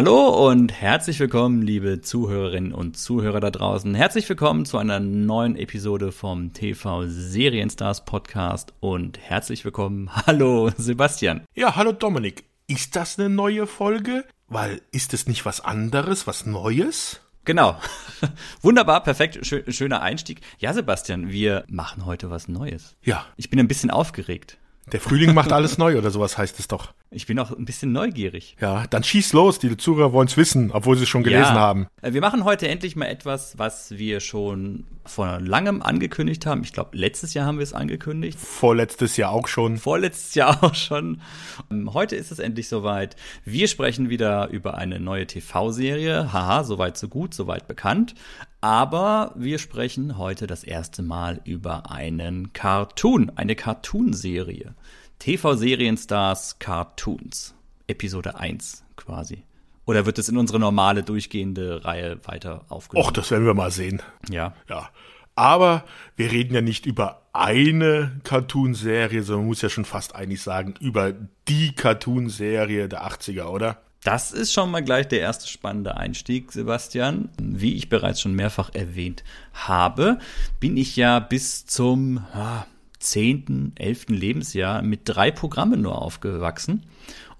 Hallo und herzlich willkommen, liebe Zuhörerinnen und Zuhörer da draußen. Herzlich willkommen zu einer neuen Episode vom TV Serienstars Podcast und herzlich willkommen, hallo Sebastian. Ja, hallo Dominik. Ist das eine neue Folge? Weil ist es nicht was anderes, was Neues? Genau. Wunderbar, perfekt, schöner Einstieg. Ja, Sebastian, wir machen heute was Neues. Ja. Ich bin ein bisschen aufgeregt. Der Frühling macht alles neu oder sowas heißt es doch. Ich bin auch ein bisschen neugierig. Ja, dann schieß los, die Zuhörer wollen es wissen, obwohl sie es schon gelesen ja. haben. Äh, wir machen heute endlich mal etwas, was wir schon vor langem angekündigt haben. Ich glaube, letztes Jahr haben wir es angekündigt. Vorletztes Jahr auch schon. Vorletztes Jahr auch schon. Ähm, heute ist es endlich soweit. Wir sprechen wieder über eine neue TV-Serie. Haha, soweit so gut, soweit bekannt. Aber wir sprechen heute das erste Mal über einen Cartoon, eine Cartoon-Serie. TV-Serienstars Cartoons. Episode 1 quasi. Oder wird es in unsere normale durchgehende Reihe weiter aufgenommen? Och, das werden wir mal sehen. Ja. Ja. Aber wir reden ja nicht über eine Cartoon-Serie, sondern man muss ja schon fast eigentlich sagen, über die Cartoon-Serie der 80er, oder? Das ist schon mal gleich der erste spannende Einstieg, Sebastian. Wie ich bereits schon mehrfach erwähnt habe, bin ich ja bis zum ah, 10., 11. Lebensjahr mit drei Programmen nur aufgewachsen.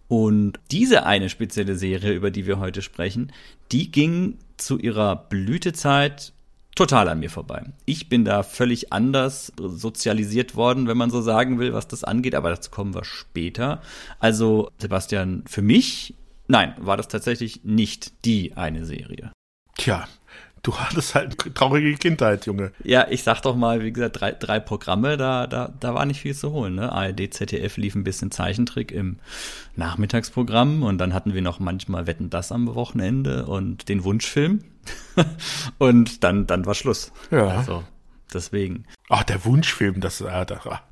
Und diese eine spezielle Serie, über die wir heute sprechen, die ging zu ihrer Blütezeit total an mir vorbei. Ich bin da völlig anders sozialisiert worden, wenn man so sagen will, was das angeht, aber dazu kommen wir später. Also, Sebastian, für mich, nein, war das tatsächlich nicht die eine Serie. Tja, Du hattest halt eine traurige Kindheit, Junge. Ja, ich sag doch mal, wie gesagt, drei, drei Programme, da, da, da war nicht viel zu holen. Ne? ARD, ZDF lief ein bisschen Zeichentrick im Nachmittagsprogramm und dann hatten wir noch manchmal Wetten das am Wochenende und den Wunschfilm. und dann, dann war Schluss. Ja. Also, deswegen. Ach, der Wunschfilm, das, äh, das war.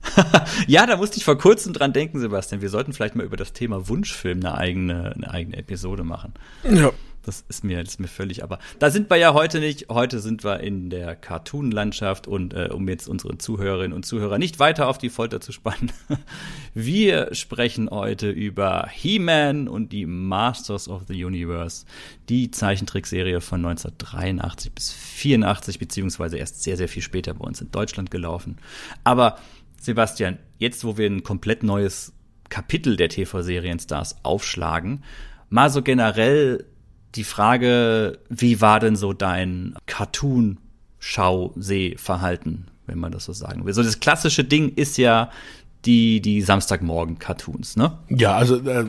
ja, da musste ich vor kurzem dran denken, Sebastian. Wir sollten vielleicht mal über das Thema Wunschfilm eine eigene, eine eigene Episode machen. Ja. Das ist mir, das ist mir völlig, aber da sind wir ja heute nicht. Heute sind wir in der Cartoon-Landschaft und äh, um jetzt unsere Zuhörerinnen und Zuhörer nicht weiter auf die Folter zu spannen, wir sprechen heute über He-Man und die Masters of the Universe, die Zeichentrickserie von 1983 bis 84, beziehungsweise erst sehr, sehr viel später bei uns in Deutschland gelaufen. Aber Sebastian, jetzt wo wir ein komplett neues Kapitel der TV-Serienstars aufschlagen, mal so generell die Frage, wie war denn so dein Cartoon-Schau-Sehverhalten, wenn man das so sagen will? So das klassische Ding ist ja die, die Samstagmorgen-Cartoons, ne? Ja, also äh,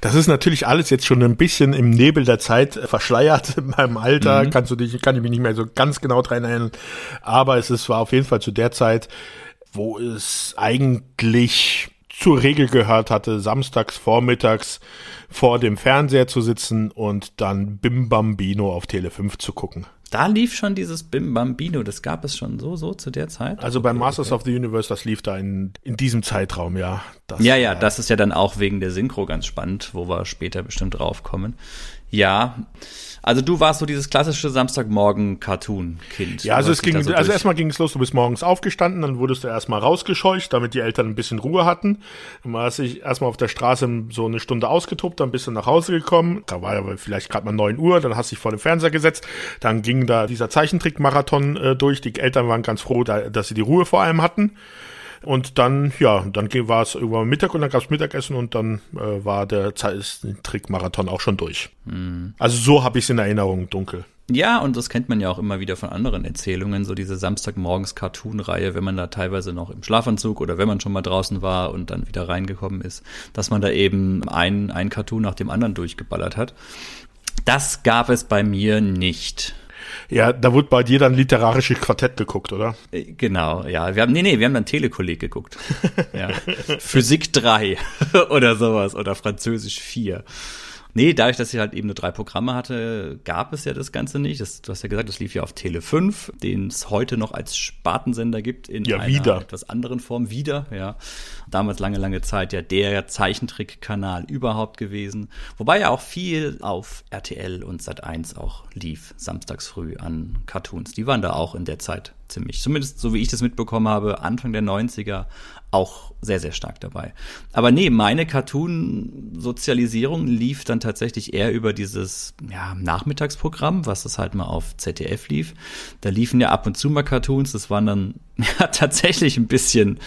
das ist natürlich alles jetzt schon ein bisschen im Nebel der Zeit äh, verschleiert in meinem Alter. Mhm. Kannst du dich, kann ich mich nicht mehr so ganz genau dran erinnern. Aber es ist, war auf jeden Fall zu der Zeit, wo es eigentlich zur Regel gehört hatte, samstags vormittags vor dem Fernseher zu sitzen und dann Bim Bambino auf Tele 5 zu gucken. Da lief schon dieses Bim Bambino, das gab es schon so, so zu der Zeit. Also bei Masters okay. of the Universe, das lief da in, in diesem Zeitraum, ja. Das, ja, ja, das ist ja dann auch wegen der Synchro ganz spannend, wo wir später bestimmt drauf kommen. Ja, also du warst so dieses klassische Samstagmorgen-Cartoon-Kind. Ja, also es ging, so also erstmal ging es los, du bist morgens aufgestanden, dann wurdest du erstmal rausgescheucht, damit die Eltern ein bisschen Ruhe hatten. Dann hast du erstmal auf der Straße so eine Stunde ausgetobt, dann bist du nach Hause gekommen. Da war aber vielleicht gerade mal neun Uhr, dann hast du dich vor den Fernseher gesetzt. Dann ging da dieser Zeichentrick-Marathon äh, durch. Die Eltern waren ganz froh, da, dass sie die Ruhe vor allem hatten. Und dann, ja, dann war es irgendwann Mittag und dann gab es Mittagessen und dann äh, war der Trick-Marathon auch schon durch. Mhm. Also so habe ich es in Erinnerung, dunkel. Ja, und das kennt man ja auch immer wieder von anderen Erzählungen, so diese Samstagmorgens Cartoon-Reihe, wenn man da teilweise noch im Schlafanzug oder wenn man schon mal draußen war und dann wieder reingekommen ist, dass man da eben ein, ein Cartoon nach dem anderen durchgeballert hat. Das gab es bei mir nicht. Ja, da wurde bei dir dann literarisches Quartett geguckt, oder? Äh, genau, ja. Wir haben, nee, nee, wir haben dann Telekolleg geguckt. ja. Physik 3 oder sowas oder Französisch 4. Nee, dadurch, dass ich halt eben nur drei Programme hatte, gab es ja das Ganze nicht. Das, du hast ja gesagt, das lief ja auf Tele 5, den es heute noch als Spartensender gibt in ja, einer wieder. etwas anderen Form. Wieder, ja. Damals lange, lange Zeit ja der Zeichentrickkanal überhaupt gewesen. Wobei ja auch viel auf RTL und Sat 1 auch lief, samstags früh an Cartoons. Die waren da auch in der Zeit ziemlich. Zumindest so wie ich das mitbekommen habe, Anfang der 90er auch sehr, sehr stark dabei. Aber nee, meine Cartoon-Sozialisierung lief dann tatsächlich eher über dieses ja, Nachmittagsprogramm, was das halt mal auf ZDF lief. Da liefen ja ab und zu mal Cartoons, das waren dann ja tatsächlich ein bisschen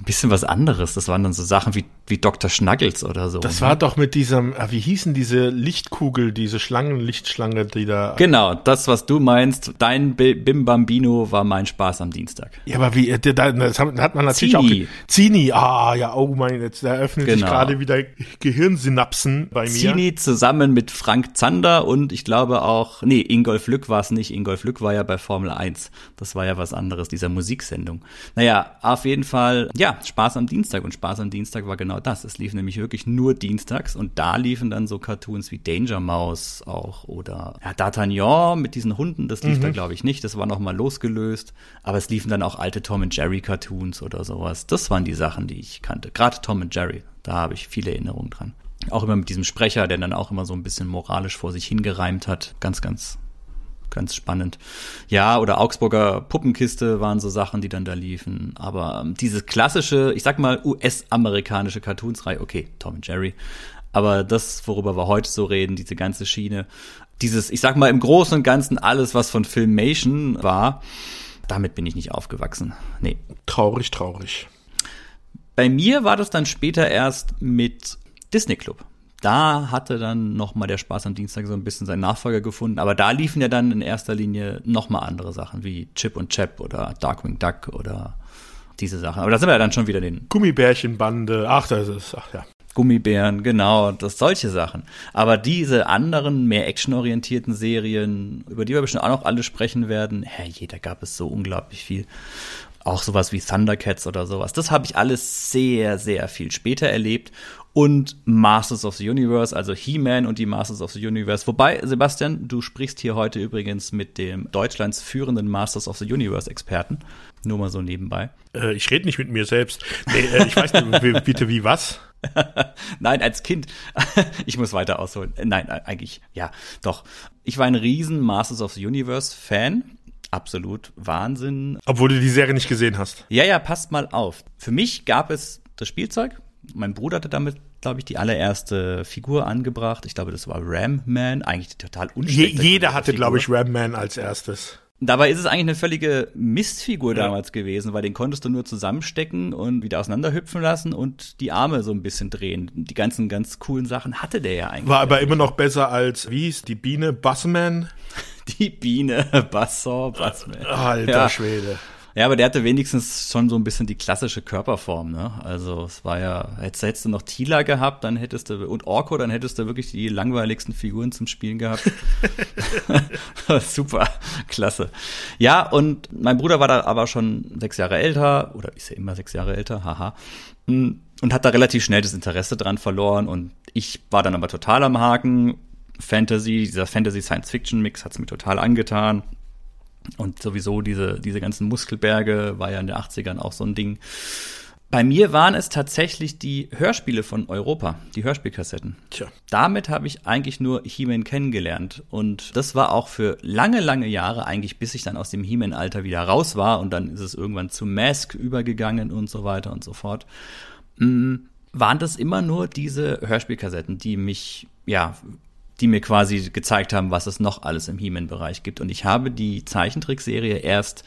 ein bisschen was anderes. Das waren dann so Sachen wie, wie Dr. Schnuggles oder so. Das ne? war doch mit diesem, ah, wie hießen diese Lichtkugel, diese Schlangenlichtschlange, die da. Genau, das, was du meinst. Dein Bim Bambino war mein Spaß am Dienstag. Ja, aber wie, äh, das hat man natürlich Zini. auch. Zini, ah, ja, oh mein, jetzt eröffnen genau. sich gerade wieder Gehirnsynapsen bei mir. Zini zusammen mit Frank Zander und ich glaube auch, nee, Ingolf Lück war es nicht. Ingolf Lück war ja bei Formel 1. Das war ja was anderes, dieser Musiksendung. Naja, auf jeden Fall, ja, Spaß am Dienstag. Und Spaß am Dienstag war genau das. Es lief nämlich wirklich nur dienstags und da liefen dann so Cartoons wie Danger Mouse auch oder ja, D'Artagnan mit diesen Hunden, das lief mhm. da glaube ich nicht. Das war nochmal losgelöst. Aber es liefen dann auch alte Tom und Jerry Cartoons oder sowas. Das waren die Sachen, die ich kannte. Gerade Tom und Jerry. Da habe ich viele Erinnerungen dran. Auch immer mit diesem Sprecher, der dann auch immer so ein bisschen moralisch vor sich hingereimt hat. Ganz, ganz ganz spannend. Ja, oder Augsburger Puppenkiste waren so Sachen, die dann da liefen. Aber ähm, diese klassische, ich sag mal, US-amerikanische Cartoonsreihe, okay, Tom und Jerry. Aber das, worüber wir heute so reden, diese ganze Schiene, dieses, ich sag mal, im Großen und Ganzen alles, was von Filmation war, damit bin ich nicht aufgewachsen. Nee. Traurig, traurig. Bei mir war das dann später erst mit Disney Club da hatte dann noch mal der Spaß am Dienstag so ein bisschen seinen Nachfolger gefunden. Aber da liefen ja dann in erster Linie noch mal andere Sachen wie Chip und Chap oder Darkwing Duck oder diese Sachen. Aber da sind wir ja dann schon wieder den Gummibärchenbande. Ach, das ist ach ja. Gummibären, genau, das solche Sachen. Aber diese anderen mehr actionorientierten Serien, über die wir bestimmt auch noch alle sprechen werden, hey, da gab es so unglaublich viel auch sowas wie Thundercats oder sowas. Das habe ich alles sehr, sehr viel später erlebt. Und Masters of the Universe, also He-Man und die Masters of the Universe. Wobei, Sebastian, du sprichst hier heute übrigens mit dem Deutschlands führenden Masters of the Universe-Experten. Nur mal so nebenbei. Äh, ich rede nicht mit mir selbst. Nee, äh, ich weiß nicht, bitte wie was? Nein, als Kind. ich muss weiter ausholen. Äh, nein, äh, eigentlich, ja, doch. Ich war ein riesen Masters of the Universe-Fan absolut Wahnsinn. Obwohl du die Serie nicht gesehen hast. Ja, ja, passt mal auf. Für mich gab es das Spielzeug. Mein Bruder hatte damit, glaube ich, die allererste Figur angebracht. Ich glaube, das war Ram Man. Eigentlich total unspektakulär. Jeder hatte, glaube ich, Ram Man als erstes. Dabei ist es eigentlich eine völlige Mistfigur ja. damals gewesen, weil den konntest du nur zusammenstecken und wieder auseinanderhüpfen lassen und die Arme so ein bisschen drehen. Die ganzen ganz coolen Sachen hatte der ja eigentlich. War aber immer noch besser als, wie hieß die Biene, Bassman? Die Biene, Basson, Bassman. Alter ja. Schwede. Ja, aber der hatte wenigstens schon so ein bisschen die klassische Körperform, ne? Also es war ja, hättest, hättest du noch Tila gehabt, dann hättest du, und Orko, dann hättest du wirklich die langweiligsten Figuren zum Spielen gehabt. Super, klasse. Ja, und mein Bruder war da aber schon sechs Jahre älter, oder ist ja immer sechs Jahre älter, haha. Hm, und hat da relativ schnell das Interesse dran verloren und ich war dann aber total am Haken. Fantasy, dieser Fantasy-Science-Fiction-Mix hat's mir total angetan. Und sowieso diese, diese ganzen Muskelberge war ja in den 80ern auch so ein Ding. Bei mir waren es tatsächlich die Hörspiele von Europa, die Hörspielkassetten. Tja. Damit habe ich eigentlich nur He-Man kennengelernt. Und das war auch für lange, lange Jahre, eigentlich bis ich dann aus dem He-Man-Alter wieder raus war. Und dann ist es irgendwann zu Mask übergegangen und so weiter und so fort. Mhm. Waren das immer nur diese Hörspielkassetten, die mich, ja, die mir quasi gezeigt haben, was es noch alles im He-Man-Bereich gibt. Und ich habe die Zeichentrickserie erst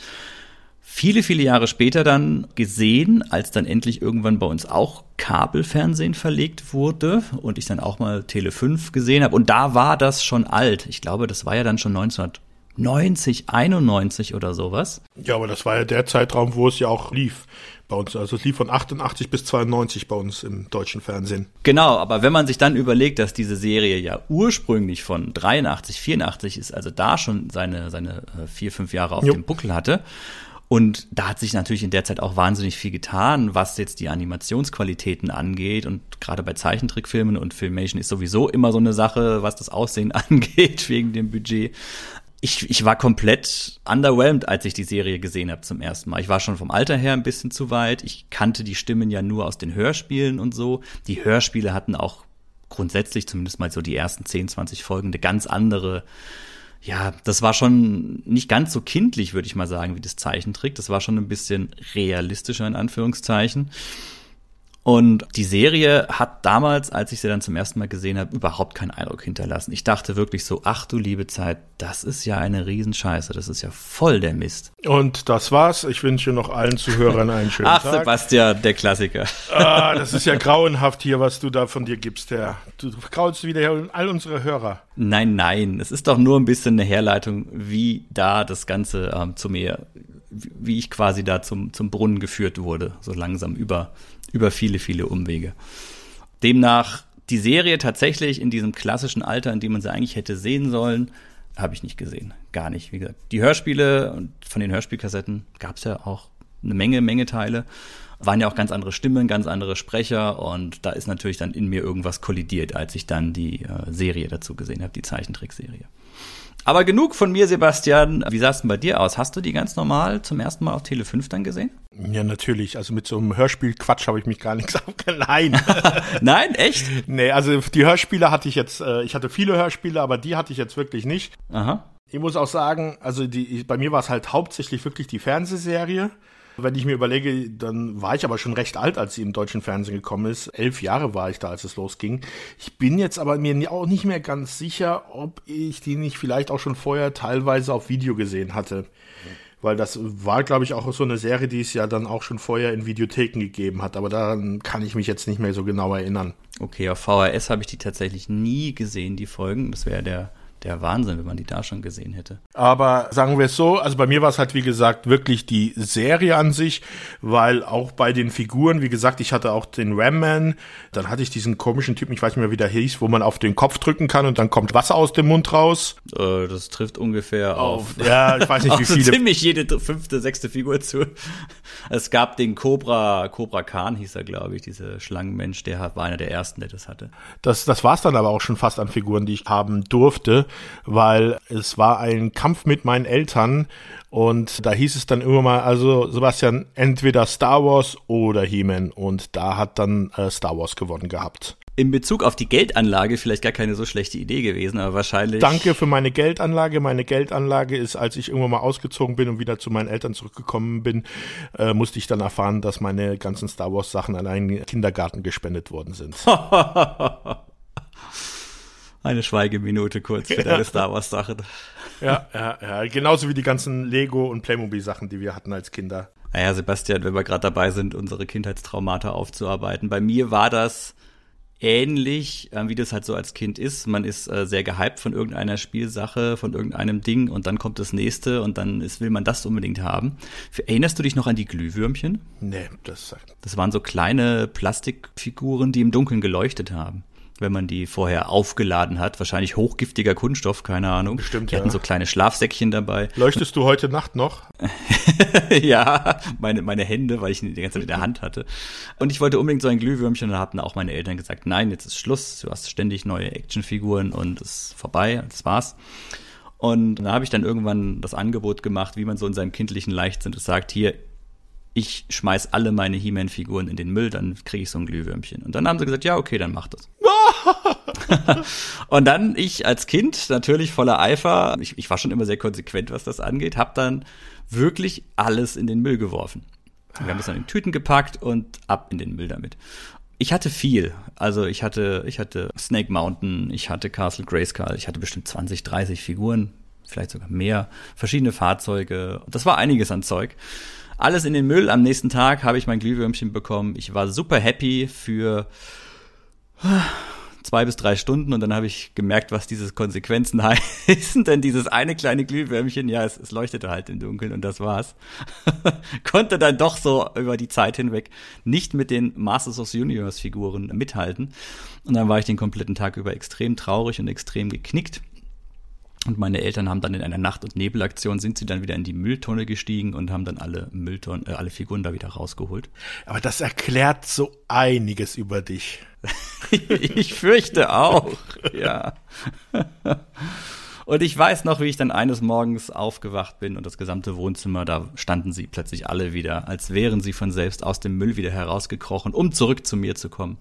viele, viele Jahre später dann gesehen, als dann endlich irgendwann bei uns auch Kabelfernsehen verlegt wurde und ich dann auch mal Tele 5 gesehen habe. Und da war das schon alt. Ich glaube, das war ja dann schon 1990, 91 oder sowas. Ja, aber das war ja der Zeitraum, wo es ja auch lief bei uns. Also es lief von 88 bis 92 bei uns im deutschen Fernsehen. Genau, aber wenn man sich dann überlegt, dass diese Serie ja ursprünglich von 83, 84 ist, also da schon seine, seine äh, vier, fünf Jahre auf jo. dem Buckel hatte. Und da hat sich natürlich in der Zeit auch wahnsinnig viel getan, was jetzt die Animationsqualitäten angeht. Und gerade bei Zeichentrickfilmen und Filmation ist sowieso immer so eine Sache, was das Aussehen angeht, wegen dem Budget ich, ich war komplett underwhelmed, als ich die Serie gesehen habe zum ersten Mal. Ich war schon vom Alter her ein bisschen zu weit. Ich kannte die Stimmen ja nur aus den Hörspielen und so. Die Hörspiele hatten auch grundsätzlich zumindest mal so die ersten 10, 20 Folgen eine ganz andere ja, das war schon nicht ganz so kindlich, würde ich mal sagen, wie das Zeichentrick. Das war schon ein bisschen realistischer in Anführungszeichen. Und die Serie hat damals, als ich sie dann zum ersten Mal gesehen habe, überhaupt keinen Eindruck hinterlassen. Ich dachte wirklich so, ach du liebe Zeit, das ist ja eine Riesenscheiße, das ist ja voll der Mist. Und das war's. Ich wünsche noch allen Zuhörern einen schönen ach, Tag. Ach Sebastian, der Klassiker. Ah, das ist ja grauenhaft hier, was du da von dir gibst, Herr. Du graulst wieder all unsere Hörer. Nein, nein, es ist doch nur ein bisschen eine Herleitung, wie da das Ganze ähm, zu mir, wie ich quasi da zum, zum Brunnen geführt wurde, so langsam über über viele, viele Umwege. Demnach die Serie tatsächlich in diesem klassischen Alter, in dem man sie eigentlich hätte sehen sollen, habe ich nicht gesehen. Gar nicht. Wie gesagt, die Hörspiele und von den Hörspielkassetten gab es ja auch eine Menge, Menge Teile. Waren ja auch ganz andere Stimmen, ganz andere Sprecher und da ist natürlich dann in mir irgendwas kollidiert, als ich dann die äh, Serie dazu gesehen habe, die Zeichentrickserie. Aber genug von mir, Sebastian. Wie sah es denn bei dir aus? Hast du die ganz normal zum ersten Mal auf Tele 5 dann gesehen? Ja, natürlich. Also mit so einem Hörspiel-Quatsch habe ich mich gar nichts aufgeladen. Nein. Nein, echt? Nee, also die Hörspiele hatte ich jetzt, äh, ich hatte viele Hörspiele, aber die hatte ich jetzt wirklich nicht. Aha. Ich muss auch sagen, also die, bei mir war es halt hauptsächlich wirklich die Fernsehserie. Wenn ich mir überlege, dann war ich aber schon recht alt, als sie im deutschen Fernsehen gekommen ist. Elf Jahre war ich da, als es losging. Ich bin jetzt aber mir auch nicht mehr ganz sicher, ob ich die nicht vielleicht auch schon vorher teilweise auf Video gesehen hatte. Weil das war, glaube ich, auch so eine Serie, die es ja dann auch schon vorher in Videotheken gegeben hat. Aber daran kann ich mich jetzt nicht mehr so genau erinnern. Okay, auf VHS habe ich die tatsächlich nie gesehen, die Folgen. Das wäre der der Wahnsinn, wenn man die da schon gesehen hätte. Aber sagen wir es so, also bei mir war es halt wie gesagt wirklich die Serie an sich, weil auch bei den Figuren, wie gesagt, ich hatte auch den Ram-Man, dann hatte ich diesen komischen Typen, ich weiß nicht mehr, wie der hieß, wo man auf den Kopf drücken kann und dann kommt Wasser aus dem Mund raus. Äh, das trifft ungefähr auf, auf ja, ich weiß nicht, wie viele. So ziemlich jede fünfte, sechste Figur zu. Es gab den Cobra, Cobra Khan hieß er, glaube ich, dieser Schlangenmensch, der war einer der ersten, der das hatte. Das, das war es dann aber auch schon fast an Figuren, die ich haben durfte weil es war ein Kampf mit meinen Eltern und da hieß es dann immer mal, also Sebastian, entweder Star Wars oder He-Man und da hat dann äh, Star Wars gewonnen gehabt. In Bezug auf die Geldanlage vielleicht gar keine so schlechte Idee gewesen, aber wahrscheinlich. Danke für meine Geldanlage. Meine Geldanlage ist, als ich irgendwann mal ausgezogen bin und wieder zu meinen Eltern zurückgekommen bin, äh, musste ich dann erfahren, dass meine ganzen Star Wars Sachen an einen Kindergarten gespendet worden sind. Eine Schweigeminute kurz für ja. deine Star Wars Sachen. Ja, ja, ja. Genauso wie die ganzen Lego und Playmobil Sachen, die wir hatten als Kinder. Naja, Sebastian, wenn wir gerade dabei sind, unsere Kindheitstraumata aufzuarbeiten. Bei mir war das ähnlich, äh, wie das halt so als Kind ist. Man ist äh, sehr gehypt von irgendeiner Spielsache, von irgendeinem Ding und dann kommt das nächste und dann ist, will man das unbedingt haben. Erinnerst du dich noch an die Glühwürmchen? Nee, das. Das waren so kleine Plastikfiguren, die im Dunkeln geleuchtet haben wenn man die vorher aufgeladen hat. Wahrscheinlich hochgiftiger Kunststoff, keine Ahnung. Stimmt, die ja. hatten so kleine Schlafsäckchen dabei. Leuchtest du heute Nacht noch? ja, meine, meine Hände, weil ich die ganze Zeit in der Hand hatte. Und ich wollte unbedingt so ein Glühwürmchen und da haben auch meine Eltern gesagt, nein, jetzt ist Schluss, du hast ständig neue Actionfiguren und es ist vorbei, das war's. Und da habe ich dann irgendwann das Angebot gemacht, wie man so in seinem kindlichen Leichtsinn sagt, hier, ich schmeiß alle meine He-Man-Figuren in den Müll, dann kriege ich so ein Glühwürmchen. Und dann haben sie gesagt, ja, okay, dann mach das. und dann ich als Kind natürlich voller Eifer, ich, ich war schon immer sehr konsequent, was das angeht, habe dann wirklich alles in den Müll geworfen. Wir haben das dann in Tüten gepackt und ab in den Müll damit. Ich hatte viel. Also ich hatte, ich hatte Snake Mountain, ich hatte Castle Grayskull, ich hatte bestimmt 20, 30 Figuren, vielleicht sogar mehr, verschiedene Fahrzeuge. Das war einiges an Zeug. Alles in den Müll. Am nächsten Tag habe ich mein Glühwürmchen bekommen. Ich war super happy für zwei bis drei Stunden und dann habe ich gemerkt, was diese Konsequenzen heißen. Denn dieses eine kleine Glühwürmchen, ja, es, es leuchtete halt im Dunkeln und das war's. Konnte dann doch so über die Zeit hinweg nicht mit den Masters of the Universe Figuren mithalten. Und dann war ich den kompletten Tag über extrem traurig und extrem geknickt. Und meine Eltern haben dann in einer Nacht- und Nebelaktion sind sie dann wieder in die Mülltonne gestiegen und haben dann alle Mülltonnen, äh, alle Figuren da wieder rausgeholt. Aber das erklärt so einiges über dich. ich fürchte auch, ja. Und ich weiß noch, wie ich dann eines Morgens aufgewacht bin und das gesamte Wohnzimmer, da standen sie plötzlich alle wieder, als wären sie von selbst aus dem Müll wieder herausgekrochen, um zurück zu mir zu kommen.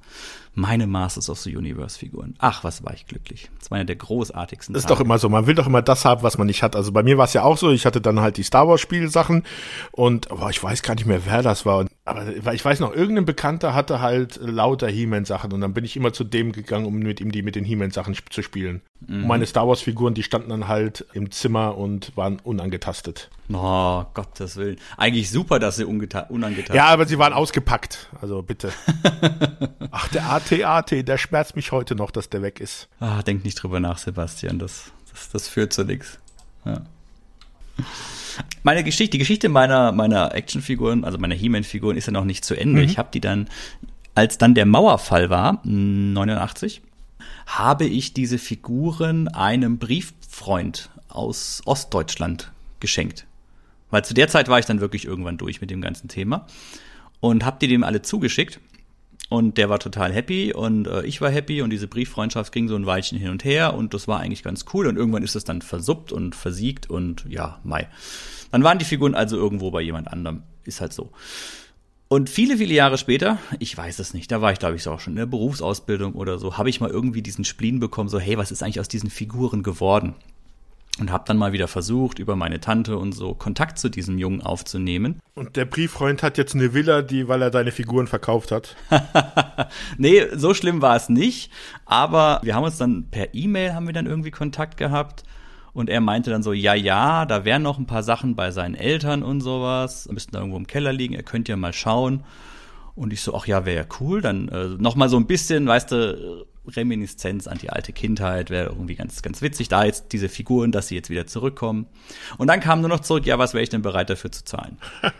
meine Masters of the Universe Figuren. Ach, was war ich glücklich. Das war einer der großartigsten. Das ist doch immer so. Man will doch immer das haben, was man nicht hat. Also bei mir war es ja auch so. Ich hatte dann halt die Star Wars Spielsachen und boah, ich weiß gar nicht mehr, wer das war. Aber ich weiß noch, irgendein Bekannter hatte halt lauter He-Man Sachen und dann bin ich immer zu dem gegangen, um mit ihm die mit den He-Man Sachen zu spielen. Mhm. Meine Star Wars Figuren, die standen dann halt im Zimmer und waren unangetastet. Oh, Gottes Willen. Eigentlich super, dass sie unangetastet Ja, aber sie waren ausgepackt. Also bitte. Ach, der AT-AT, der schmerzt mich heute noch, dass der weg ist. Ah, denk nicht drüber nach, Sebastian. Das, das, das führt zu nichts. Ja. Meine Geschichte, die Geschichte meiner, meiner Actionfiguren, also meiner He-Man-Figuren, ist ja noch nicht zu Ende. Mhm. Ich habe die dann, als dann der Mauerfall war, 89, habe ich diese Figuren einem Brieffreund aus Ostdeutschland geschenkt. Weil zu der Zeit war ich dann wirklich irgendwann durch mit dem ganzen Thema und hab die dem alle zugeschickt. Und der war total happy und äh, ich war happy und diese Brieffreundschaft ging so ein Weilchen hin und her und das war eigentlich ganz cool und irgendwann ist es dann versuppt und versiegt und ja, Mai. Dann waren die Figuren also irgendwo bei jemand anderem. Ist halt so. Und viele, viele Jahre später, ich weiß es nicht, da war ich, glaube ich, auch schon in der Berufsausbildung oder so, habe ich mal irgendwie diesen Spleen bekommen, so, hey, was ist eigentlich aus diesen Figuren geworden? Und habe dann mal wieder versucht, über meine Tante und so Kontakt zu diesem Jungen aufzunehmen. Und der Brieffreund hat jetzt eine Villa, die, weil er deine Figuren verkauft hat. nee, so schlimm war es nicht. Aber wir haben uns dann per E-Mail haben wir dann irgendwie Kontakt gehabt. Und er meinte dann so, ja, ja, da wären noch ein paar Sachen bei seinen Eltern und sowas. Müssten da irgendwo im Keller liegen, er könnte ja mal schauen. Und ich so, ach ja, wäre ja cool. Dann äh, noch mal so ein bisschen, weißt du, Reminiszenz an die alte Kindheit, wäre irgendwie ganz, ganz witzig. Da jetzt diese Figuren, dass sie jetzt wieder zurückkommen. Und dann kam nur noch zurück, ja, was wäre ich denn bereit dafür zu zahlen?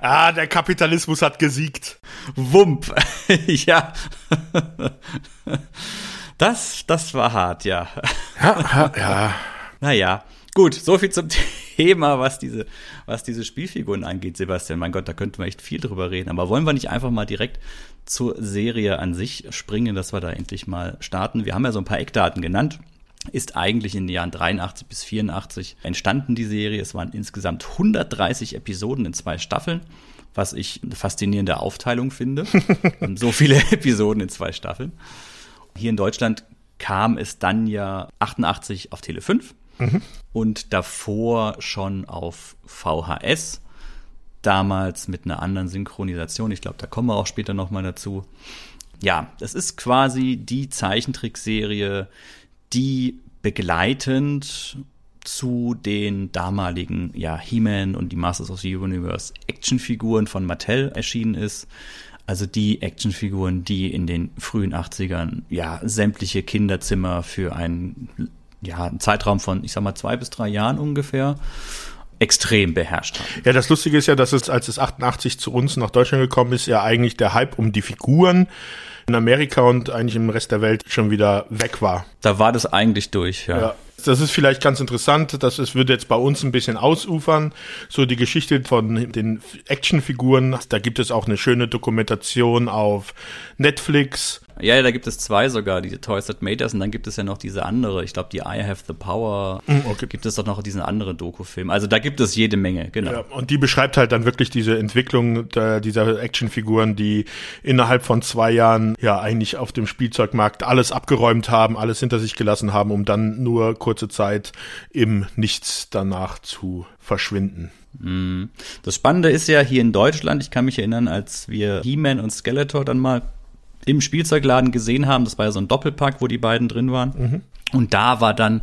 ah, der Kapitalismus hat gesiegt. Wump. ja. das, das war hart, ja. ja, ja. Naja. Gut, so viel zum Thema, was diese, was diese Spielfiguren angeht, Sebastian. Mein Gott, da könnten wir echt viel drüber reden. Aber wollen wir nicht einfach mal direkt zur Serie an sich springen, dass wir da endlich mal starten? Wir haben ja so ein paar Eckdaten genannt. Ist eigentlich in den Jahren 83 bis 84 entstanden, die Serie. Es waren insgesamt 130 Episoden in zwei Staffeln was ich eine faszinierende Aufteilung finde. so viele Episoden in zwei Staffeln. Hier in Deutschland kam es dann ja 88 auf Tele 5 Mhm. Und davor schon auf VHS, damals mit einer anderen Synchronisation. Ich glaube, da kommen wir auch später nochmal dazu. Ja, es ist quasi die Zeichentrickserie, die begleitend zu den damaligen ja, He-Man und die Masters of the Universe Actionfiguren von Mattel erschienen ist. Also die Actionfiguren, die in den frühen 80ern ja sämtliche Kinderzimmer für einen ja, einen Zeitraum von, ich sag mal, zwei bis drei Jahren ungefähr extrem beherrscht haben. Ja, das Lustige ist ja, dass es, als es 88 zu uns nach Deutschland gekommen ist, ja eigentlich der Hype um die Figuren in Amerika und eigentlich im Rest der Welt schon wieder weg war. Da war das eigentlich durch, ja. ja. Das ist vielleicht ganz interessant, dass es würde jetzt bei uns ein bisschen ausufern. So die Geschichte von den Actionfiguren, da gibt es auch eine schöne Dokumentation auf Netflix ja, da gibt es zwei sogar, diese Toys That Made Us und dann gibt es ja noch diese andere, ich glaube die I Have the Power, mm, okay. gibt es doch noch diesen anderen Doku-Film. Also da gibt es jede Menge, genau. Ja, und die beschreibt halt dann wirklich diese Entwicklung der, dieser Actionfiguren, die innerhalb von zwei Jahren ja eigentlich auf dem Spielzeugmarkt alles abgeräumt haben, alles hinter sich gelassen haben, um dann nur kurze Zeit im Nichts danach zu verschwinden. Mm. Das Spannende ist ja hier in Deutschland, ich kann mich erinnern, als wir He-Man und Skeletor dann mal im Spielzeugladen gesehen haben. Das war ja so ein Doppelpack, wo die beiden drin waren. Mhm. Und da war dann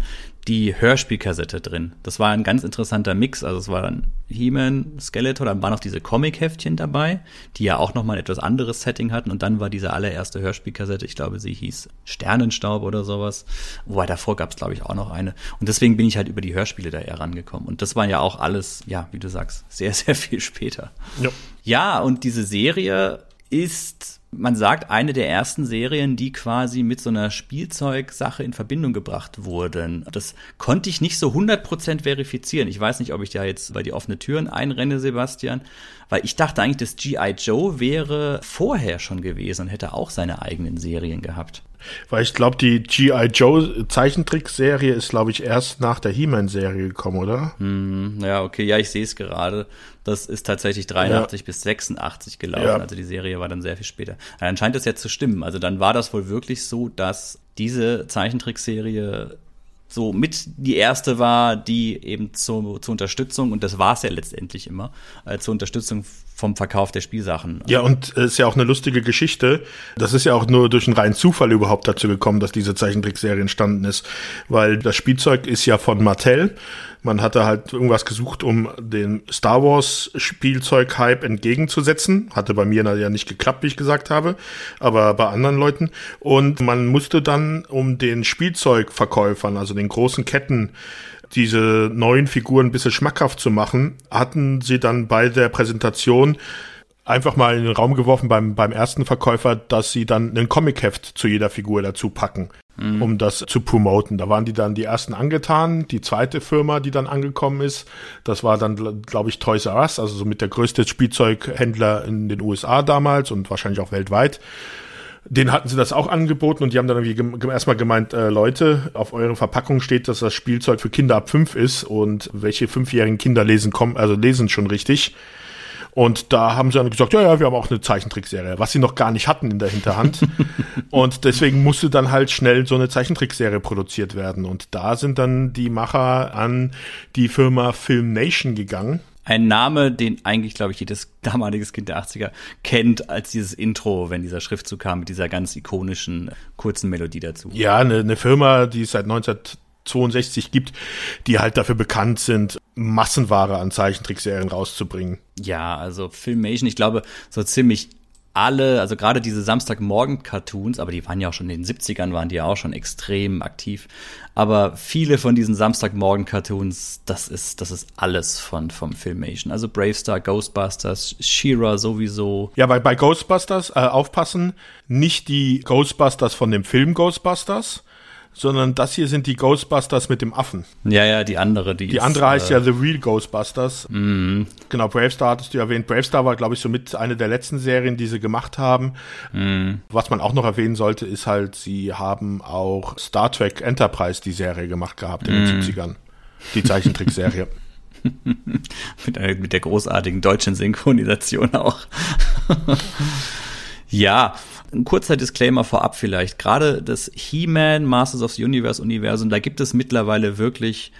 die Hörspielkassette drin. Das war ein ganz interessanter Mix. Also es war dann He-Man, Skeletor, dann waren noch diese Comic-Heftchen dabei, die ja auch nochmal ein etwas anderes Setting hatten. Und dann war diese allererste Hörspielkassette, ich glaube, sie hieß Sternenstaub oder sowas. Wobei davor gab es, glaube ich, auch noch eine. Und deswegen bin ich halt über die Hörspiele da eher rangekommen. Und das war ja auch alles, ja, wie du sagst, sehr, sehr viel später. Ja, ja und diese Serie ist man sagt, eine der ersten Serien, die quasi mit so einer Spielzeugsache in Verbindung gebracht wurden. Das konnte ich nicht so 100% verifizieren. Ich weiß nicht, ob ich da jetzt bei die offene Türen einrenne, Sebastian, weil ich dachte eigentlich, dass G.I. Joe wäre vorher schon gewesen und hätte auch seine eigenen Serien gehabt. Weil ich glaube, die G.I. Joe Zeichentrickserie ist, glaube ich, erst nach der He-Man-Serie gekommen, oder? Mm, ja, okay, ja, ich sehe es gerade. Das ist tatsächlich 83 ja. bis 86 gelaufen. Ja. Also die Serie war dann sehr viel später. Dann scheint es jetzt zu stimmen. Also dann war das wohl wirklich so, dass diese Zeichentrickserie so mit die erste war, die eben zu, zur Unterstützung, und das war es ja letztendlich immer, äh, zur Unterstützung vom Verkauf der Spielsachen. Ja, und es ist ja auch eine lustige Geschichte. Das ist ja auch nur durch einen reinen Zufall überhaupt dazu gekommen, dass diese Zeichentrickserie entstanden ist, weil das Spielzeug ist ja von Mattel man hatte halt irgendwas gesucht, um den Star Wars Spielzeug-Hype entgegenzusetzen. Hatte bei mir ja nicht geklappt, wie ich gesagt habe, aber bei anderen Leuten. Und man musste dann um den Spielzeugverkäufern, also den großen Ketten, diese neuen Figuren ein bisschen schmackhaft zu machen, hatten sie dann bei der Präsentation einfach mal in den Raum geworfen beim, beim ersten Verkäufer, dass sie dann ein Comic-Heft zu jeder Figur dazu packen mhm. um das zu promoten. Da waren die dann die ersten angetan. Die zweite Firma, die dann angekommen ist, das war dann, glaube ich, Toys R Us, also so mit der größte Spielzeughändler in den USA damals und wahrscheinlich auch weltweit. Den hatten sie das auch angeboten und die haben dann irgendwie erstmal gemeint, äh, Leute, auf euren Verpackungen steht, dass das Spielzeug für Kinder ab fünf ist und welche fünfjährigen Kinder lesen kommen, also lesen schon richtig. Und da haben sie dann gesagt, ja, ja, wir haben auch eine Zeichentrickserie, was sie noch gar nicht hatten in der Hinterhand. und deswegen musste dann halt schnell so eine Zeichentrickserie produziert werden. Und da sind dann die Macher an die Firma Film Nation gegangen. Ein Name, den eigentlich, glaube ich, jedes damaliges Kind der 80er kennt als dieses Intro, wenn dieser Schriftzug kam mit dieser ganz ikonischen kurzen Melodie dazu. Ja, eine, eine Firma, die seit 19 62 gibt, die halt dafür bekannt sind, Massenware an Zeichentrickserien rauszubringen. Ja, also Filmation, ich glaube, so ziemlich alle, also gerade diese Samstagmorgen-Cartoons, aber die waren ja auch schon in den 70ern, waren die ja auch schon extrem aktiv. Aber viele von diesen Samstagmorgen-Cartoons, das ist, das ist alles von, vom Filmation. Also Bravestar, Ghostbusters, She-Ra sowieso. Ja, bei, bei Ghostbusters, äh, aufpassen, nicht die Ghostbusters von dem Film Ghostbusters, sondern das hier sind die Ghostbusters mit dem Affen. Ja, ja, die andere, die. Die ist, andere heißt äh, ja The Real Ghostbusters. Mhm. Genau, Bravestar hattest du erwähnt. Bravestar war, glaube ich, so mit eine der letzten Serien, die sie gemacht haben. Mhm. Was man auch noch erwähnen sollte, ist halt, sie haben auch Star Trek Enterprise die Serie gemacht gehabt in den 70ern. Mhm. Die Zeichentrickserie. mit, mit der großartigen deutschen Synchronisation auch. ja, ein kurzer Disclaimer vorab vielleicht. Gerade das He-Man Masters of the Universe Universum, da gibt es mittlerweile wirklich,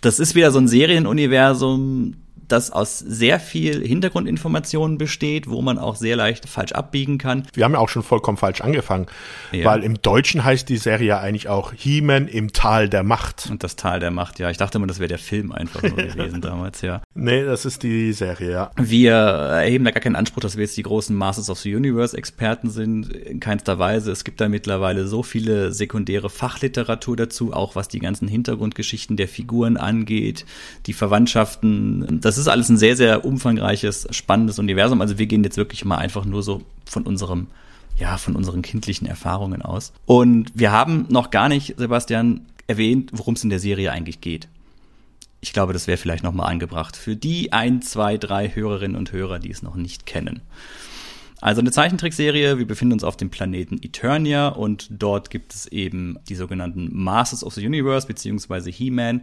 das ist wieder so ein Serienuniversum, das aus sehr viel Hintergrundinformationen besteht, wo man auch sehr leicht falsch abbiegen kann. Wir haben ja auch schon vollkommen falsch angefangen, ja. weil im Deutschen heißt die Serie ja eigentlich auch He-Man im Tal der Macht. Und das Tal der Macht, ja. Ich dachte immer, das wäre der Film einfach nur gewesen damals, ja. Nee, das ist die Serie, ja. Wir erheben da gar keinen Anspruch, dass wir jetzt die großen Masters of the Universe Experten sind. In keinster Weise. Es gibt da mittlerweile so viele sekundäre Fachliteratur dazu, auch was die ganzen Hintergrundgeschichten der Figuren angeht, die Verwandtschaften. Das ist ist alles ein sehr, sehr umfangreiches, spannendes Universum. Also wir gehen jetzt wirklich mal einfach nur so von unserem ja, von unseren kindlichen Erfahrungen aus. Und wir haben noch gar nicht, Sebastian, erwähnt, worum es in der Serie eigentlich geht. Ich glaube, das wäre vielleicht nochmal angebracht für die ein, zwei, drei Hörerinnen und Hörer, die es noch nicht kennen. Also eine Zeichentrickserie, wir befinden uns auf dem Planeten Eternia und dort gibt es eben die sogenannten Masters of the Universe beziehungsweise He-Man.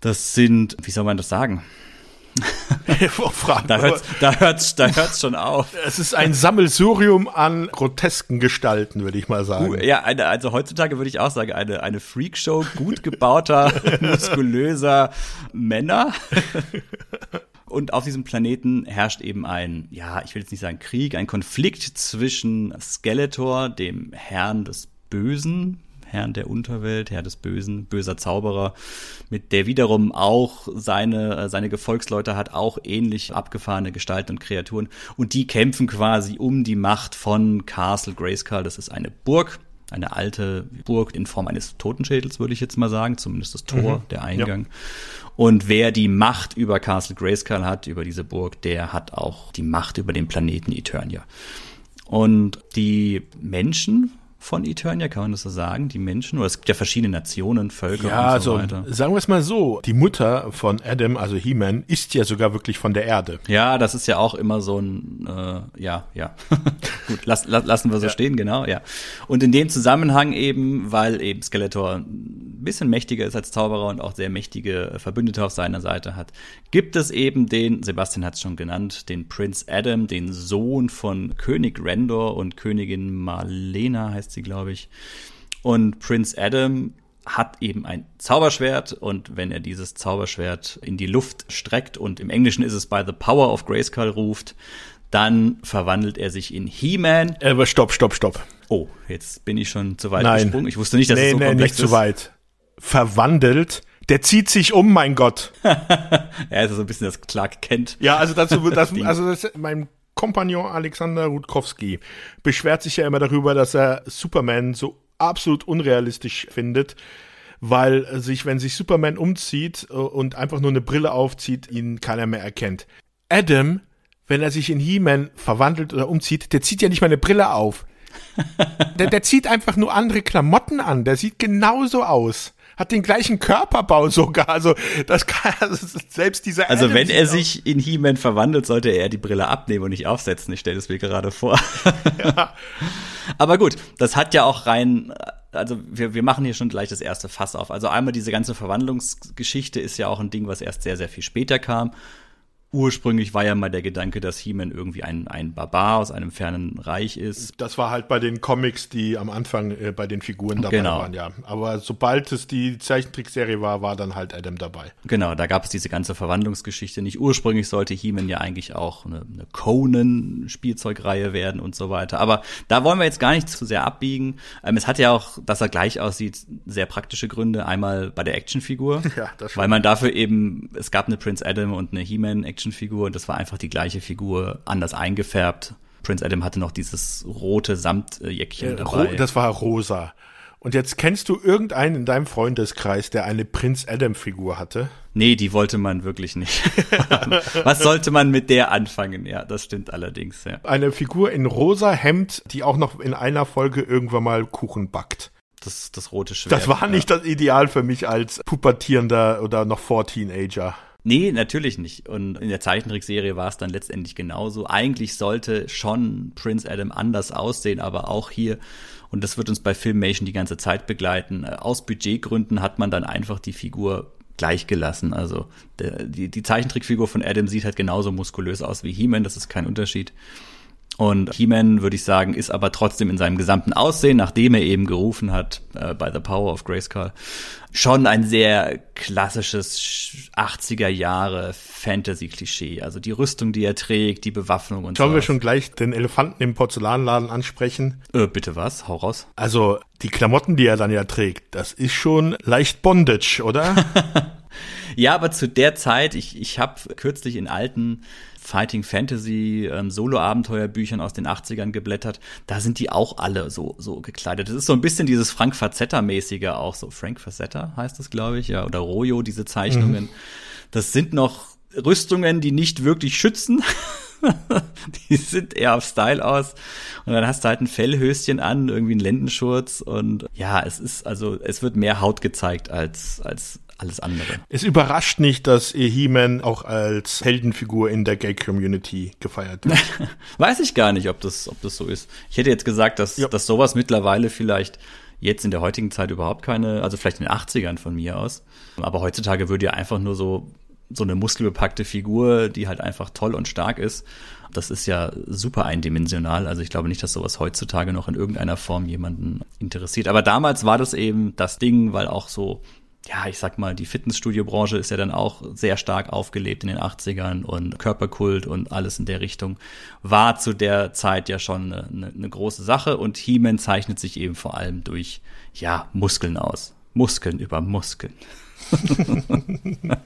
Das sind, wie soll man das sagen? Da hört's, da hört's, da hört's schon auf. Es ist ein Sammelsurium an grotesken Gestalten, würde ich mal sagen. Ja, eine, also heutzutage würde ich auch sagen, eine, eine Freakshow gut gebauter, muskulöser Männer. Und auf diesem Planeten herrscht eben ein, ja, ich will jetzt nicht sagen Krieg, ein Konflikt zwischen Skeletor, dem Herrn des Bösen, Herrn der Unterwelt, Herr des Bösen, böser Zauberer, mit der wiederum auch seine, äh, seine Gefolgsleute hat, auch ähnlich abgefahrene Gestalten und Kreaturen. Und die kämpfen quasi um die Macht von Castle Grayskull. Das ist eine Burg, eine alte Burg in Form eines Totenschädels, würde ich jetzt mal sagen, zumindest das Tor, mhm, der Eingang. Ja. Und wer die Macht über Castle Grayskull hat, über diese Burg, der hat auch die Macht über den Planeten Eternia. Und die Menschen von Eternia, kann man das so sagen? Die Menschen, oder es gibt ja verschiedene Nationen, Völker ja, und so also, weiter. Sagen wir es mal so, die Mutter von Adam, also He-Man, ist ja sogar wirklich von der Erde. Ja, das ist ja auch immer so ein, äh, ja, ja. Gut, lass, lass, lassen wir so ja. stehen, genau, ja. Und in dem Zusammenhang eben, weil eben Skeletor ein bisschen mächtiger ist als Zauberer und auch sehr mächtige Verbündete auf seiner Seite hat, gibt es eben den, Sebastian hat es schon genannt, den Prince Adam, den Sohn von König Rendor und Königin Marlena heißt sie, glaube ich. Und Prince Adam hat eben ein Zauberschwert und wenn er dieses Zauberschwert in die Luft streckt und im Englischen ist es by the power of Grayskull ruft, dann verwandelt er sich in He-Man. Aber stopp, stopp, stopp. Oh, jetzt bin ich schon zu weit Nein. gesprungen. Ich wusste nicht, dass nee, es so nee, komplex nicht ist. zu weit. Verwandelt. Der zieht sich um, mein Gott. er ist so ein bisschen das Clark Kent. Ja, also dazu, das, also das, mein Kompagnon Alexander Rutkowski beschwert sich ja immer darüber, dass er Superman so absolut unrealistisch findet, weil sich, wenn sich Superman umzieht und einfach nur eine Brille aufzieht, ihn keiner mehr erkennt. Adam, wenn er sich in He-Man verwandelt oder umzieht, der zieht ja nicht mal eine Brille auf. der, der zieht einfach nur andere Klamotten an. Der sieht genauso aus hat den gleichen Körperbau sogar. Also das kann also selbst dieser. Also Adam wenn er sich in He-Man verwandelt, sollte er die Brille abnehmen und nicht aufsetzen. Ich stelle es mir gerade vor. Ja. Aber gut, das hat ja auch rein. Also wir, wir machen hier schon gleich das erste Fass auf. Also einmal diese ganze Verwandlungsgeschichte ist ja auch ein Ding, was erst sehr, sehr viel später kam ursprünglich war ja mal der Gedanke, dass He-Man irgendwie ein, ein Barbar aus einem fernen Reich ist. Das war halt bei den Comics, die am Anfang äh, bei den Figuren dabei genau. waren, ja. Aber sobald es die Zeichentrickserie war, war dann halt Adam dabei. Genau, da gab es diese ganze Verwandlungsgeschichte nicht. Ursprünglich sollte He-Man ja eigentlich auch eine, eine Conan-Spielzeugreihe werden und so weiter. Aber da wollen wir jetzt gar nicht zu sehr abbiegen. Ähm, es hat ja auch, dass er gleich aussieht, sehr praktische Gründe. Einmal bei der Actionfigur, ja, das weil man dafür eben, es gab eine Prince Adam und eine He-Man-Action Actionfigur und das war einfach die gleiche Figur, anders eingefärbt. Prince Adam hatte noch dieses rote Samtjäckchen äh, dabei. Das war rosa. Und jetzt kennst du irgendeinen in deinem Freundeskreis, der eine Prince Adam Figur hatte? Nee, die wollte man wirklich nicht. Was sollte man mit der anfangen? Ja, das stimmt allerdings, ja. Eine Figur in rosa Hemd, die auch noch in einer Folge irgendwann mal Kuchen backt. Das, das rote Schwert. Das war nicht ja. das Ideal für mich als pubertierender oder noch vor Teenager. Nee, natürlich nicht. Und in der Zeichentrickserie war es dann letztendlich genauso. Eigentlich sollte schon Prince Adam anders aussehen, aber auch hier, und das wird uns bei Filmation die ganze Zeit begleiten, äh, aus Budgetgründen hat man dann einfach die Figur gleich gelassen. Also der, die, die Zeichentrickfigur von Adam sieht halt genauso muskulös aus wie He-Man, das ist kein Unterschied. Und He-Man, würde ich sagen, ist aber trotzdem in seinem gesamten Aussehen, nachdem er eben gerufen hat, äh, by the power of Grayskull, schon ein sehr klassisches 80er Jahre Fantasy-Klischee. Also die Rüstung, die er trägt, die Bewaffnung und so. Sollen wir schon gleich den Elefanten im Porzellanladen ansprechen? Äh, bitte was? Hau raus. Also die Klamotten, die er dann ja trägt, das ist schon leicht Bondage, oder? ja, aber zu der Zeit, ich, ich habe kürzlich in alten Fighting Fantasy ähm, Solo-Abenteuerbüchern aus den 80ern geblättert, da sind die auch alle so, so gekleidet. Das ist so ein bisschen dieses Frank Fazetta-mäßige auch, so Frank Fazetta heißt das, glaube ich, ja, oder Royo, diese Zeichnungen. Mhm. Das sind noch Rüstungen, die nicht wirklich schützen. die sind eher auf Style aus. Und dann hast du halt ein Fellhöschen an, irgendwie einen Lendenschurz und ja, es ist also, es wird mehr Haut gezeigt als, als alles andere. Es überrascht nicht, dass He-Man auch als Heldenfigur in der Gay-Community gefeiert wird. Weiß ich gar nicht, ob das, ob das so ist. Ich hätte jetzt gesagt, dass, ja. dass sowas mittlerweile vielleicht jetzt in der heutigen Zeit überhaupt keine, also vielleicht in den 80ern von mir aus. Aber heutzutage würde ja einfach nur so, so eine muskelbepackte Figur, die halt einfach toll und stark ist. Das ist ja super eindimensional. Also ich glaube nicht, dass sowas heutzutage noch in irgendeiner Form jemanden interessiert. Aber damals war das eben das Ding, weil auch so ja, ich sag mal, die Fitnessstudio-Branche ist ja dann auch sehr stark aufgelebt in den 80ern und Körperkult und alles in der Richtung war zu der Zeit ja schon eine, eine, große Sache und He-Man zeichnet sich eben vor allem durch, ja, Muskeln aus. Muskeln über Muskeln.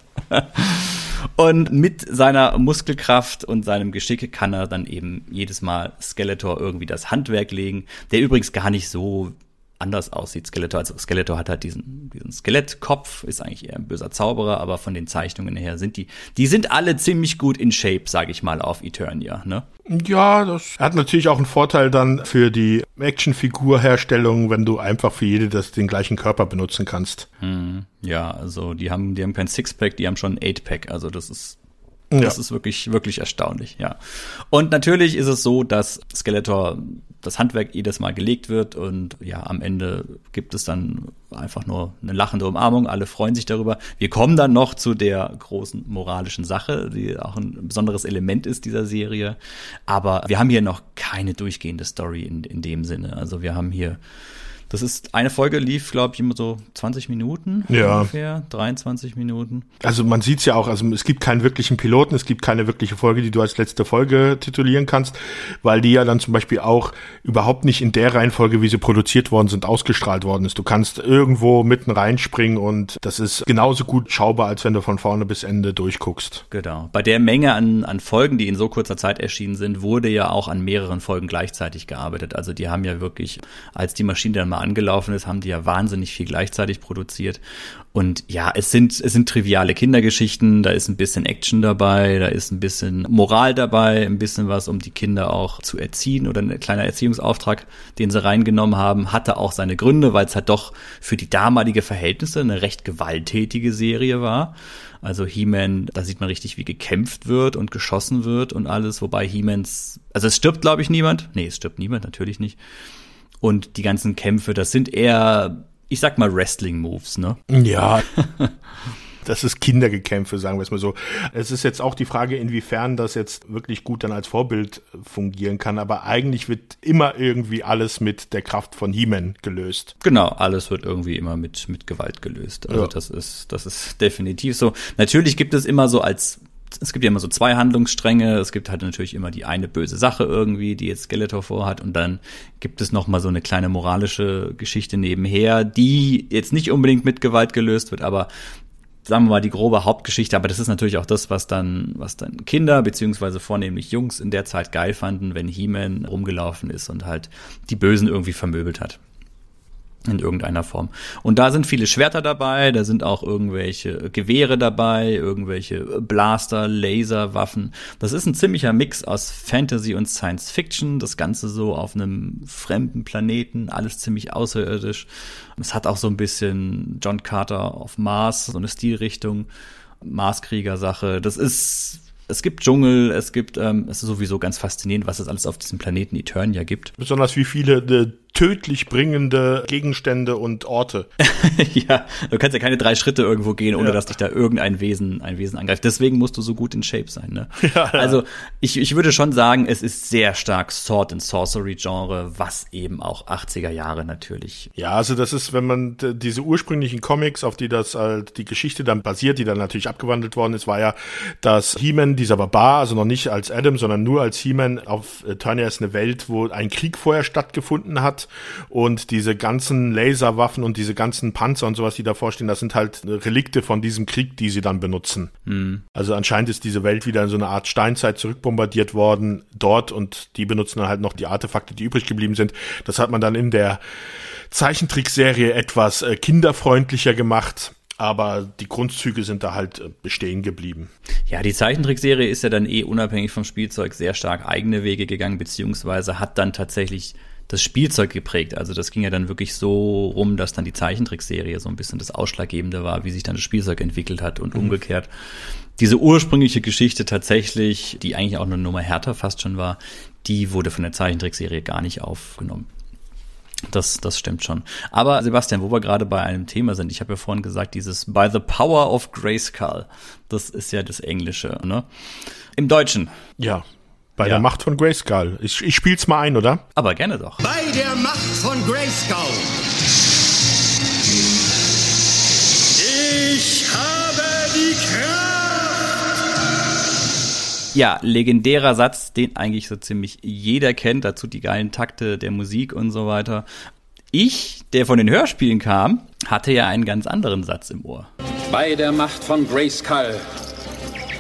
und mit seiner Muskelkraft und seinem Geschick kann er dann eben jedes Mal Skeletor irgendwie das Handwerk legen, der übrigens gar nicht so anders aussieht, Skeletor. Also Skeletor hat halt diesen, diesen Skelettkopf, ist eigentlich eher ein böser Zauberer, aber von den Zeichnungen her sind die, die sind alle ziemlich gut in Shape, sage ich mal, auf Eternia, ne? Ja, das hat natürlich auch einen Vorteil dann für die Actionfigurherstellung, wenn du einfach für jede das den gleichen Körper benutzen kannst. Hm, ja, also die haben, die haben kein Sixpack, die haben schon ein Eightpack, also das ist das ja. ist wirklich, wirklich erstaunlich, ja. Und natürlich ist es so, dass Skeletor das Handwerk jedes Mal gelegt wird und ja, am Ende gibt es dann einfach nur eine lachende Umarmung. Alle freuen sich darüber. Wir kommen dann noch zu der großen moralischen Sache, die auch ein besonderes Element ist dieser Serie. Aber wir haben hier noch keine durchgehende Story in, in dem Sinne. Also wir haben hier das ist, eine Folge lief, glaube ich, immer so 20 Minuten ja. ungefähr, 23 Minuten. Also man sieht's ja auch, also es gibt keinen wirklichen Piloten, es gibt keine wirkliche Folge, die du als letzte Folge titulieren kannst, weil die ja dann zum Beispiel auch überhaupt nicht in der Reihenfolge, wie sie produziert worden sind, ausgestrahlt worden ist. Du kannst irgendwo mitten reinspringen und das ist genauso gut schaubar, als wenn du von vorne bis Ende durchguckst. Genau. Bei der Menge an, an Folgen, die in so kurzer Zeit erschienen sind, wurde ja auch an mehreren Folgen gleichzeitig gearbeitet. Also die haben ja wirklich, als die Maschine dann mal angelaufen ist, haben die ja wahnsinnig viel gleichzeitig produziert. Und ja, es sind, es sind triviale Kindergeschichten, da ist ein bisschen Action dabei, da ist ein bisschen Moral dabei, ein bisschen was, um die Kinder auch zu erziehen oder ein kleiner Erziehungsauftrag, den sie reingenommen haben, hatte auch seine Gründe, weil es halt doch für die damalige Verhältnisse eine recht gewalttätige Serie war. Also He-Man, da sieht man richtig, wie gekämpft wird und geschossen wird und alles, wobei He-Mans, also es stirbt, glaube ich, niemand. Nee, es stirbt niemand, natürlich nicht. Und die ganzen Kämpfe, das sind eher, ich sag mal, Wrestling-Moves, ne? Ja. das ist Kindergekämpfe, sagen wir es mal so. Es ist jetzt auch die Frage, inwiefern das jetzt wirklich gut dann als Vorbild fungieren kann, aber eigentlich wird immer irgendwie alles mit der Kraft von He-Man gelöst. Genau, alles wird irgendwie immer mit, mit Gewalt gelöst. Also ja. das ist, das ist definitiv so. Natürlich gibt es immer so als es gibt ja immer so zwei Handlungsstränge. Es gibt halt natürlich immer die eine böse Sache irgendwie, die jetzt Skeletor vorhat. Und dann gibt es noch mal so eine kleine moralische Geschichte nebenher, die jetzt nicht unbedingt mit Gewalt gelöst wird, aber sagen wir mal die grobe Hauptgeschichte. Aber das ist natürlich auch das, was dann, was dann Kinder beziehungsweise vornehmlich Jungs in der Zeit geil fanden, wenn He-Man rumgelaufen ist und halt die Bösen irgendwie vermöbelt hat in irgendeiner Form. Und da sind viele Schwerter dabei, da sind auch irgendwelche Gewehre dabei, irgendwelche Blaster, Laserwaffen. Das ist ein ziemlicher Mix aus Fantasy und Science Fiction, das Ganze so auf einem fremden Planeten, alles ziemlich außerirdisch. Es hat auch so ein bisschen John Carter auf Mars, so eine Stilrichtung, Marskrieger-Sache. Das ist es gibt Dschungel, es gibt, ähm, es ist sowieso ganz faszinierend, was es alles auf diesem Planeten Eternia gibt. Besonders wie viele äh, tödlich bringende Gegenstände und Orte. ja, du kannst ja keine drei Schritte irgendwo gehen, ohne ja. dass dich da irgendein Wesen, ein Wesen angreift. Deswegen musst du so gut in Shape sein, ne? Ja. Also, ich, ich würde schon sagen, es ist sehr stark Sword and Sorcery Genre, was eben auch 80er Jahre natürlich. Ja, also das ist, wenn man diese ursprünglichen Comics, auf die das halt die Geschichte dann basiert, die dann natürlich abgewandelt worden ist, war ja, dass He-Man, dieser Barbar, also noch nicht als Adam, sondern nur als He-Man auf Eternia ist eine Welt, wo ein Krieg vorher stattgefunden hat und diese ganzen Laserwaffen und diese ganzen Panzer und sowas, die davor stehen, das sind halt Relikte von diesem Krieg, die sie dann benutzen. Mhm. Also anscheinend ist diese Welt wieder in so eine Art Steinzeit zurückbombardiert worden dort und die benutzen dann halt noch die Artefakte, die übrig geblieben sind. Das hat man dann in der Zeichentrickserie etwas äh, kinderfreundlicher gemacht aber die Grundzüge sind da halt äh, bestehen geblieben. Ja, die Zeichentrickserie ist ja dann eh unabhängig vom Spielzeug sehr stark eigene Wege gegangen, beziehungsweise hat dann tatsächlich das Spielzeug geprägt. Also das ging ja dann wirklich so rum, dass dann die Zeichentrickserie so ein bisschen das Ausschlaggebende war, wie sich dann das Spielzeug entwickelt hat und mhm. umgekehrt. Diese ursprüngliche Geschichte tatsächlich, die eigentlich auch eine Nummer härter fast schon war, die wurde von der Zeichentrickserie gar nicht aufgenommen. Das, das stimmt schon. Aber Sebastian, wo wir gerade bei einem Thema sind, ich habe ja vorhin gesagt, dieses By the Power of Grayskull, das ist ja das Englische, ne? Im Deutschen. Ja. Bei ja. der Macht von Grayskull. Ich, ich spiel's mal ein, oder? Aber gerne doch. Bei der Macht von Grayskull. Ich habe die Kraft. Ja, legendärer Satz, den eigentlich so ziemlich jeder kennt. Dazu die geilen Takte der Musik und so weiter. Ich, der von den Hörspielen kam, hatte ja einen ganz anderen Satz im Ohr. Bei der Macht von Grayskull.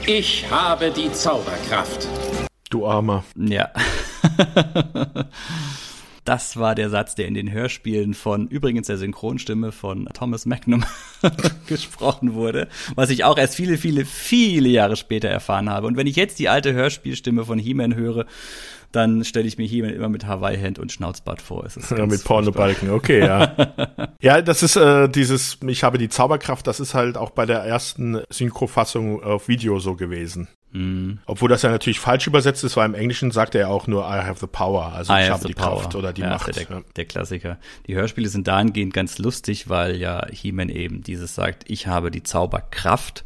Ich habe die Zauberkraft. Du Armer. Ja. das war der Satz, der in den Hörspielen von übrigens der Synchronstimme von Thomas Magnum gesprochen wurde, was ich auch erst viele, viele, viele Jahre später erfahren habe. Und wenn ich jetzt die alte Hörspielstimme von He-Man höre, dann stelle ich mir He-Man immer mit Hawaii-Hand und Schnauzbart vor. Es ist ja, mit Pornobalken, okay, ja. ja, das ist äh, dieses, ich habe die Zauberkraft, das ist halt auch bei der ersten Synchrofassung auf Video so gewesen. Mhm. Obwohl das ja natürlich falsch übersetzt ist, weil im Englischen sagt er ja auch nur I have the power, also I ich habe die power. Kraft oder die ja, Macht. Der, der, der, Klassiker. Die Hörspiele sind dahingehend ganz lustig, weil ja He-Man eben dieses sagt, ich habe die Zauberkraft.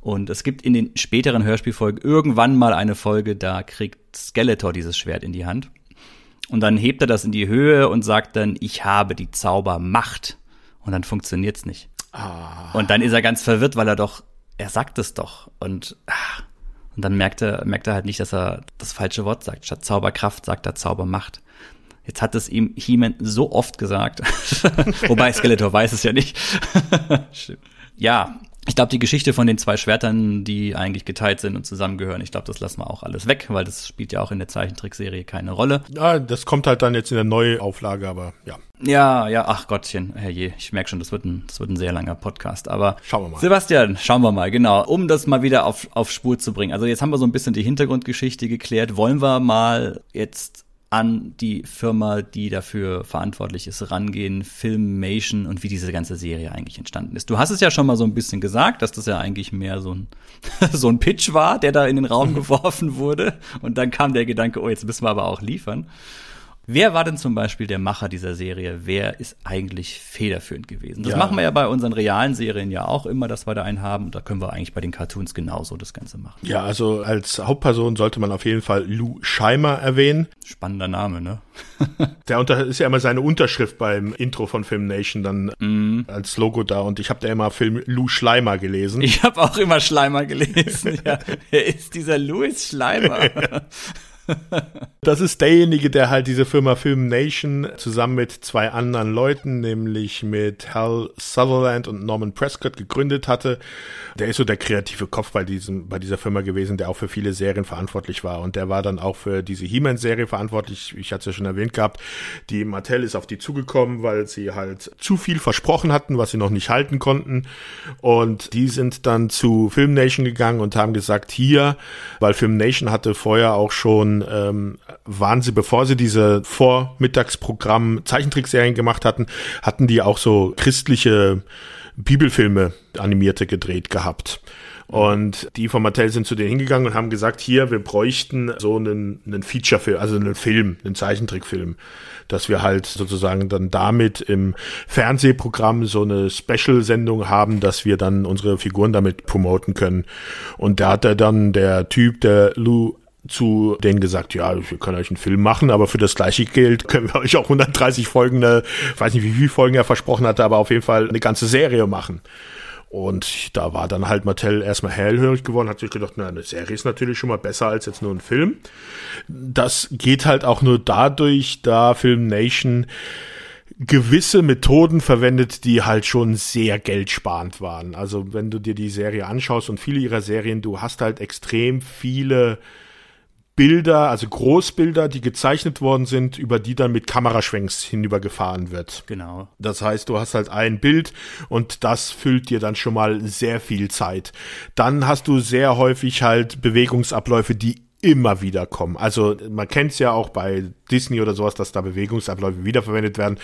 Und es gibt in den späteren Hörspielfolgen irgendwann mal eine Folge, da kriegt Skeletor dieses Schwert in die Hand. Und dann hebt er das in die Höhe und sagt dann, ich habe die Zaubermacht. Und dann funktioniert's nicht. Ah. Und dann ist er ganz verwirrt, weil er doch, er sagt es doch. Und ach, und dann merkt er, merkt er halt nicht, dass er das falsche Wort sagt. Statt Zauberkraft sagt er Zaubermacht. Jetzt hat es ihm He-Man so oft gesagt. Wobei Skeletor weiß es ja nicht. ja, ich glaube, die Geschichte von den zwei Schwertern, die eigentlich geteilt sind und zusammengehören, ich glaube, das lassen wir auch alles weg, weil das spielt ja auch in der Zeichentrickserie keine Rolle. Ja, das kommt halt dann jetzt in der Neuauflage, aber ja. Ja, ja, ach Gottchen, herrje, ich merke schon, das wird, ein, das wird ein sehr langer Podcast, aber schauen wir mal. Sebastian, schauen wir mal, genau, um das mal wieder auf, auf Spur zu bringen. Also jetzt haben wir so ein bisschen die Hintergrundgeschichte geklärt, wollen wir mal jetzt an die Firma, die dafür verantwortlich ist, rangehen, Filmation und wie diese ganze Serie eigentlich entstanden ist. Du hast es ja schon mal so ein bisschen gesagt, dass das ja eigentlich mehr so ein, so ein Pitch war, der da in den Raum geworfen wurde. Und dann kam der Gedanke, oh, jetzt müssen wir aber auch liefern. Wer war denn zum Beispiel der Macher dieser Serie? Wer ist eigentlich federführend gewesen? Das ja. machen wir ja bei unseren realen Serien ja auch immer, dass wir da einen haben. Da können wir eigentlich bei den Cartoons genauso das Ganze machen. Ja, also als Hauptperson sollte man auf jeden Fall Lou Scheimer erwähnen. Spannender Name, ne? der unter ist ja immer seine Unterschrift beim Intro von Film Nation dann mm. als Logo da und ich habe da immer Film Lou Schleimer gelesen. Ich habe auch immer Schleimer gelesen. ja, wer ist dieser Louis Schleimer? das ist derjenige, der halt diese Firma Film Nation zusammen mit zwei anderen Leuten, nämlich mit Hal Sutherland und Norman Prescott gegründet hatte. Der ist so der kreative Kopf bei diesem, bei dieser Firma gewesen, der auch für viele Serien verantwortlich war. Und der war dann auch für diese He-Man-Serie verantwortlich. Ich hatte es ja schon erwähnt gehabt. Die Mattel ist auf die zugekommen, weil sie halt zu viel versprochen hatten, was sie noch nicht halten konnten. Und die sind dann zu Film Nation gegangen und haben gesagt, hier, weil Film Nation hatte vorher auch schon ähm, waren sie, bevor sie diese Vormittagsprogramm Zeichentrickserien gemacht hatten, hatten die auch so christliche Bibelfilme animierte gedreht gehabt. Und die von Mattel sind zu denen hingegangen und haben gesagt, hier, wir bräuchten so einen, einen Feature-Film, also einen Film, einen Zeichentrickfilm, dass wir halt sozusagen dann damit im Fernsehprogramm so eine Special-Sendung haben, dass wir dann unsere Figuren damit promoten können. Und da hat er dann der Typ, der Lou zu denen gesagt, ja, wir können euch einen Film machen, aber für das gleiche Geld können wir euch auch 130 Folgen, äh, weiß nicht, wie viele Folgen er versprochen hatte, aber auf jeden Fall eine ganze Serie machen. Und da war dann halt Mattel erstmal hellhörig geworden, hat sich gedacht, na, eine Serie ist natürlich schon mal besser als jetzt nur ein Film. Das geht halt auch nur dadurch, da Film Nation gewisse Methoden verwendet, die halt schon sehr geldsparend waren. Also wenn du dir die Serie anschaust und viele ihrer Serien, du hast halt extrem viele Bilder, also Großbilder, die gezeichnet worden sind, über die dann mit Kameraschwenks hinübergefahren wird. Genau. Das heißt, du hast halt ein Bild und das füllt dir dann schon mal sehr viel Zeit. Dann hast du sehr häufig halt Bewegungsabläufe, die immer wieder kommen. Also man kennt es ja auch bei Disney oder sowas, dass da Bewegungsabläufe wiederverwendet werden.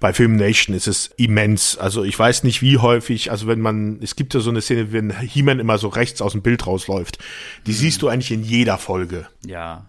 Bei Film Nation ist es immens. Also ich weiß nicht, wie häufig, also wenn man, es gibt ja so eine Szene, wenn He-Man immer so rechts aus dem Bild rausläuft. Die mhm. siehst du eigentlich in jeder Folge. Ja.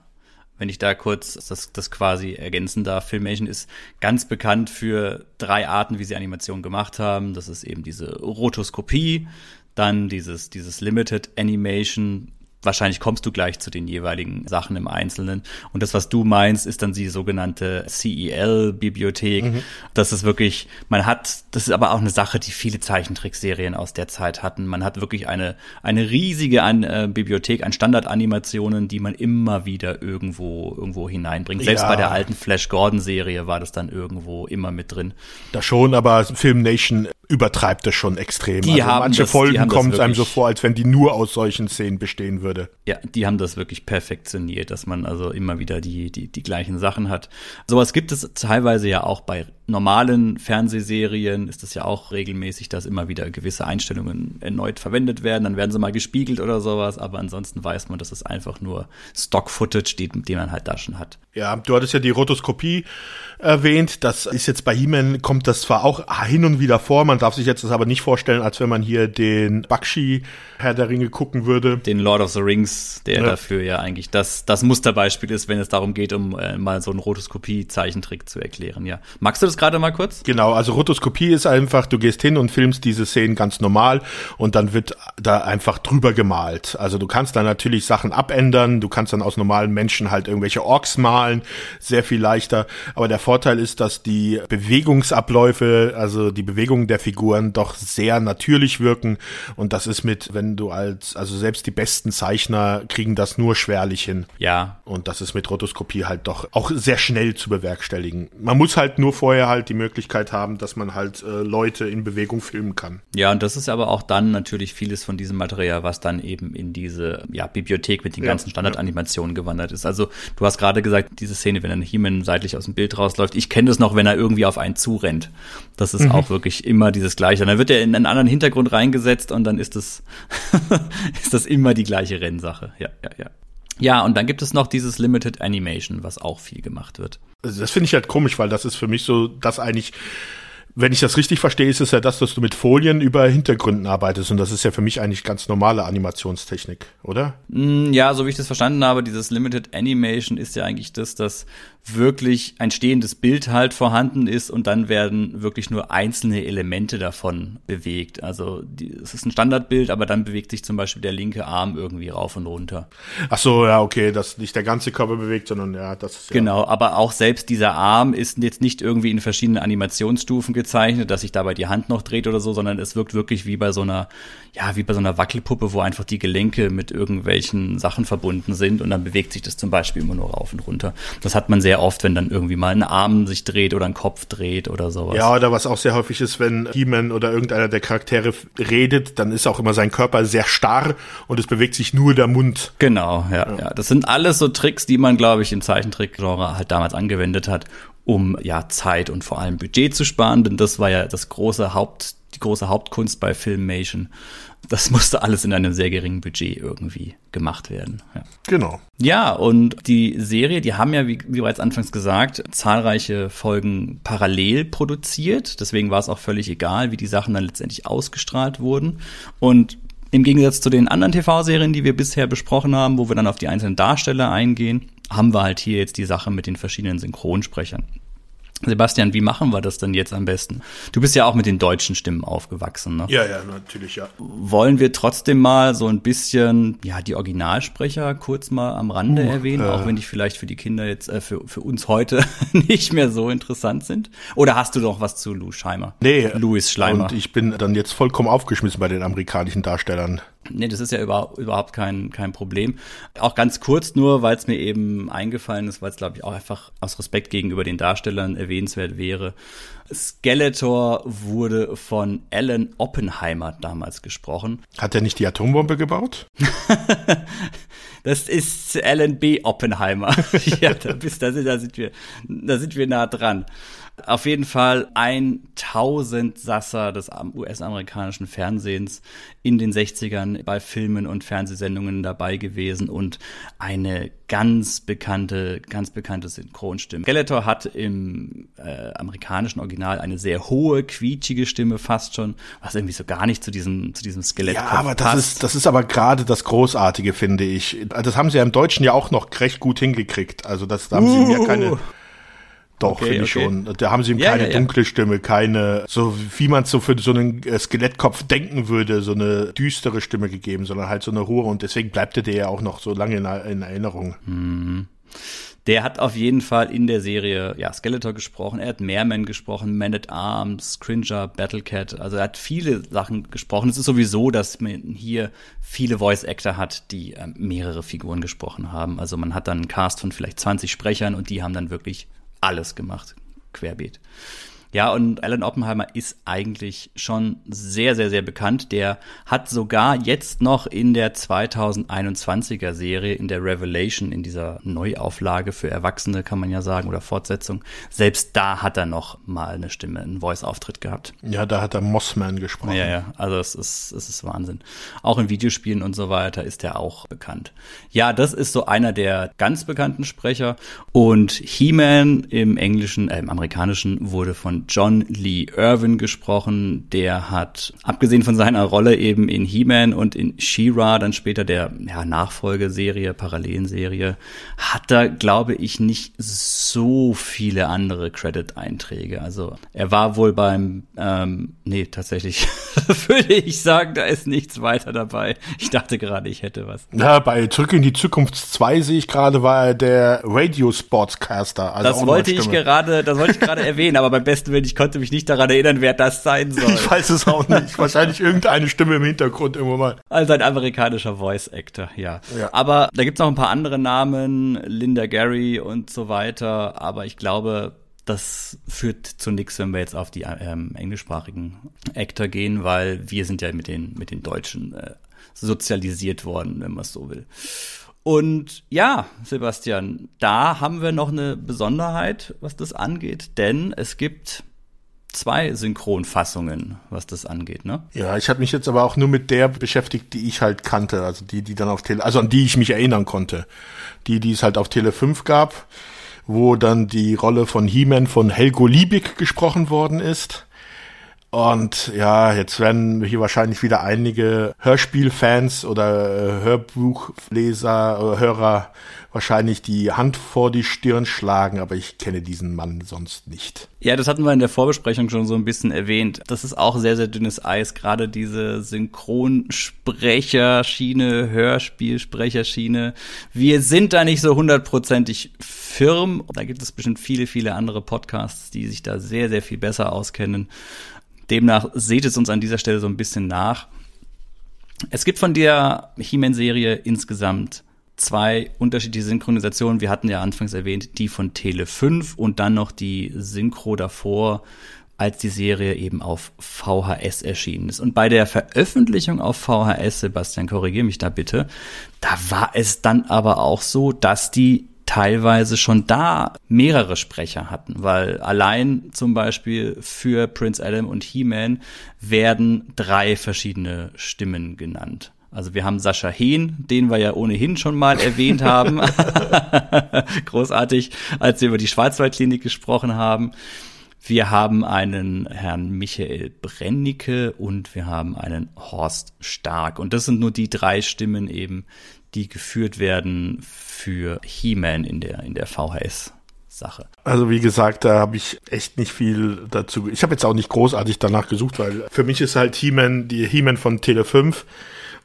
Wenn ich da kurz das, das quasi ergänzen darf, Filmation ist ganz bekannt für drei Arten, wie sie Animation gemacht haben. Das ist eben diese Rotoskopie, dann dieses, dieses Limited Animation, wahrscheinlich kommst du gleich zu den jeweiligen Sachen im Einzelnen. Und das, was du meinst, ist dann die sogenannte CEL-Bibliothek. Mhm. Das ist wirklich, man hat, das ist aber auch eine Sache, die viele Zeichentrickserien aus der Zeit hatten. Man hat wirklich eine, eine riesige an, äh, Bibliothek an Standardanimationen, die man immer wieder irgendwo, irgendwo hineinbringt. Selbst ja. bei der alten Flash Gordon-Serie war das dann irgendwo immer mit drin. Da schon, aber Film Nation übertreibt es schon extrem. Die haben manche das- Folgen das kommt es einem so vor, als wenn die nur aus solchen Szenen bestehen würde. Ja, die haben das wirklich perfektioniert, dass man also immer wieder die, die, die gleichen Sachen hat. Sowas gibt es teilweise ja auch bei normalen Fernsehserien, ist es ja auch regelmäßig, dass immer wieder gewisse Einstellungen erneut verwendet werden, dann werden sie mal gespiegelt oder sowas, aber ansonsten weiß man, dass es einfach nur Stock-Footage, die, den man halt da schon hat. Ja, du hattest ja die Rotoskopie erwähnt. Das ist jetzt bei He-Man, kommt das zwar auch hin und wieder vor, man darf sich jetzt das aber nicht vorstellen, als wenn man hier den Bakshi Herr der Ringe gucken würde. Den Lord of the Rings, der Ja. dafür ja eigentlich das, das Musterbeispiel ist, wenn es darum geht, um äh, mal so einen Rotoskopie-Zeichentrick zu erklären, ja. Magst du das gerade mal kurz? Genau, also Rotoskopie ist einfach, du gehst hin und filmst diese Szenen ganz normal und dann wird da einfach drüber gemalt. Also du kannst da natürlich Sachen abändern, du kannst dann aus normalen Menschen halt irgendwelche Orks malen, sehr viel leichter. Aber der Vorteil ist, dass die Bewegungsabläufe, also die Bewegungen der Figuren doch sehr natürlich wirken und das ist mit, wenn du als, also selbst die besten Zeichner kriegen das nur schwerlich hin. Ja, Und das ist mit Rotoskopie halt doch auch sehr schnell zu bewerkstelligen. Man muss halt nur vorher halt die Möglichkeit haben, dass man halt äh, Leute in Bewegung filmen kann. Ja, und das ist aber auch dann natürlich vieles von diesem Material, was dann eben in diese ja, Bibliothek mit den Ja, ganzen Standardanimationen gewandert ist. Also du hast gerade gesagt, diese Szene, wenn ein He-Man seitlich aus dem Bild rausläuft, ich kenne das noch, wenn er irgendwie auf einen zurennt. Das ist auch wirklich immer dieses Gleiche. Und dann wird er in einen anderen Hintergrund reingesetzt und dann ist das, ist das immer die gleiche Rennsache. Ja, ja, ja. Ja, und dann gibt es noch dieses Limited Animation, was auch viel gemacht wird. Also das finde ich halt komisch, weil das ist für mich so, dass eigentlich, wenn ich das richtig verstehe, ist es ja das, dass du mit Folien über Hintergründen arbeitest und das ist ja für mich eigentlich ganz normale Animationstechnik, oder? Mm, Ja, so wie ich das verstanden habe, dieses Limited Animation ist ja eigentlich das, dass wirklich ein stehendes Bild halt vorhanden ist und dann werden wirklich nur einzelne Elemente davon bewegt. Also die, es ist ein Standardbild, aber dann bewegt sich zum Beispiel der linke Arm irgendwie rauf und runter. Ach so, ja, okay, dass nicht der ganze Körper bewegt, sondern ja, das ist ja. Genau, aber auch selbst dieser Arm ist jetzt nicht irgendwie in verschiedenen Animationsstufen gezeichnet, dass sich dabei die Hand noch dreht oder so, sondern es wirkt wirklich wie bei so einer, ja, wie bei so einer Wackelpuppe, wo einfach die Gelenke mit irgendwelchen Sachen verbunden sind und dann bewegt sich das zum Beispiel immer nur rauf und runter. Das hat man sehr oft, wenn dann irgendwie mal ein Arm sich dreht oder ein Kopf dreht oder sowas. Ja, oder was auch sehr häufig ist, wenn He-Man oder irgendeiner der Charaktere redet, dann ist auch immer sein Körper sehr starr und es bewegt sich nur der Mund. Genau, ja, ja. Das sind alles so Tricks, die man, glaube ich, im Zeichentrickgenre halt damals angewendet hat, um ja Zeit und vor allem Budget zu sparen, denn das war ja das große Haupt, die große Hauptkunst bei Filmation. Das musste alles in einem sehr geringen Budget irgendwie gemacht werden. Ja. Genau. Ja, und die Serie, die haben ja, wie, wie bereits anfangs gesagt, zahlreiche Folgen parallel produziert. Deswegen war es auch völlig egal, wie die Sachen dann letztendlich ausgestrahlt wurden. Und im Gegensatz zu den anderen TV-Serien, die wir bisher besprochen haben, wo wir dann auf die einzelnen Darsteller eingehen, haben wir halt hier jetzt die Sache mit den verschiedenen Synchronsprechern. Sebastian, wie machen wir das denn jetzt am besten? Du bist ja auch mit den deutschen Stimmen aufgewachsen, ne? Ja, ja, natürlich, ja. Wollen wir trotzdem mal so ein bisschen, ja, die Originalsprecher kurz mal am Rande erwähnen, auch wenn die vielleicht für die Kinder jetzt, äh, für, für uns heute nicht mehr so interessant sind? Oder hast du noch was zu Lou Scheimer? Nee, Louis Schleimer. Und ich bin dann jetzt vollkommen aufgeschmissen bei den amerikanischen Darstellern. Nee, das ist ja über, überhaupt kein, kein Problem. Auch ganz kurz nur, weil es mir eben eingefallen ist, weil es, glaube ich, auch einfach aus Respekt gegenüber den Darstellern erwähnenswert wäre. Skeletor wurde von Alan Oppenheimer damals gesprochen. Hat er nicht die Atombombe gebaut? Das ist Alan B. Oppenheimer. ja, da, bist, da, sind, da, sind wir, da sind wir nah dran. Auf jeden Fall ein Tausendsasser des US-amerikanischen Fernsehens in den 60ern bei Filmen und Fernsehsendungen dabei gewesen und eine ganz bekannte, ganz bekannte Synchronstimme. Skeletor hat im äh, amerikanischen Original eine sehr hohe, quietschige Stimme fast schon, was irgendwie so gar nicht zu diesem, zu diesem Skelett Ja, aber das ist, das ist aber gerade das Großartige, finde ich. Das haben sie ja im Deutschen ja auch noch recht gut hingekriegt. Also das, da haben sie mir keine, doch, Okay, finde ich okay. schon. Da haben sie ihm Ja, keine ja, ja. dunkle Stimme, keine, so wie man so für so einen äh, Skelettkopf denken würde, so eine düstere Stimme gegeben, sondern halt so eine hohe und deswegen bleibt er dir ja auch noch so lange in, in Erinnerung. Der hat auf jeden Fall in der Serie ja, Skeletor gesprochen, er hat Mehrman gesprochen, Man at Arms, Cringer, Battlecat, also er hat viele Sachen gesprochen. Es ist sowieso, dass man hier viele Voice Actor hat, die ähm, mehrere Figuren gesprochen haben. Also man hat dann einen Cast von vielleicht 20 Sprechern und die haben dann wirklich alles gemacht, querbeet. Ja, und Alan Oppenheimer ist eigentlich schon sehr, sehr, sehr bekannt. Der hat sogar jetzt noch in der 2021er Serie, in der Revelation, in dieser Neuauflage für Erwachsene, kann man ja sagen, oder Fortsetzung, selbst da hat er noch mal eine Stimme, einen Voice-Auftritt gehabt. Ja, da hat er Mossman gesprochen. Ja, ja, also es ist, es ist Wahnsinn. Auch in Videospielen und so weiter ist er auch bekannt. Ja, das ist so einer der ganz bekannten Sprecher. Und He-Man im Englischen, äh, im Amerikanischen wurde von John Lee Irvin gesprochen. Der hat, abgesehen von seiner Rolle eben in He-Man und in She-Ra, dann später der ja, Nachfolgeserie, Parallelenserie, hat er, glaube ich, nicht so viele andere Credit-Einträge. Also er war wohl beim, ähm, nee, tatsächlich würde ich sagen, da ist nichts weiter dabei. Ich dachte gerade, ich hätte was. Ja, bei Zurück in die Zukunft 2 sehe ich gerade, war er der Radio Sportscaster. Also das wollte ich gerade, das wollte ich gerade erwähnen, aber beim besten Willen, ich konnte mich nicht daran erinnern, wer das sein soll. Ich weiß es auch nicht. Wahrscheinlich irgendeine Stimme im Hintergrund irgendwo mal. Also ein amerikanischer Voice Actor, ja. ja. Aber da gibt's noch ein paar andere Namen, Linda Gary und so weiter. Aber ich glaube, das führt zu nichts, wenn wir jetzt auf die ähm, englischsprachigen Actor gehen, weil wir sind ja mit den, mit den Deutschen äh, sozialisiert worden, wenn man es so will. Und ja, Sebastian, da haben wir noch eine Besonderheit, was das angeht, denn es gibt zwei Synchronfassungen, was das angeht, ne? Ja, ich habe mich jetzt aber auch nur mit der beschäftigt, die ich halt kannte, also die, die dann auf Tele, also an die ich mich erinnern konnte. Die, die es halt auf Tele 5 gab, wo dann die Rolle von He-Man von Helgo Liebig gesprochen worden ist. Und ja, jetzt werden hier wahrscheinlich wieder einige Hörspielfans oder äh, Hörbuchleser oder Hörer wahrscheinlich die Hand vor die Stirn schlagen, aber ich kenne diesen Mann sonst nicht. Ja, das hatten wir in der Vorbesprechung schon so ein bisschen erwähnt. Das ist auch sehr, sehr dünnes Eis, gerade diese Synchronsprecherschiene, Hörspielsprecherschiene. Wir sind da nicht so hundertprozentig firm. Da gibt es bestimmt viele, viele andere Podcasts, die sich da sehr, sehr viel besser auskennen. Demnach seht es uns an dieser Stelle so ein bisschen nach. Es gibt von der He-Man-Serie insgesamt zwei unterschiedliche Synchronisationen. Wir hatten ja anfangs erwähnt, die von Tele 5 und dann noch die Synchro davor, als die Serie eben auf VHS erschienen ist. Und bei der Veröffentlichung auf VHS, Sebastian, korrigier mich da bitte, da war es dann aber auch so, dass die teilweise schon da mehrere Sprecher hatten, weil allein zum Beispiel für Prince Adam und He-Man werden drei verschiedene Stimmen genannt. Also wir haben Sascha Hehn, den wir ja ohnehin schon mal erwähnt haben. Großartig, als wir über die Schwarzwaldklinik gesprochen haben. Wir haben einen Herrn Michael Brennicke und wir haben einen Horst Stark. Und das sind nur die drei Stimmen eben, die geführt werden für He-Man in der, in der VHS. Sache. Also wie gesagt, da habe ich echt nicht viel dazu. Ich habe jetzt auch nicht großartig danach gesucht, weil für mich ist halt He-Man, die He-Man von Tele 5.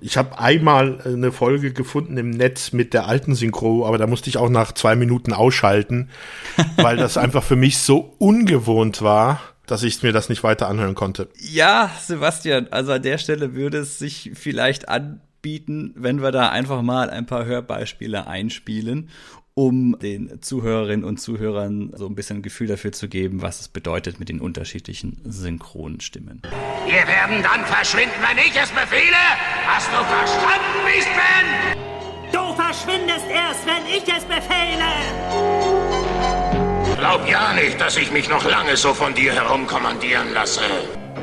Ich habe einmal eine Folge gefunden im Netz mit der alten Synchro, aber da musste ich auch nach zwei Minuten ausschalten, weil das einfach für mich so ungewohnt war dass ich mir das nicht weiter anhören konnte. Ja, Sebastian, also an der Stelle würde es sich vielleicht an, bieten, wenn wir da einfach mal ein paar Hörbeispiele einspielen, um den Zuhörerinnen und Zuhörern so ein bisschen ein Gefühl dafür zu geben, was es bedeutet mit den unterschiedlichen Synchronstimmen. Wir werden dann verschwinden, wenn ich es befehle. Hast du verstanden, Beastman? Du verschwindest erst, wenn ich es befehle. Glaub ja nicht, dass ich mich noch lange so von dir herumkommandieren lasse.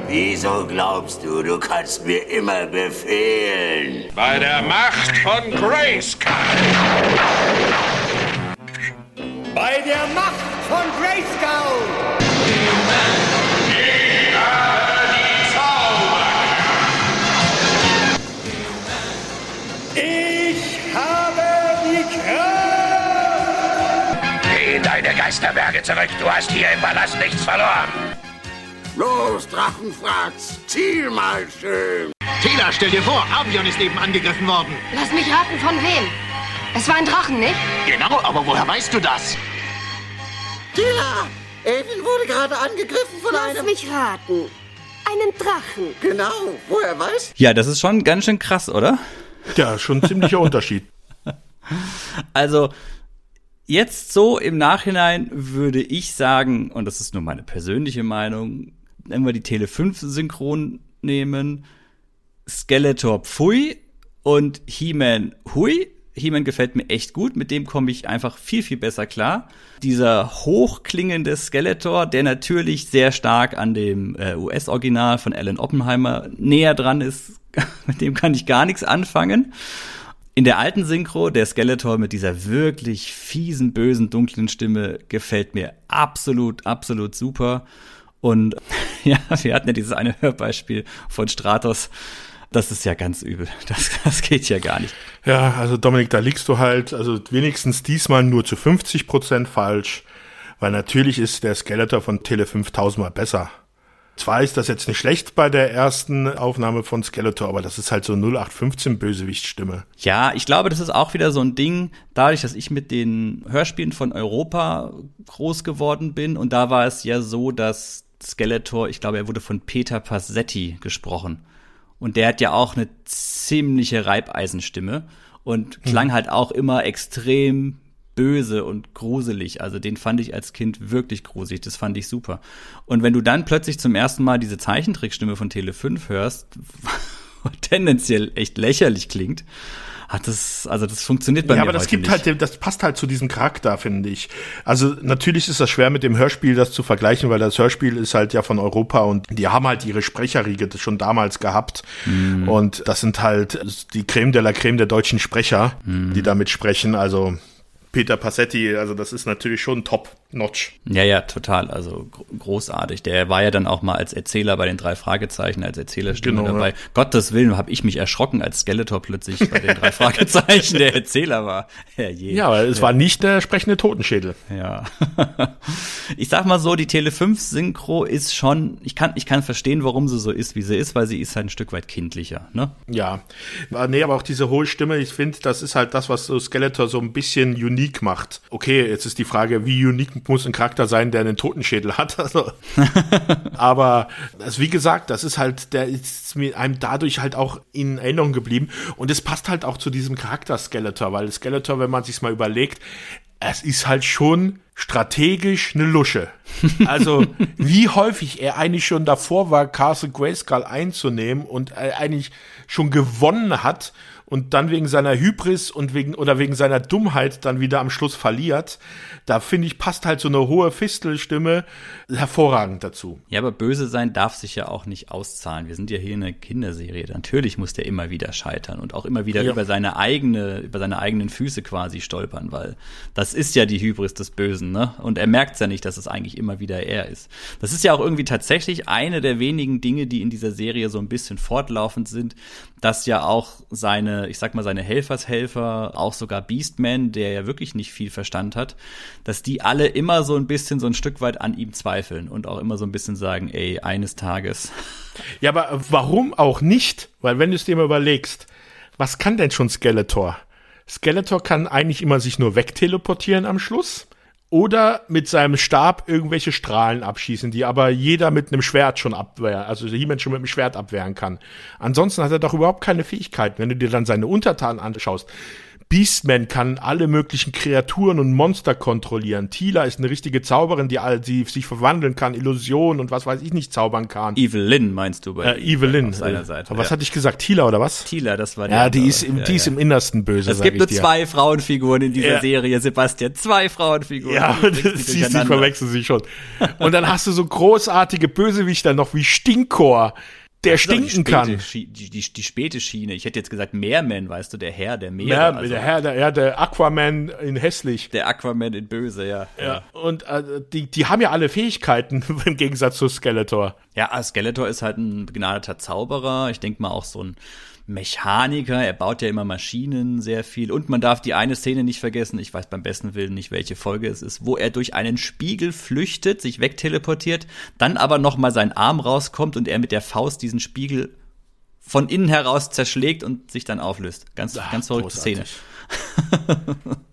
Wieso glaubst du, du kannst mir immer befehlen? Bei der Macht von Grayskull. Bei der Macht von Grayskull. Ich habe die Zauberkraft. Ich habe die Kraft. Geh in deine Geisterberge zurück. Du hast hier im Palast nichts verloren. Los, Drachenfratz, ziel mal schön. Tila, stell dir vor, Avion ist eben angegriffen worden. Lass mich raten, von wem? Es war ein Drachen, nicht? Genau, aber woher weißt du das? Tila, Elvin wurde gerade angegriffen von Lass einem... mich raten. Einen Drachen. Genau, woher weißt Ja, das ist schon ganz schön krass, oder? Ja, schon ein ziemlicher Unterschied. Also, Jetzt so im Nachhinein würde ich sagen, und das ist nur meine persönliche Meinung, wenn wir die Tele 5 synchron nehmen, Skeletor Pfui und He-Man Hui. He-Man gefällt mir echt gut, mit dem komme ich einfach viel, viel besser klar. Dieser hochklingende Skeletor, der natürlich sehr stark an dem äh, US-Original von Alan Oppenheimer näher dran ist, mit dem kann ich gar nichts anfangen. In der alten Synchro, der Skeletor mit dieser wirklich fiesen, bösen, dunklen Stimme gefällt mir absolut, absolut super. Und ja, wir hatten ja dieses eine Hörbeispiel von Stratos, das ist ja ganz übel. Das, das geht ja gar nicht. Ja, also Dominik, da liegst du halt, also wenigstens diesmal nur zu 50 Prozent falsch, weil natürlich ist der Skeletor von Tele 5000 mal besser. Zwar ist das jetzt nicht schlecht bei der ersten Aufnahme von Skeletor, aber das ist halt so 0815 Bösewichtstimme. Ja, ich glaube, das ist auch wieder so ein Ding, dadurch, dass ich mit den Hörspielen von Europa groß geworden bin und da war es ja so, dass Skeletor, ich glaube, er wurde von Peter Passetti gesprochen. Und der hat ja auch eine ziemliche Reibeisenstimme und klang hm. halt auch immer extrem böse und gruselig. Also den fand ich als Kind wirklich gruselig. Das fand ich super. Und wenn du dann plötzlich zum ersten Mal diese Zeichentrickstimme von Tele 5 hörst, tendenziell echt lächerlich klingt, hat das, also das funktioniert bei ja, mir aber das gibt nicht. halt, das passt halt zu diesem Charakter, finde ich. Also natürlich ist das schwer mit dem Hörspiel das zu vergleichen, weil das Hörspiel ist halt ja von Europa und die haben halt ihre Sprecherriege schon damals gehabt mm. und das sind halt die Creme de la Creme der deutschen Sprecher, mm. die damit sprechen. Also Peter Passetti, also das ist natürlich schon top-notch. Ja, ja, total, also großartig. Der war ja dann auch mal als Erzähler bei den drei Fragezeichen, als Erzählerstimme genau, dabei. Ja. Gottes Willen, habe ich mich erschrocken, als Skeletor plötzlich bei den drei Fragezeichen der Erzähler war. Herrje. Ja, aber es ja. war nicht der sprechende Totenschädel. Ja. ich sag mal so, die Tele 5 Synchro ist schon, ich kann, ich kann verstehen, warum sie so ist, wie sie ist, weil sie ist halt ein Stück weit kindlicher, ne? Ja. Nee, aber auch diese hohe Stimme, ich finde, das ist halt das, was so Skeletor so ein bisschen unique unique macht. Okay, jetzt ist die Frage, wie unique muss ein Charakter sein, der einen Totenschädel hat? Also, aber also wie gesagt, das ist halt, der ist mir einem dadurch halt auch in Erinnerung geblieben. Und es passt halt auch zu diesem Charakter Skeletor, weil Skeletor, wenn man sich's mal überlegt, es ist halt schon strategisch eine Lusche. Also, wie häufig er eigentlich schon davor war, Castle Grayskull einzunehmen und eigentlich schon gewonnen hat und dann wegen seiner Hybris und wegen oder wegen seiner Dummheit dann wieder am Schluss verliert, da finde ich passt halt so eine hohe Fistelstimme hervorragend dazu. Ja, aber böse sein darf sich ja auch nicht auszahlen. Wir sind ja hier in einer Kinderserie. Natürlich muss der immer wieder scheitern und auch immer wieder ja. über seine eigene über seine eigenen Füße quasi stolpern, weil das ist ja die Hybris des Bösen, ne? Und er merkt ja nicht, dass es eigentlich immer wieder er ist. Das ist ja auch irgendwie tatsächlich eine der wenigen Dinge, die in dieser Serie so ein bisschen fortlaufend sind, dass ja auch seine, ich sag mal, seine Helfershelfer, auch sogar Beastman, der ja wirklich nicht viel Verstand hat, dass die alle immer so ein bisschen so ein Stück weit an ihm zweifeln und auch immer so ein bisschen sagen, ey, eines Tages. Ja, aber warum auch nicht? Weil wenn du es dir mal überlegst, was kann denn schon Skeletor? Skeletor kann eigentlich immer sich nur wegteleportieren am Schluss oder mit seinem Stab irgendwelche Strahlen abschießen, die aber jeder mit einem Schwert schon abwehren, also jemand schon mit einem Schwert abwehren kann. Ansonsten hat er doch überhaupt keine Fähigkeiten. Wenn du dir dann seine Untertanen anschaust, Beastman kann alle möglichen Kreaturen und Monster kontrollieren. Tila ist eine richtige Zauberin, die, die sich verwandeln kann, Illusionen und was weiß ich nicht zaubern kann. Evelyn meinst du bei äh, Evelyn. Auf seiner Seite. Aber was hatte ich gesagt? Tila oder was? Tila, das war die Ja, die ist, im, ja, die ist im Innersten böse. Es gibt nur dir. zwei Frauenfiguren in dieser ja. Serie, Sebastian. Zwei Frauenfiguren. Ja, sie, sie verwechseln sich schon. Und dann hast du so großartige Bösewichter noch wie Stinkor der stinken kann. Die, die, die, die, späte Schiene. Ich hätte jetzt gesagt Meerman, weißt du, der Herr der Meere. Meer, also. Der Herr, der, ja, der Aquaman in hässlich. Der Aquaman in böse, ja. Ja, ja. und äh, die, die haben ja alle Fähigkeiten im Gegensatz zu Skeletor. Ja, Skeletor ist halt ein begnadeter Zauberer. Ich denke mal auch so ein Mechaniker, er baut ja immer Maschinen sehr viel. Und man darf die eine Szene nicht vergessen, ich weiß beim besten Willen nicht, welche Folge es ist, wo er durch einen Spiegel flüchtet, sich wegteleportiert, dann aber nochmal sein Arm rauskommt und er mit der Faust diesen Spiegel von innen heraus zerschlägt und sich dann auflöst. Ganz, Ach, ganz verrückte. Szene.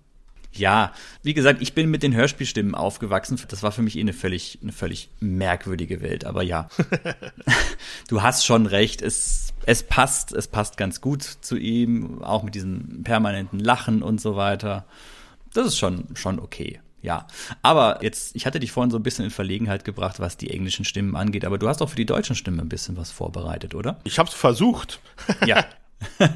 Ja, wie gesagt, ich bin mit den Hörspielstimmen aufgewachsen. Das war für mich eh eine völlig, eine völlig merkwürdige Welt. Aber ja, du hast schon recht. Es, es passt, es passt ganz gut zu ihm, auch mit diesem permanenten Lachen und so weiter. Das ist schon, schon okay. Ja, aber jetzt, ich hatte dich vorhin so ein bisschen in Verlegenheit gebracht, was die englischen Stimmen angeht, aber du hast auch für die deutschen Stimmen ein bisschen was vorbereitet, oder? Ich habe es versucht. Ja.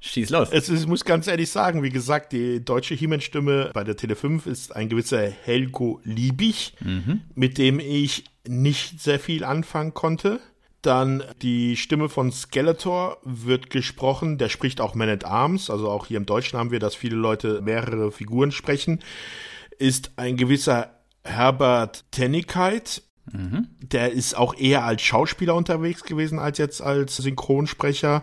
Schieß los. Es ist, ich muss ganz ehrlich sagen, wie gesagt, die deutsche He-Man-Stimme bei der Tele5 ist ein gewisser Helgo Liebig, Mhm. mit dem ich nicht sehr viel anfangen konnte. Dann die Stimme von Skeletor wird gesprochen, der spricht auch Man at Arms, also auch hier im Deutschen haben wir, dass viele Leute mehrere Figuren sprechen, ist ein gewisser Herbert Tennikeit. Der ist auch eher als Schauspieler unterwegs gewesen als jetzt als Synchronsprecher.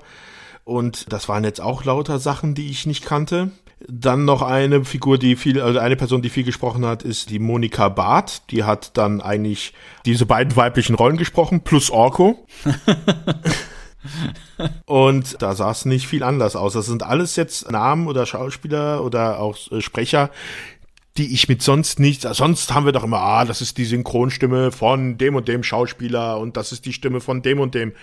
Und das waren jetzt auch lauter Sachen, die ich nicht kannte. Dann noch eine Figur, die viel, also eine Person, die viel gesprochen hat, ist die Monika Barth. Die hat dann eigentlich diese beiden weiblichen Rollen gesprochen, plus Orko. Und da sah es nicht viel anders aus. Das sind alles jetzt Namen oder Schauspieler oder auch äh, Sprecher, die ich mit sonst nicht, sonst haben wir doch immer, ah, das ist die Synchronstimme von dem und dem Schauspieler und das ist die Stimme von dem und dem.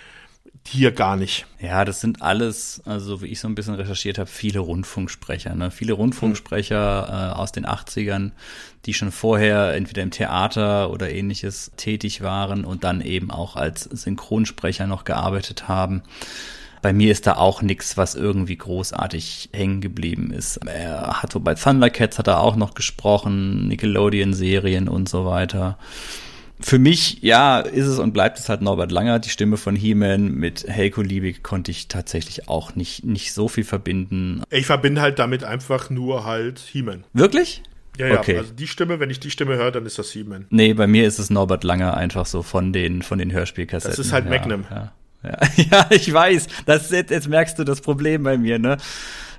Hier gar nicht. Ja, das sind alles, also wie ich so ein bisschen recherchiert habe, viele Rundfunksprecher. Ne? Viele Rundfunksprecher äh, aus den 80ern, die schon vorher entweder im Theater oder ähnliches tätig waren und dann eben auch als Synchronsprecher noch gearbeitet haben. Bei mir ist da auch nichts, was irgendwie großartig hängen geblieben ist. Er hat so bei Thundercats hat er auch noch gesprochen, Nickelodeon-Serien und so weiter. Für mich, ja, ist es und bleibt es halt Norbert Langer. Die Stimme von He-Man mit Helko Liebig konnte ich tatsächlich auch nicht, nicht so viel verbinden. Ich verbinde halt damit einfach nur halt He-Man. Wirklich? Ja, ja, Okay. also die Stimme, wenn ich die Stimme höre, dann ist das He-Man. Nee, bei mir ist es Norbert Langer einfach so von den, von den Hörspielkassetten. Das ist halt ja, Magnum. Ja, ja. ich weiß. Das, jetzt, jetzt merkst du das Problem bei mir, ne?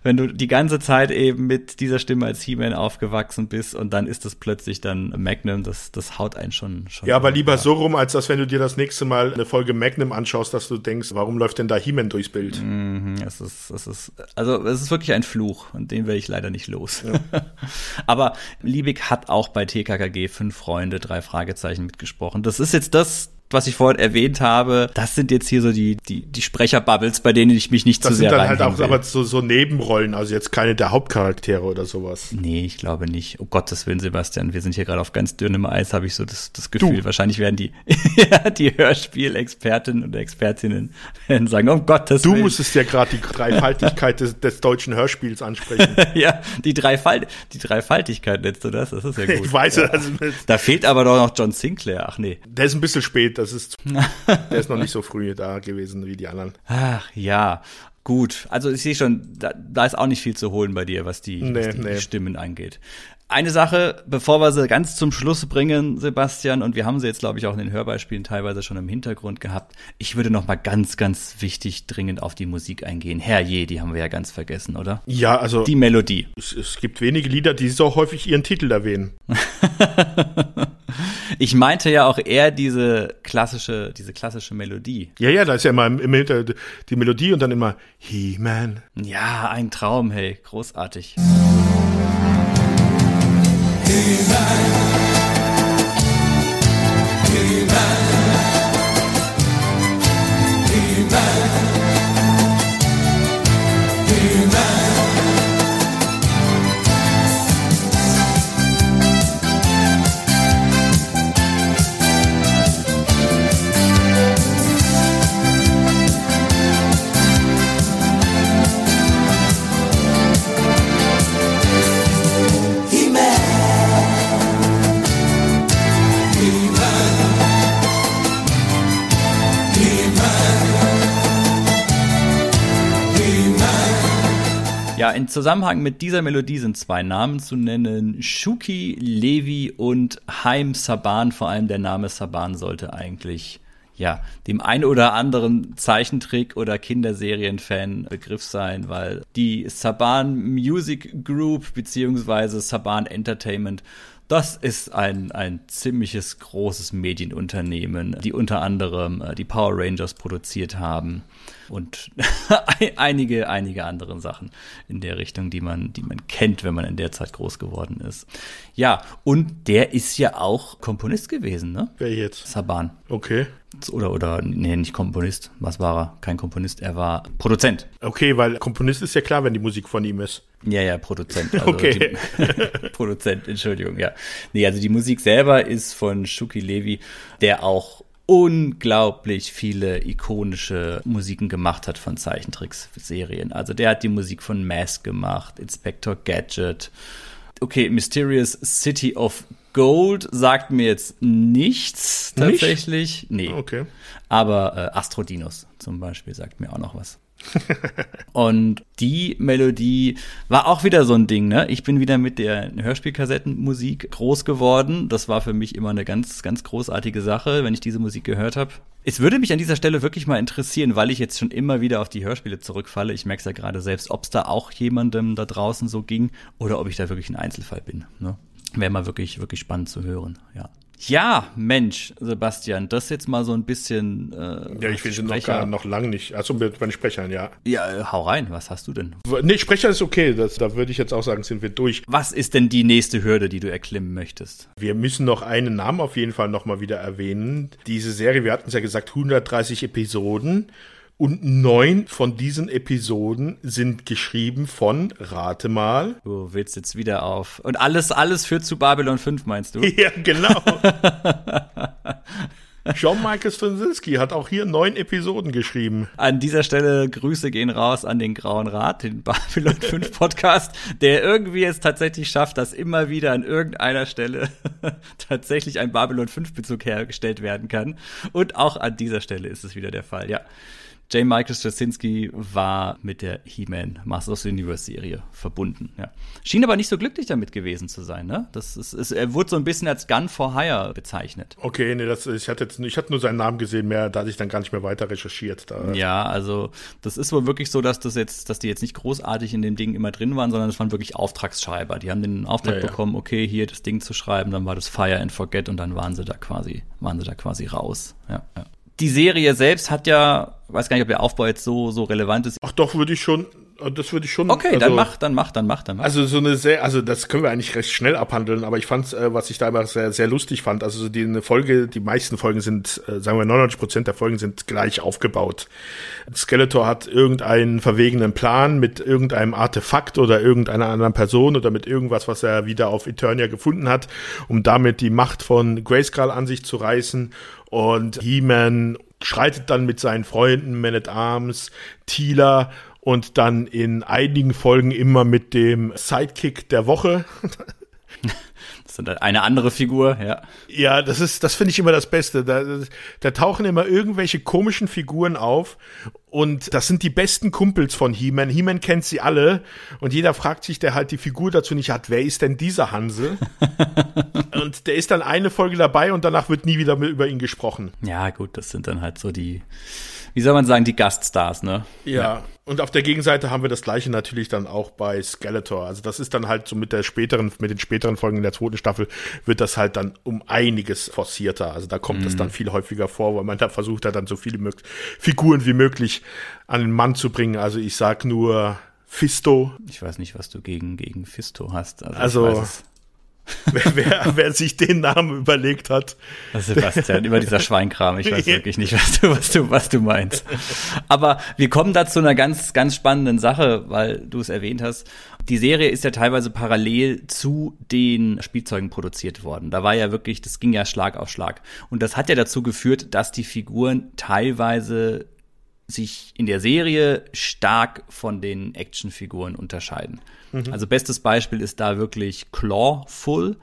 Wenn du die ganze Zeit eben mit dieser Stimme als He-Man aufgewachsen bist und dann ist das plötzlich dann Magnum, das, das haut einen schon, schon. Ja, aber lieber so rum, als dass wenn du dir das nächste Mal eine Folge Magnum anschaust, dass du denkst, warum läuft denn da He-Man durchs Bild? Mhm, es ist, es ist, also es ist wirklich ein Fluch und den werde ich leider nicht los. Aber Liebig hat auch bei TKKG fünf Freunde, drei Fragezeichen mitgesprochen. Das ist jetzt das, was ich vorhin erwähnt habe. Das sind jetzt hier so die, die, die Sprecherbubbles, bei denen ich mich nicht Das zu sind sehr dann halt auch will. aber so, so Nebenrollen, also jetzt keine der Hauptcharaktere oder sowas. Nee, ich glaube nicht. Oh Gottes Willen, Sebastian, wir sind hier gerade auf ganz dünnem Eis, habe ich so das, das Gefühl. Du. Wahrscheinlich werden die, ja, die Hörspielexpertinnen und Expertinnen werden sagen, um Gottes Du Willen. musstest ja gerade die Dreifaltigkeit des, des deutschen Hörspiels ansprechen. ja, die, Dreifalt die Dreifaltigkeit nennst du das? Das ist ja gut. Ich weiß, also, Da fehlt aber doch noch John Sinclair. Ach nee. der ist ein bisschen spät, das ist, der ist noch nicht so früh da gewesen wie die anderen. Ach ja. Gut, also ich sehe schon, da, da ist auch nicht viel zu holen bei dir, was die, was Nee, die, nee. die Stimmen angeht. Eine Sache, bevor wir sie ganz zum Schluss bringen, Sebastian, und wir haben sie jetzt, glaube ich, auch in den Hörbeispielen teilweise schon im Hintergrund gehabt. Ich würde noch mal ganz, ganz wichtig dringend auf die Musik eingehen. Herrje, die haben wir ja ganz vergessen, oder? Ja, also Die Melodie. es, es gibt wenige Lieder, die so häufig ihren Titel erwähnen. Ich meinte ja auch eher diese klassische, diese klassische Melodie. Ja, ja, da ist ja immer im, im die Melodie und dann immer He-Man. Ja, ein Traum, hey, großartig. Ja, Zusammenhang mit dieser Melodie sind zwei Namen zu nennen. Shuki, Levi und Haim Saban. Vor allem der Name Saban sollte eigentlich, ja, dem ein oder anderen Zeichentrick- oder Kinderserienfan Begriff sein, weil die Saban Music Group beziehungsweise Saban Entertainment das ist ein, ein ziemliches großes Medienunternehmen, die unter anderem äh, die Power Rangers produziert haben und einige, einige andere Sachen in der Richtung, die man, die man kennt, wenn man in der Zeit groß geworden ist. Ja, und der ist ja auch Komponist gewesen, ne? Wer jetzt? Saban. Okay. Oder, oder, nee, nicht Komponist. Was war er? Kein Komponist, er war Produzent. Okay, weil Komponist ist ja klar, wenn die Musik von ihm ist. Ja, ja, Produzent. Also Okay. die- Produzent, Entschuldigung, ja. Nee, also die Musik selber ist von Shuki Levy, der auch unglaublich viele ikonische Musiken gemacht hat von Zeichentricks-Serien. Also der hat die Musik von Mask gemacht, Inspector Gadget. Okay, Mysterious City of Gold sagt mir jetzt nichts Nicht? tatsächlich. Nee. Okay. Aber äh, Astrodinos zum Beispiel sagt mir auch noch was. Und die Melodie war auch wieder so ein Ding, ne? Ich bin wieder mit der Hörspielkassettenmusik groß geworden. Das war für mich immer eine ganz, ganz großartige Sache, wenn ich diese Musik gehört habe. Es würde mich an dieser Stelle wirklich mal interessieren, weil ich jetzt schon immer wieder auf die Hörspiele zurückfalle. Ich merke es ja gerade selbst, ob es da auch jemandem da draußen so ging oder ob ich da wirklich ein Einzelfall bin. Ne? Wäre mal wirklich, wirklich spannend zu hören, ja. Ja, Mensch, Sebastian, das jetzt mal so ein bisschen. Äh, Ja, ich will sie noch, gar, noch lang nicht. Achso, mit bei den Sprechern, ja. Ja, äh, hau rein, was hast du denn? Nee, Sprecher ist okay. Das, da würde ich jetzt auch sagen, sind wir durch. Was ist denn die nächste Hürde, die du erklimmen möchtest? Wir müssen noch einen Namen auf jeden Fall nochmal wieder erwähnen. Diese Serie, wir hatten es ja gesagt, 130 Episoden. Und neun von diesen Episoden sind geschrieben von, rate mal. Du willst jetzt wieder auf. Und alles, alles führt zu Babylon 5, meinst du? Ja, genau. John Michael Straczynski hat auch hier neun Episoden geschrieben. An dieser Stelle Grüße gehen raus an den Grauen Rat, den Babylon 5 Podcast, der irgendwie es tatsächlich schafft, dass immer wieder an irgendeiner Stelle tatsächlich ein Babylon 5 Bezug hergestellt werden kann. Und auch an dieser Stelle ist es wieder der Fall, ja. J. Michael Straczynski war mit der He-Man Masters of the Universe Serie verbunden. Ja. Schien aber nicht so glücklich damit gewesen zu sein. Ne? Das ist, ist, er wurde so ein bisschen als Gun for Hire bezeichnet. Okay, nee, das, ich hatte jetzt, ich hatte nur seinen Namen gesehen, mehr, da hatte ich dann gar nicht mehr weiter recherchiert. Da. Ja, also das ist wohl wirklich so, dass das jetzt, dass die jetzt nicht großartig in dem Ding immer drin waren, sondern es waren wirklich Auftragsschreiber. Die haben den Auftrag Ja, ja. bekommen, okay, hier das Ding zu schreiben, dann war das Fire and Forget und dann waren sie da quasi, waren sie da quasi raus. Ja, ja. Die Serie selbst hat ja, weiß gar nicht, ob der Aufbau jetzt so so relevant ist. Ach doch, würde ich schon, das würde ich schon. Okay, also, dann mach, dann mach, dann mach, dann mach. Also so eine sehr, also das können wir eigentlich recht schnell abhandeln, aber ich fand, äh, was ich da immer sehr, sehr lustig fand, also so die eine Folge, die meisten Folgen sind, äh, sagen wir 99 Prozent der Folgen sind gleich aufgebaut. Skeletor hat irgendeinen verwegenen Plan mit irgendeinem Artefakt oder irgendeiner anderen Person oder mit irgendwas, was er wieder auf Eternia gefunden hat, um damit die Macht von Grayskull an sich zu reißen und He-Man schreitet dann mit seinen Freunden Man at Arms, Tila und dann in einigen Folgen immer mit dem Sidekick der Woche. Das ist eine andere Figur, ja. Ja, das ist, das finde ich immer das Beste. Da, da tauchen immer irgendwelche komischen Figuren auf und das sind die besten Kumpels von He-Man. He-Man kennt sie alle und jeder fragt sich, der halt die Figur dazu nicht hat, wer ist denn dieser Hansel? und der ist dann eine Folge dabei und danach wird nie wieder über ihn gesprochen. Ja, gut, das sind dann halt so die, wie soll man sagen, die Gaststars, ne? Ja. Und auf der Gegenseite haben wir das gleiche natürlich dann auch bei Skeletor. Also das ist dann halt so mit der späteren, mit den späteren Folgen in der zweiten Staffel wird das halt dann um einiges forcierter. Also da kommt es dann viel häufiger vor, weil man da versucht hat, dann so viele mög Figuren wie möglich an den Mann zu bringen. Also ich sag nur Fisto. Ich weiß nicht, was du gegen, gegen Fisto hast. Also, Also-. wer, wer, wer sich den Namen überlegt hat. Sebastian, über dieser Schweinkram. Ich weiß wirklich nicht, was du, was du, was du meinst. Aber wir kommen da zu einer ganz, ganz spannenden Sache, weil du es erwähnt hast. Die Serie ist ja teilweise parallel zu den Spielzeugen produziert worden. Da war ja wirklich, das ging ja Schlag auf Schlag. Und das hat ja dazu geführt, dass die Figuren teilweise sich in der Serie stark von den Actionfiguren unterscheiden. Also bestes Beispiel ist da wirklich Clawful.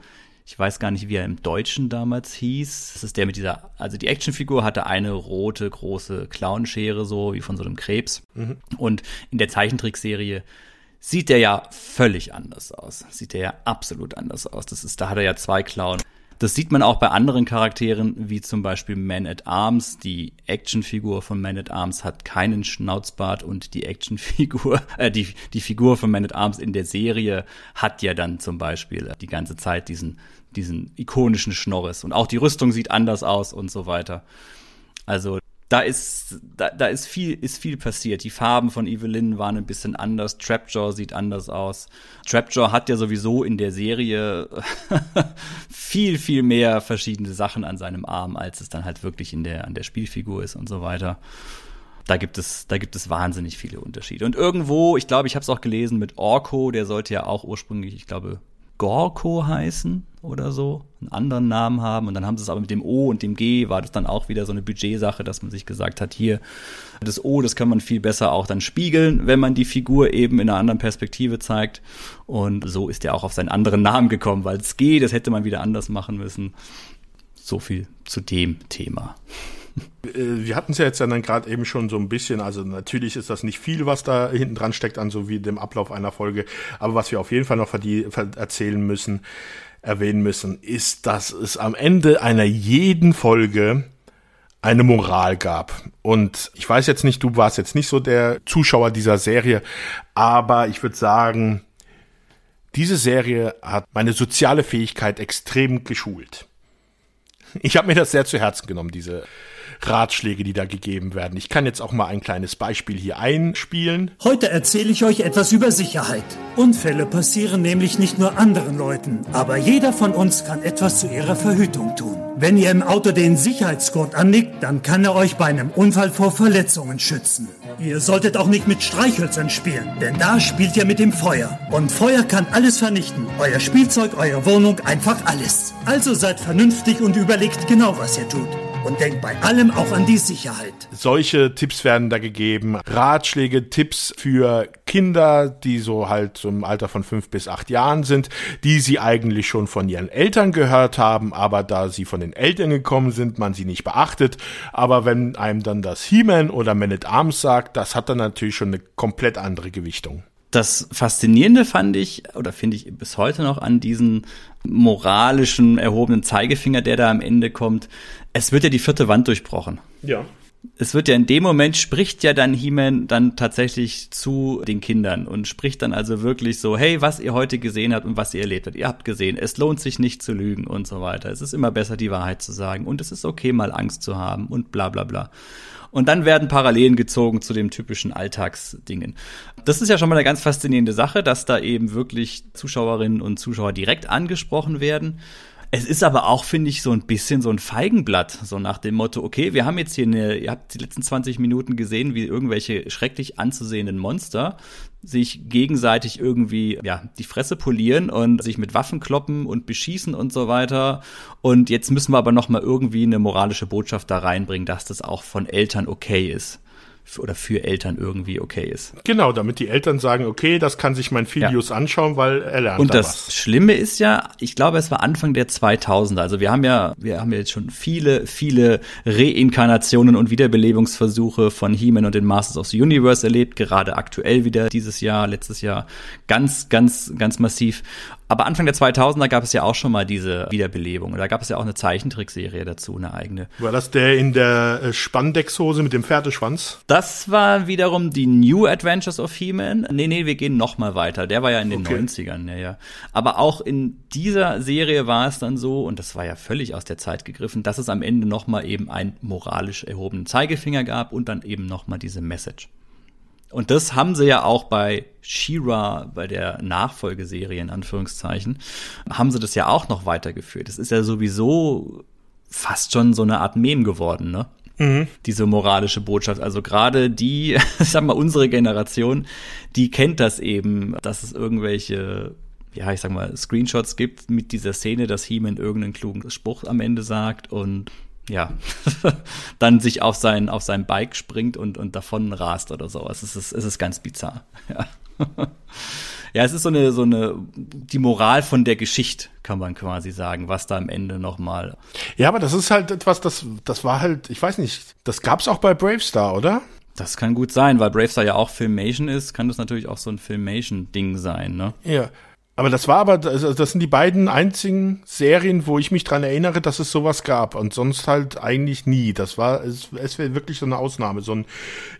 Ich weiß gar nicht, wie er im Deutschen damals hieß. Das ist der mit dieser, also die Actionfigur hatte eine rote, große Clownschere, so wie von so einem Krebs. Und in der Zeichentrickserie sieht der ja völlig anders aus. Sieht der ja absolut anders aus. Das ist, da hat er ja zwei Klauen. Das sieht man auch bei anderen Charakteren, wie zum Beispiel Man at Arms. Die Actionfigur von Man at Arms hat keinen Schnauzbart und die Actionfigur, äh, die, die Figur von Man at Arms in der Serie hat ja dann zum Beispiel die ganze Zeit diesen, diesen ikonischen Schnorres. Und auch die Rüstung sieht anders aus und so weiter. Also da ist, da, da ist viel, ist viel passiert. Die Farben von Evelyn waren ein bisschen anders. Trapjaw sieht anders aus. Trapjaw hat ja sowieso in der Serie viel, viel mehr verschiedene Sachen an seinem Arm, als es dann halt wirklich in der, an der Spielfigur ist und so weiter. Da gibt es, da gibt es wahnsinnig viele Unterschiede. Und irgendwo, ich glaube, ich habe es auch gelesen mit Orko, der sollte ja auch ursprünglich, ich glaube, Gorko heißen oder so, einen anderen Namen haben. Und dann haben sie es aber mit dem O und dem G, war das dann auch wieder so eine Budgetsache, dass man sich gesagt hat, hier, das O, das kann man viel besser auch dann spiegeln, wenn man die Figur eben in einer anderen Perspektive zeigt. Und so ist er auch auf seinen anderen Namen gekommen, weil das G, das hätte man wieder anders machen müssen. So viel zu dem Thema. Äh, wir hatten es ja jetzt dann gerade eben schon so ein bisschen, also natürlich ist das nicht viel, was da hinten dran steckt an so wie dem Ablauf einer Folge, aber was wir auf jeden Fall noch erzählen müssen, erwähnen müssen, ist, dass es am Ende einer jeden Folge eine Moral gab. Und ich weiß jetzt nicht, du warst jetzt nicht so der Zuschauer dieser Serie, aber ich würde sagen, diese Serie hat meine soziale Fähigkeit extrem geschult. Ich habe mir das sehr zu Herzen genommen, diese Ratschläge, die da gegeben werden. Ich kann jetzt auch mal ein kleines Beispiel hier einspielen. Heute erzähle ich euch etwas über Sicherheit. Unfälle passieren nämlich nicht nur anderen Leuten, aber jeder von uns kann etwas zu ihrer Verhütung tun. Wenn ihr im Auto den Sicherheitsgurt anlegt, dann kann er euch bei einem Unfall vor Verletzungen schützen. Ihr solltet auch nicht mit Streichhölzern spielen, denn da spielt ihr mit dem Feuer. Und Feuer kann alles vernichten. Euer Spielzeug, eure Wohnung, einfach alles. Also seid vernünftig und überlegt genau, was ihr tut und denkt bei allem auch an die Sicherheit. Solche Tipps werden da gegeben. Ratschläge, Tipps für Kinder, die so halt im Alter von fünf bis acht Jahren sind, die sie eigentlich schon von ihren Eltern gehört haben, aber da sie von den Eltern gekommen sind, man sie nicht beachtet. Aber wenn einem dann das He-Man oder Man at Arms sagt, das hat dann natürlich schon eine komplett andere Gewichtung. Das Faszinierende fand ich, oder finde ich bis heute noch an diesen moralischen erhobenen Zeigefinger, der da am Ende kommt, es wird ja die vierte Wand durchbrochen. Ja. Es wird ja in dem Moment spricht ja dann He-Man dann tatsächlich zu den Kindern und spricht dann also wirklich so, hey, was ihr heute gesehen habt und was ihr erlebt habt. Ihr habt gesehen, es lohnt sich nicht zu lügen und so weiter. Es ist immer besser, die Wahrheit zu sagen und es ist okay, mal Angst zu haben und bla bla bla. Und dann werden Parallelen gezogen zu dem typischen Alltagsdingen. Das ist ja schon mal eine ganz faszinierende Sache, dass da eben wirklich Zuschauerinnen und Zuschauer direkt angesprochen werden. Es ist aber auch, finde ich, so ein bisschen so ein Feigenblatt, so nach dem Motto, okay, wir haben jetzt hier eine, ihr habt die letzten 20 Minuten gesehen, wie irgendwelche schrecklich anzusehenden Monster sich gegenseitig irgendwie, ja, die Fresse polieren und sich mit Waffen kloppen und beschießen und so weiter. Und jetzt müssen wir aber noch mal irgendwie eine moralische Botschaft da reinbringen, dass das auch von Eltern okay ist oder für Eltern irgendwie okay ist. Genau, damit die Eltern sagen, okay, das kann sich mein Filius ja. anschauen, weil er lernt Und da das was. Schlimme ist ja, ich glaube, es war Anfang der 2000er. Also wir haben ja, wir haben ja jetzt schon viele, viele Reinkarnationen und Wiederbelebungsversuche von He-Man und den Masters of the Universe erlebt. Gerade aktuell wieder dieses Jahr, letztes Jahr ganz, ganz, ganz massiv. Aber Anfang der 2000er gab es ja auch schon mal diese Wiederbelebung. Da gab es ja auch eine Zeichentrickserie dazu, eine eigene. War das der in der äh, Spandexhose mit dem Pferdeschwanz? Das war wiederum die New Adventures of He-Man. Nee, nee, wir gehen noch mal weiter. Der war ja in den Okay. 90ern, ja, ja. Aber auch in dieser Serie war es dann so, und das war ja völlig aus der Zeit gegriffen, dass es am Ende noch mal eben einen moralisch erhobenen Zeigefinger gab und dann eben noch mal diese Message. Und das haben sie ja auch bei She-Ra, bei der Nachfolgeserie in Anführungszeichen, haben sie das ja auch noch weitergeführt. Das ist ja sowieso fast schon so eine Art Mem geworden, ne? Diese moralische Botschaft. Also gerade die, ich sag mal, unsere Generation, die kennt das eben, dass es irgendwelche ja, ich sag mal, Screenshots gibt mit dieser Szene, dass He-Man irgendeinen klugen Spruch am Ende sagt und ja, dann sich auf sein, auf sein Bike springt und, und davon rast oder sowas. Es ist, es ist ganz bizarr. Ja. ja, es ist so eine, so eine, die Moral von der Geschichte, kann man quasi sagen, was da am Ende nochmal. Ja, aber das ist halt etwas, das, das war halt, ich weiß nicht, das gab's auch bei Bravestar, oder? Das kann gut sein, weil Bravestar ja auch Filmation ist, kann das natürlich auch so ein Filmation-Ding sein, ne? Ja. Aber das war aber, das, das sind die beiden einzigen Serien, wo ich mich dran erinnere, dass es sowas gab. Und sonst halt eigentlich nie. Das war, es, es wäre wirklich so eine Ausnahme, so ein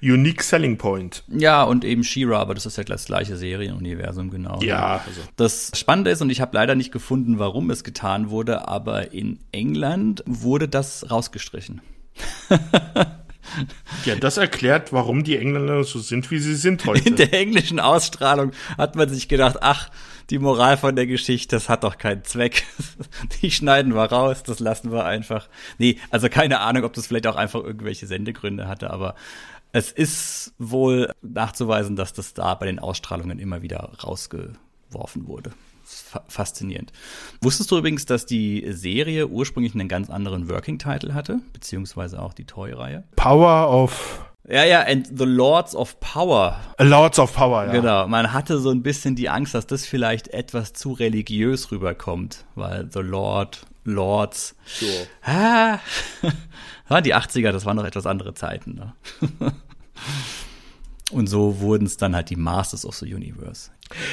unique selling point. Ja, und eben She-Ra, aber das ist ja das gleiche Serienuniversum, genau. Ja, also. Das Spannende ist, und ich habe leider nicht gefunden, warum es getan wurde, aber in England wurde das rausgestrichen. Ja, das erklärt, warum die Engländer so sind, wie sie sind heute. In der englischen Ausstrahlung hat man sich gedacht, ach, die Moral von der Geschichte, das hat doch keinen Zweck. Die schneiden wir raus, das lassen wir einfach. Nee, also keine Ahnung, ob das vielleicht auch einfach irgendwelche Sendegründe hatte, aber es ist wohl nachzuweisen, dass das da bei den Ausstrahlungen immer wieder rausgeworfen wurde. Faszinierend. Wusstest du übrigens, dass die Serie ursprünglich einen ganz anderen Working Title hatte, beziehungsweise auch die Toy-Reihe? Power of ja, ja, and the Lords of Power. Lords of Power, ja. Genau. Man hatte so ein bisschen die Angst, dass das vielleicht etwas zu religiös rüberkommt, weil The Lord, Lords. So. Ah, die 80er, das waren noch etwas andere Zeiten. Ne? Und so wurden es dann halt die Masters of the Universe.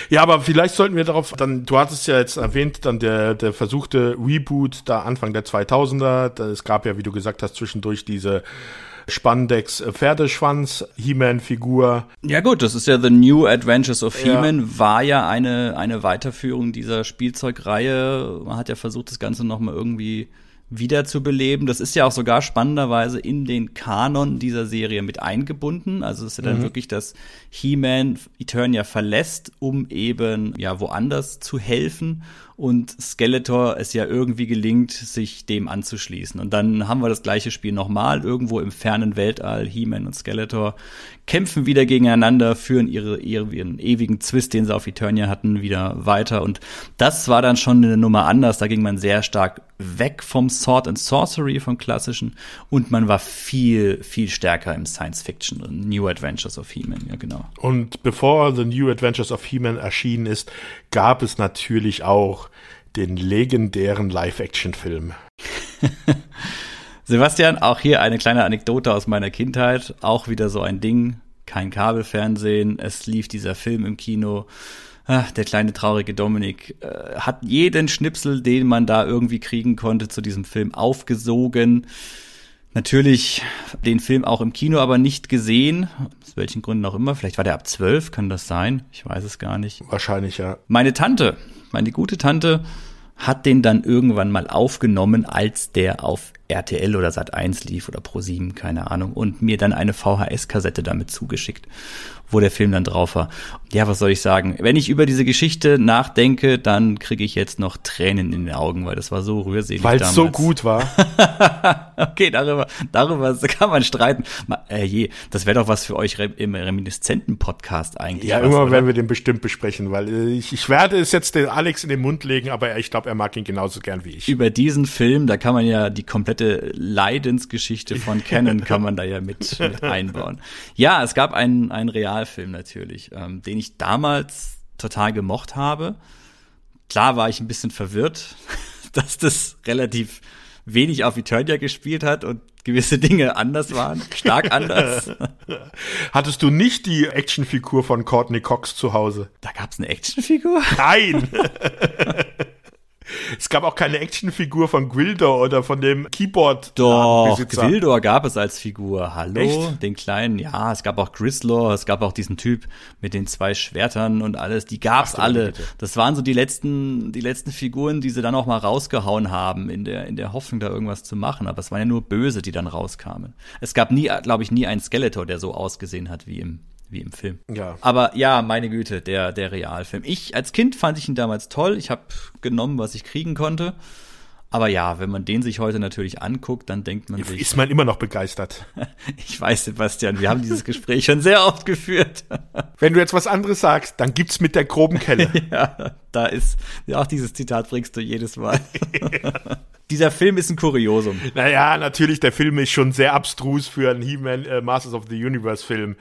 Ja, aber vielleicht sollten wir darauf, dann, du hattest ja jetzt erwähnt, dann der, der versuchte Reboot da Anfang der 2000er. Es gab ja, wie du gesagt hast, zwischendurch diese Spandex äh, Pferdeschwanz He-Man Figur. Ja gut, das ist ja The New Adventures of He-Man, ja. war ja eine, eine Weiterführung dieser Spielzeugreihe. Man hat ja versucht, das Ganze nochmal irgendwie wiederzubeleben. Das ist ja auch sogar spannenderweise in den Kanon dieser Serie mit eingebunden. Also es ist ja dann mhm. wirklich, dass He-Man Eternia verlässt, um eben ja woanders zu helfen und Skeletor es ja irgendwie gelingt, sich dem anzuschließen. Und dann haben wir das gleiche Spiel nochmal, irgendwo im fernen Weltall, He-Man und Skeletor kämpfen wieder gegeneinander, führen ihre, ihren ewigen Zwist, den sie auf Eternia hatten, wieder weiter. Und das war dann schon eine Nummer anders. Da ging man sehr stark weg vom Sword and Sorcery, vom klassischen, und man war viel, viel stärker im Science Fiction, New Adventures of He-Man, ja genau. Und bevor The New Adventures of He-Man erschienen ist, gab es natürlich auch den legendären Live-Action-Film. Sebastian, auch hier eine kleine Anekdote aus meiner Kindheit. Auch wieder so ein Ding. Kein Kabelfernsehen. Es lief dieser Film im Kino. Der kleine traurige Dominik äh, hat jeden Schnipsel, den man da irgendwie kriegen konnte, zu diesem Film aufgesogen. Natürlich den Film auch im Kino, aber nicht gesehen. Aus welchen Gründen auch immer. Vielleicht war der ab zwölf, kann das sein? Ich weiß es gar nicht. Wahrscheinlich, ja. Meine Tante, meine gute Tante, hat den dann irgendwann mal aufgenommen, als der auf RTL oder Sat 1 lief oder Pro 7, keine Ahnung, und mir dann eine VHS-Kassette damit zugeschickt wo der Film dann drauf war. Ja, was soll ich sagen? Wenn ich über diese Geschichte nachdenke, dann kriege ich jetzt noch Tränen in den Augen, weil das war so rührselig Weil es so gut war. okay, darüber, darüber kann man streiten. Äh, je, das wäre doch was für euch im Reminiszenten-Podcast eigentlich. Ja, immer werden wir den bestimmt besprechen, weil äh, ich, ich werde es jetzt den Alex in den Mund legen, aber ich glaube, er mag ihn genauso gern wie ich. Über diesen Film, da kann man ja die komplette Leidensgeschichte von Canon kann man da ja mit, mit einbauen. Ja, es gab einen, einen real Originalfilm natürlich, ähm, den ich damals total gemocht habe. Klar war ich ein bisschen verwirrt, dass das relativ wenig auf Eternia gespielt hat und gewisse Dinge anders waren, stark anders. Hattest du nicht die Actionfigur von Courtney Cox zu Hause? Da gab's eine Actionfigur? Nein! Es gab auch keine Actionfigur von Gwildor oder von dem Keyboard. Doch, Gwildor gab es als Figur. Hallo, Echt? den kleinen. Ja, es gab auch Grislor, es gab auch diesen Typ mit den zwei Schwertern und alles. Die gab's Ach, alle. Das waren so die letzten, die letzten Figuren, die sie dann auch mal rausgehauen haben in der in der Hoffnung, da irgendwas zu machen. Aber es waren ja nur Böse, die dann rauskamen. Es gab nie, glaube ich, nie einen Skeletor, der so ausgesehen hat wie im wie im Film. Ja. Aber ja, meine Güte, der, der Realfilm. Ich, als Kind fand ich ihn damals toll. Ich habe genommen, was ich kriegen konnte. Aber ja, wenn man den sich heute natürlich anguckt, dann denkt man sich. Ist man immer noch begeistert. ich weiß, Sebastian, wir haben dieses Gespräch schon sehr oft geführt. wenn du jetzt was anderes sagst, dann gibt's mit der groben Kelle. ja, da ist, ja, auch dieses Zitat bringst du jedes Mal. Dieser Film ist ein Kuriosum. Naja, natürlich, der Film ist schon sehr abstrus für einen He-Man äh, Masters of the Universe Film.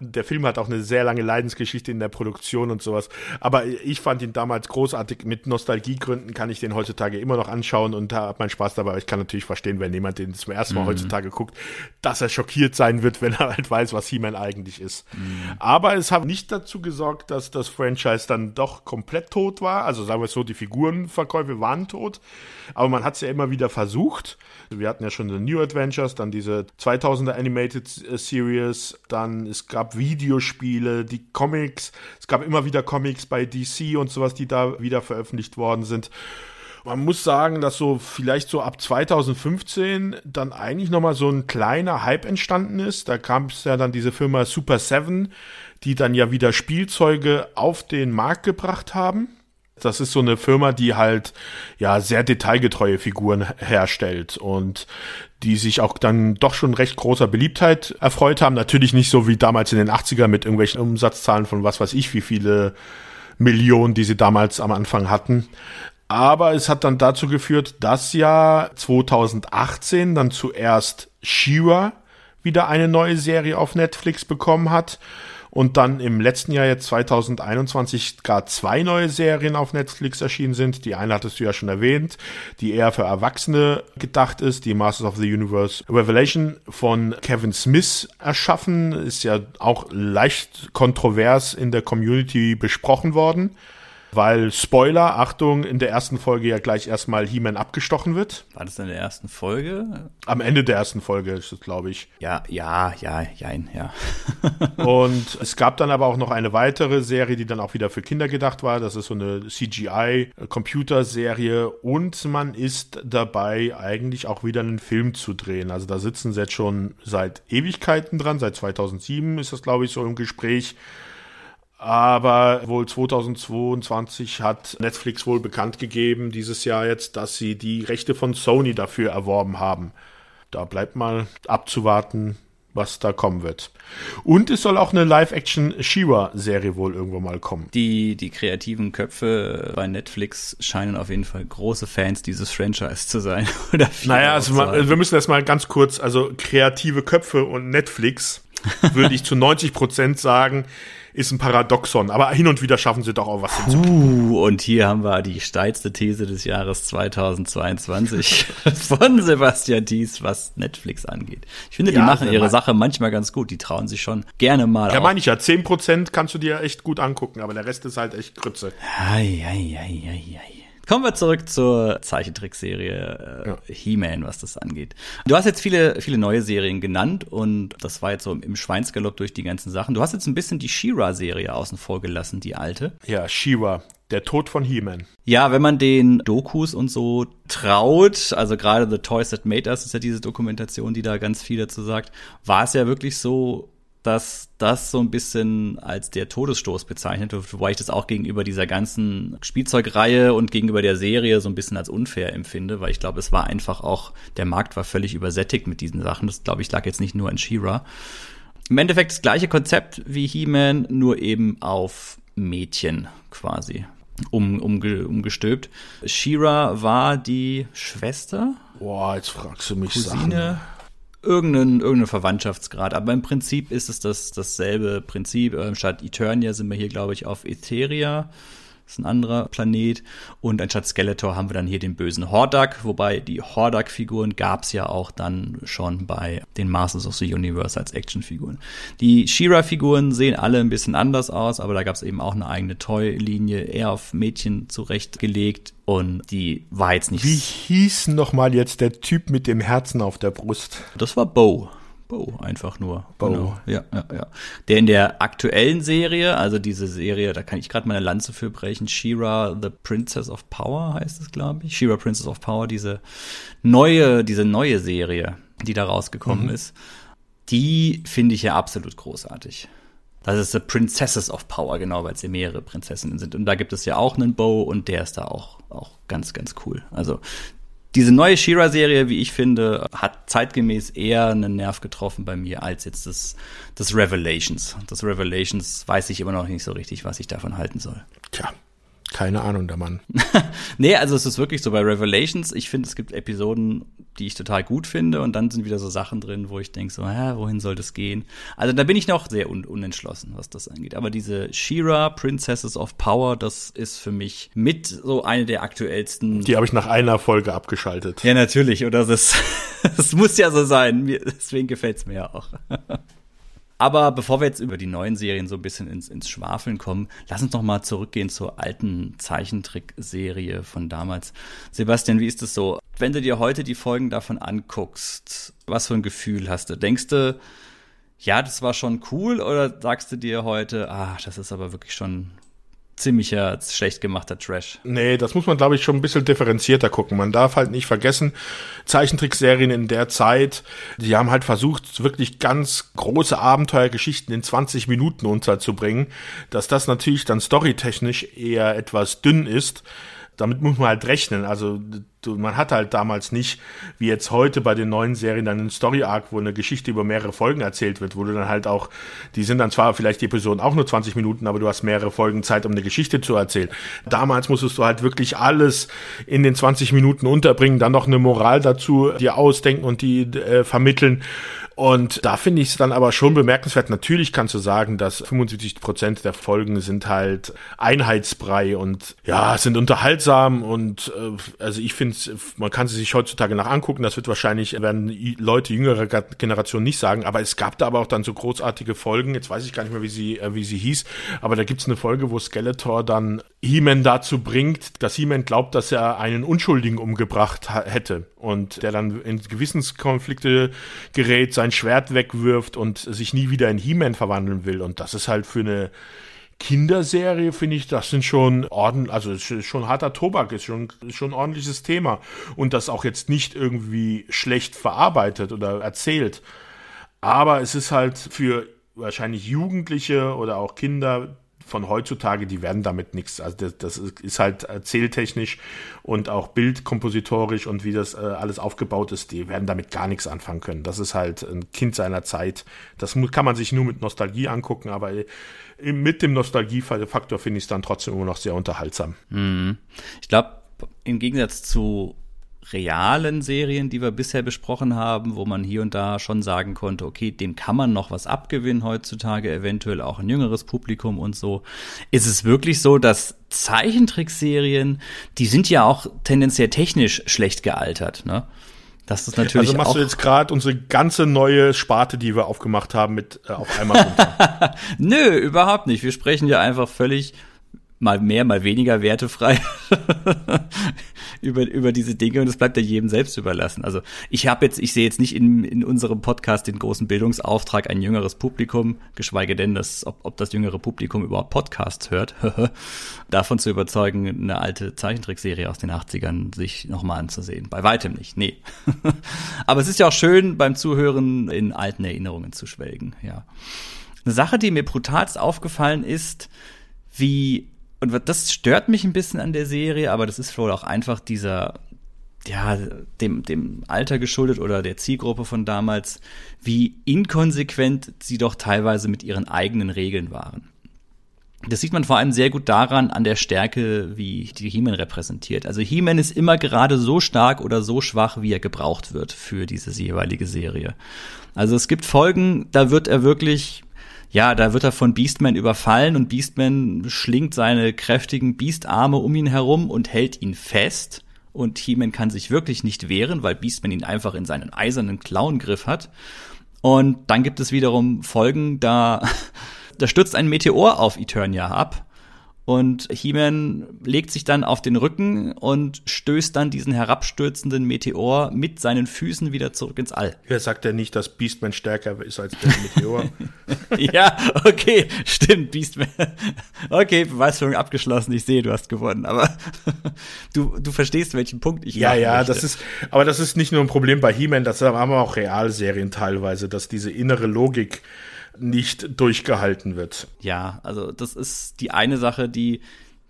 Der Film hat auch eine sehr lange Leidensgeschichte in der Produktion und sowas. Aber ich fand ihn damals großartig. Mit Nostalgiegründen kann ich den heutzutage immer noch anschauen und hat meinen Spaß dabei. Aber ich kann natürlich verstehen, wenn jemand den zum ersten Mal mhm. heutzutage guckt, dass er schockiert sein wird, wenn er halt weiß, was He-Man eigentlich ist. Mhm. Aber es hat nicht dazu gesorgt, dass das Franchise dann doch komplett tot war. Also sagen wir es so, die Figurenverkäufe waren tot. Aber man hat es ja immer wieder versucht. Wir hatten ja schon The New Adventures, dann diese 2000er Animated Series, dann es gab Videospiele, die Comics, es gab immer wieder Comics bei DC und sowas, die da wieder veröffentlicht worden sind. Man muss sagen, dass so vielleicht so ab 2015 dann eigentlich nochmal so ein kleiner Hype entstanden ist. Da kam es ja dann diese Firma Super Seven, die dann ja wieder Spielzeuge auf den Markt gebracht haben. Das ist so eine Firma, die halt ja sehr detailgetreue Figuren herstellt und die sich auch dann doch schon recht großer Beliebtheit erfreut haben. Natürlich nicht so wie damals in den 80er mit irgendwelchen Umsatzzahlen von was weiß ich, wie viele Millionen, die sie damals am Anfang hatten. Aber es hat dann dazu geführt, dass ja 2018 dann zuerst Shira wieder eine neue Serie auf Netflix bekommen hat und dann im letzten Jahr jetzt 2021 gar zwei neue Serien auf Netflix erschienen sind. Die eine hattest du ja schon erwähnt, die eher für Erwachsene gedacht ist, die Masters of the Universe Revelation von Kevin Smith erschaffen, ist ja auch leicht kontrovers in der Community besprochen worden weil Spoiler, Achtung, in der ersten Folge ja gleich erstmal He-Man abgestochen wird. War das in der ersten Folge? Am Ende der ersten Folge ist es, glaube ich. Ja, ja, ja, jein, ja. und es gab dann aber auch noch eine weitere Serie, die dann auch wieder für Kinder gedacht war. Das ist so eine CGI-Computerserie und man ist dabei, eigentlich auch wieder einen Film zu drehen. Also da sitzen sie jetzt schon seit Ewigkeiten dran. Seit 2007 ist das, glaube ich, so im Gespräch. Aber wohl 2022 hat Netflix wohl bekannt gegeben, dieses Jahr jetzt, dass sie die Rechte von Sony dafür erworben haben. Da bleibt mal abzuwarten, was da kommen wird. Und es soll auch eine Live-Action-Shiva-Serie wohl irgendwo mal kommen. Die, die kreativen Köpfe bei Netflix scheinen auf jeden Fall große Fans dieses Franchise zu sein. Oder naja, also mal, wir müssen erstmal ganz kurz, also kreative Köpfe und Netflix würde ich zu 90 Prozent sagen, ist ein Paradoxon. Aber hin und wieder schaffen sie doch auch was hinzu. und hier haben wir die steilste These des Jahres 2022 von Sebastian Thies, was Netflix angeht. Ich finde, die ja, machen ihre Sache manchmal ganz gut. Die trauen sich schon gerne mal. Ja, meine ich ja. 10% kannst du dir echt gut angucken, aber der Rest ist halt echt Grütze. Ei, ei, ei, ei, ei. Kommen wir zurück zur Zeichentrickserie äh, ja. He-Man, was das angeht. Du hast jetzt viele, viele neue Serien genannt und das war jetzt so im Schweinsgalopp durch die ganzen Sachen. Du hast jetzt ein bisschen die She-Ra-Serie außen vor gelassen, die alte. Ja, She-Ra. Der Tod von He-Man. Ja, wenn man den Dokus und so traut, also gerade The Toys That Made Us ist ja diese Dokumentation, die da ganz viel dazu sagt, war es ja wirklich so, dass das so ein bisschen als der Todesstoß bezeichnet wird, wobei ich das auch gegenüber dieser ganzen Spielzeugreihe und gegenüber der Serie so ein bisschen als unfair empfinde, weil ich glaube, es war einfach auch, der Markt war völlig übersättigt mit diesen Sachen. Das glaube ich lag jetzt nicht nur an She-Ra. Im Endeffekt das gleiche Konzept wie He-Man, nur eben auf Mädchen quasi um, umge, umgestülpt. She-Ra war die Schwester. Boah, jetzt fragst du mich Cousine. Sachen irgendeinen, irgendeinen Verwandtschaftsgrad. Aber im Prinzip ist es das, dasselbe Prinzip. Ähm, statt Eternia sind wir hier, glaube ich, auf Etheria. Das ist ein anderer Planet. Und anstatt Skeletor haben wir dann hier den bösen Hordak, wobei die Hordak-Figuren gab es ja auch dann schon bei den Masters of the Universe als Actionfiguren. Die She-Ra-Figuren sehen alle ein bisschen anders aus, aber da gab es eben auch eine eigene Toy-Linie, eher auf Mädchen zurechtgelegt. Und die war jetzt nicht. Wie hieß nochmal jetzt der Typ mit dem Herzen auf der Brust? Das war Bo. Bo, einfach nur. Bo. Genau. Ja, ja, ja. Der in der aktuellen Serie, also diese Serie, da kann ich gerade meine Lanze für brechen, She-Ra, The Princess of Power heißt es, glaube ich. She-Ra, Princess of Power, diese neue, diese neue Serie, die da rausgekommen mhm. ist, die finde ich ja absolut großartig. Das ist The Princesses of Power, genau, weil es ja mehrere Prinzessinnen sind. Und da gibt es ja auch einen Bo und der ist da auch, auch ganz, ganz cool. Also diese neue Shira-Serie, wie ich finde, hat zeitgemäß eher einen Nerv getroffen bei mir als jetzt das, das Revelations. Das Revelations weiß ich immer noch nicht so richtig, was ich davon halten soll. Tja, keine Ahnung, der Mann. nee, also es ist wirklich so bei Revelations. Ich finde, es gibt Episoden, die ich total gut finde und dann sind wieder so Sachen drin, wo ich denke so, hä, wohin soll das gehen? Also da bin ich noch sehr un unentschlossen, was das angeht. Aber diese She-Ra, Princesses of Power, das ist für mich mit so eine der aktuellsten. Die habe ich nach einer Folge abgeschaltet. Ja, natürlich. Oder das, das muss ja so sein. Mir, deswegen gefällt's mir ja auch. Aber bevor wir jetzt über die neuen Serien so ein bisschen ins, ins Schwafeln kommen, lass uns noch mal zurückgehen zur alten Zeichentrickserie von damals. Sebastian, wie ist es so? Wenn du dir heute die Folgen davon anguckst, was für ein Gefühl hast du? Denkst du, ja, das war schon cool oder sagst du dir heute, ah, das ist aber wirklich schon ziemlicher schlecht gemachter Trash. Nee, das muss man, glaube ich, schon ein bisschen differenzierter gucken. Man darf halt nicht vergessen, Zeichentrickserien in der Zeit, die haben halt versucht, wirklich ganz große Abenteuergeschichten in 20 Minuten unterzubringen. Dass das natürlich dann storytechnisch eher etwas dünn ist, damit muss man halt rechnen. Also man hat halt damals nicht, wie jetzt heute bei den neuen Serien, dann einen Story-Arc, wo eine Geschichte über mehrere Folgen erzählt wird, wo du dann halt auch, die sind dann zwar vielleicht die Episoden auch nur 20 Minuten, aber du hast mehrere Folgen Zeit, um eine Geschichte zu erzählen. Damals musstest du halt wirklich alles in den 20 Minuten unterbringen, dann noch eine Moral dazu dir ausdenken und die äh, vermitteln. Und da finde ich es dann aber schon bemerkenswert. Natürlich kannst du sagen, dass 75 Prozent der Folgen sind halt Einheitsbrei und ja, sind unterhaltsam und äh, also ich finde, man kann sie sich heutzutage nach angucken. Das wird wahrscheinlich, werden Leute jüngerer Generation nicht sagen, aber es gab da aber auch dann so großartige Folgen. Jetzt weiß ich gar nicht mehr, wie sie, äh, wie sie hieß, aber da gibt's eine Folge, wo Skeletor dann He-Man dazu bringt, dass He-Man glaubt, dass er einen Unschuldigen umgebracht hätte und der dann in Gewissenskonflikte gerät, sein Schwert wegwirft und sich nie wieder in He-Man verwandeln will. Und das ist halt für eine Kinderserie, finde ich, das sind schon ordentlich, also ist schon harter Tobak, ist schon, ist schon ein ordentliches Thema. Und das auch jetzt nicht irgendwie schlecht verarbeitet oder erzählt. Aber es ist halt für wahrscheinlich Jugendliche oder auch Kinder von heutzutage, die werden damit nichts. Also das, das ist halt erzähltechnisch und auch bildkompositorisch und wie das äh, alles aufgebaut ist, die werden damit gar nichts anfangen können. Das ist halt ein Kind seiner Zeit. Das kann man sich nur mit Nostalgie angucken, aber äh, mit dem Nostalgiefaktor finde ich es dann trotzdem immer noch sehr unterhaltsam. Mhm. Ich glaube, im Gegensatz zu realen Serien, die wir bisher besprochen haben, wo man hier und da schon sagen konnte, okay, dem kann man noch was abgewinnen heutzutage, eventuell auch ein jüngeres Publikum und so. Ist es wirklich so, dass Zeichentrickserien, die sind ja auch tendenziell technisch schlecht gealtert, ne? Das ist natürlich also machst du jetzt gerade unsere ganze neue Sparte, die wir aufgemacht haben, mit äh, auf einmal runter. Nö, überhaupt nicht. Wir sprechen ja einfach völlig mal mehr, mal weniger wertefrei über, über diese Dinge und es bleibt ja jedem selbst überlassen. Also ich habe jetzt, ich sehe jetzt nicht in, in unserem Podcast den großen Bildungsauftrag, ein jüngeres Publikum, geschweige denn, dass, ob, ob das jüngere Publikum überhaupt Podcasts hört, davon zu überzeugen, eine alte Zeichentrickserie aus den 80ern sich nochmal anzusehen. Bei weitem nicht, nee. Aber es ist ja auch schön, beim Zuhören in alten Erinnerungen zu schwelgen, ja. Eine Sache, die mir brutalst aufgefallen ist, wie und das stört mich ein bisschen an der Serie, aber das ist wohl auch einfach dieser, ja, dem, dem Alter geschuldet oder der Zielgruppe von damals, wie inkonsequent sie doch teilweise mit ihren eigenen Regeln waren. Das sieht man vor allem sehr gut daran, an der Stärke, wie die He-Man repräsentiert. Also He-Man ist immer gerade so stark oder so schwach, wie er gebraucht wird für diese jeweilige Serie. Also es gibt Folgen, da wird er wirklich ja, da wird er von Beastman überfallen und Beastman schlingt seine kräftigen Beastarme um ihn herum und hält ihn fest. Und He-Man kann sich wirklich nicht wehren, weil Beastman ihn einfach in seinen eisernen Klauengriff hat. Und dann gibt es wiederum Folgen, da, da stürzt ein Meteor auf Eternia ab und He-Man legt sich dann auf den Rücken und stößt dann diesen herabstürzenden Meteor mit seinen Füßen wieder zurück ins All. Ja, sagt er nicht, dass Beastman stärker ist als der Meteor? ja, okay, stimmt, Beastman. Okay, Beweisführung abgeschlossen. Ich sehe, du hast gewonnen. Aber du, du verstehst, welchen Punkt ich Ja, ja, möchte. das ist, aber das ist nicht nur ein Problem bei He-Man, das haben wir auch Realserien teilweise, dass diese innere Logik nicht durchgehalten wird. Ja, also das ist die eine Sache, die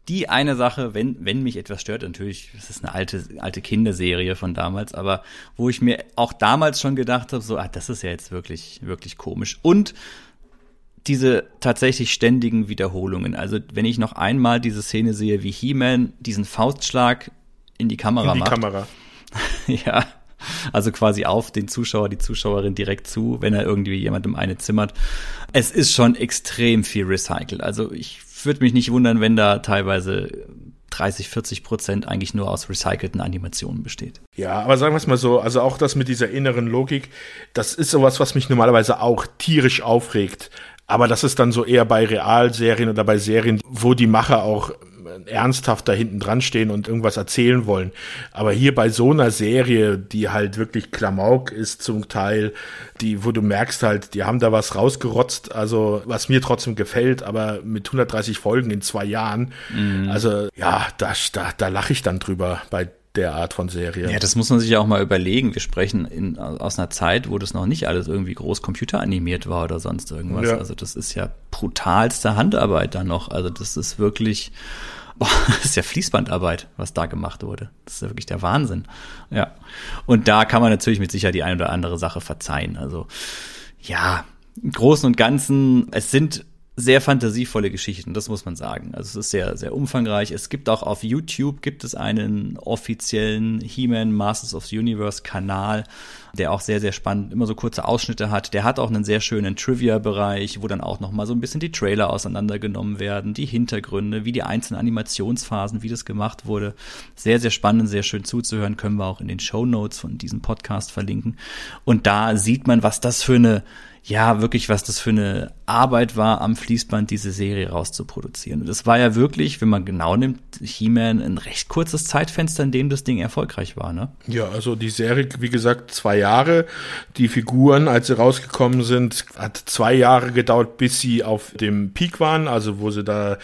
die eine Sache, wenn wenn mich etwas stört, natürlich, das ist eine alte alte Kinderserie von damals, aber wo ich mir auch damals schon gedacht habe, so, ah, das ist ja jetzt wirklich wirklich komisch und diese tatsächlich ständigen Wiederholungen. Also wenn ich noch einmal diese Szene sehe, wie He-Man diesen Faustschlag in die Kamera in die macht. Kamera. ja, also quasi auf den Zuschauer, die Zuschauerin direkt zu, wenn er irgendwie jemandem eine zimmert. Es ist schon extrem viel recycelt. Also ich würde mich nicht wundern, wenn da teilweise 30, 40 Prozent eigentlich nur aus recycelten Animationen besteht. Ja, aber sagen wir es mal so, also auch das mit dieser inneren Logik, das ist sowas, was mich normalerweise auch tierisch aufregt. Aber das ist dann so eher bei Realserien oder bei Serien, wo die Macher auch ernsthaft da hinten dran stehen und irgendwas erzählen wollen. Aber hier bei so einer Serie, die halt wirklich Klamauk ist zum Teil, die, wo du merkst halt, die haben da was rausgerotzt, also was mir trotzdem gefällt, aber mit 130 Folgen in zwei Jahren, mhm. also ja, da, da, da lache ich dann drüber bei der Art von Serie. Ja, das muss man sich ja auch mal überlegen. Wir sprechen in, aus einer Zeit, wo das noch nicht alles irgendwie groß computeranimiert war oder sonst irgendwas. Ja. Also das ist ja brutalste Handarbeit da noch. Also das ist wirklich, boah, das ist ja Fließbandarbeit, was da gemacht wurde. Das ist ja wirklich der Wahnsinn. Ja. Und da kann man natürlich mit Sicherheit die eine oder andere Sache verzeihen. Also ja, im Großen und Ganzen, es sind sehr fantasievolle Geschichten, das muss man sagen. Also es ist sehr, sehr umfangreich. Es gibt auch auf YouTube gibt es einen offiziellen He-Man Masters of the Universe Kanal, der auch sehr, sehr spannend, immer so kurze Ausschnitte hat. Der hat auch einen sehr schönen Trivia-Bereich, wo dann auch noch mal so ein bisschen die Trailer auseinandergenommen werden, die Hintergründe, wie die einzelnen Animationsphasen, wie das gemacht wurde. Sehr, sehr spannend, sehr schön zuzuhören, können wir auch in den Show Notes von diesem Podcast verlinken. Und da sieht man, was das für eine ja, wirklich, was das für eine Arbeit war, am Fließband diese Serie rauszuproduzieren. Und das war ja wirklich, wenn man genau nimmt, He-Man ein recht kurzes Zeitfenster, in dem das Ding erfolgreich war, ne? Ja, also die Serie, wie gesagt, zwei Jahre. Die Figuren, als sie rausgekommen sind, hat zwei Jahre gedauert, bis sie auf dem Peak waren, also wo sie da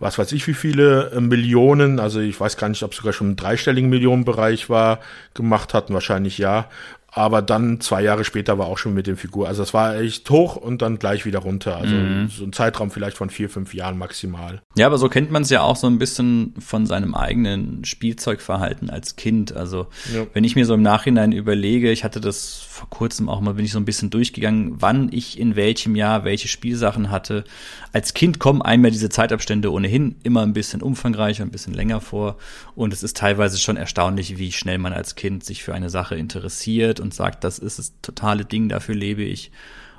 was weiß ich wie viele äh, Millionen, also ich weiß gar nicht, ob es sogar schon im dreistelligen Millionenbereich war, gemacht hatten, wahrscheinlich ja. Aber dann zwei Jahre später war auch schon mit dem Figur. Also es war echt hoch und dann gleich wieder runter. Also mhm. so ein Zeitraum vielleicht von vier, fünf Jahren maximal. Ja, aber so kennt man es ja auch so ein bisschen von seinem eigenen Spielzeugverhalten als Kind. Also ja. wenn ich mir so im Nachhinein überlege, ich hatte das vor kurzem auch mal, bin ich so ein bisschen durchgegangen, wann ich in welchem Jahr welche Spielsachen hatte. Als Kind kommen einem ja diese Zeitabstände ohnehin immer ein bisschen umfangreicher, ein bisschen länger vor. Und es ist teilweise schon erstaunlich, wie schnell man als Kind sich für eine Sache interessiert und sagt, das ist das totale Ding, dafür lebe ich.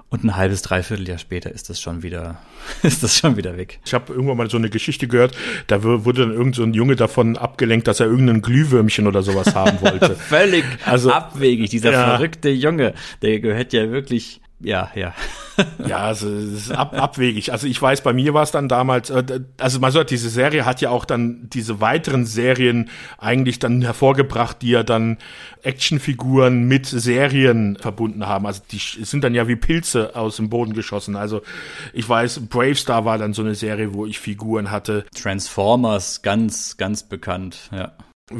Und ein halbes, dreiviertel Jahr später ist das schon wieder, ist das schon wieder weg. Ich habe irgendwann mal so eine Geschichte gehört, da wurde dann irgend so ein Junge davon abgelenkt, dass er irgendein Glühwürmchen oder sowas haben wollte. Völlig also, abwegig, dieser ja. verrückte Junge, der gehört ja wirklich ja, ja. ja, also es ist ab, abwegig. Also ich weiß, bei mir war es dann damals, äh, also man sagt, diese Serie hat ja auch dann diese weiteren Serien eigentlich dann hervorgebracht, die ja dann Actionfiguren mit Serien verbunden haben. Also die sind dann ja wie Pilze aus dem Boden geschossen. Also ich weiß, Bravestar war dann so eine Serie, wo ich Figuren hatte. Transformers, ganz, ganz bekannt, ja.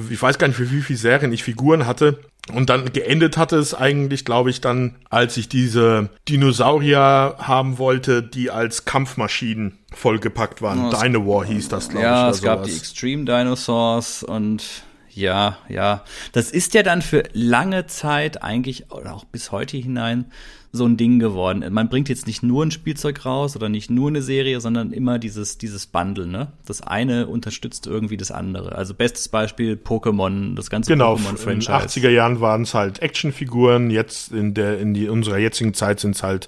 Ich weiß gar nicht, für wie viele Serien ich Figuren hatte. Und dann geendet hatte es eigentlich, glaube ich, dann, als ich diese Dinosaurier haben wollte, die als Kampfmaschinen vollgepackt waren. Oh, Dinowar hieß das, glaube ja, ich. Ja, es gab die Extreme Dinosaurs und ja, ja. Das ist ja dann für lange Zeit eigentlich, oder auch bis heute hinein, so ein Ding geworden. Man bringt jetzt nicht nur ein Spielzeug raus oder nicht nur eine Serie, sondern immer dieses, dieses Bundle, ne? Das eine unterstützt irgendwie das andere. Also bestes Beispiel Pokémon, das ganze genau, Pokémon-Franchise. Genau, in den 80er Jahren waren es halt Actionfiguren, jetzt in der, in die, unserer jetzigen Zeit sind es halt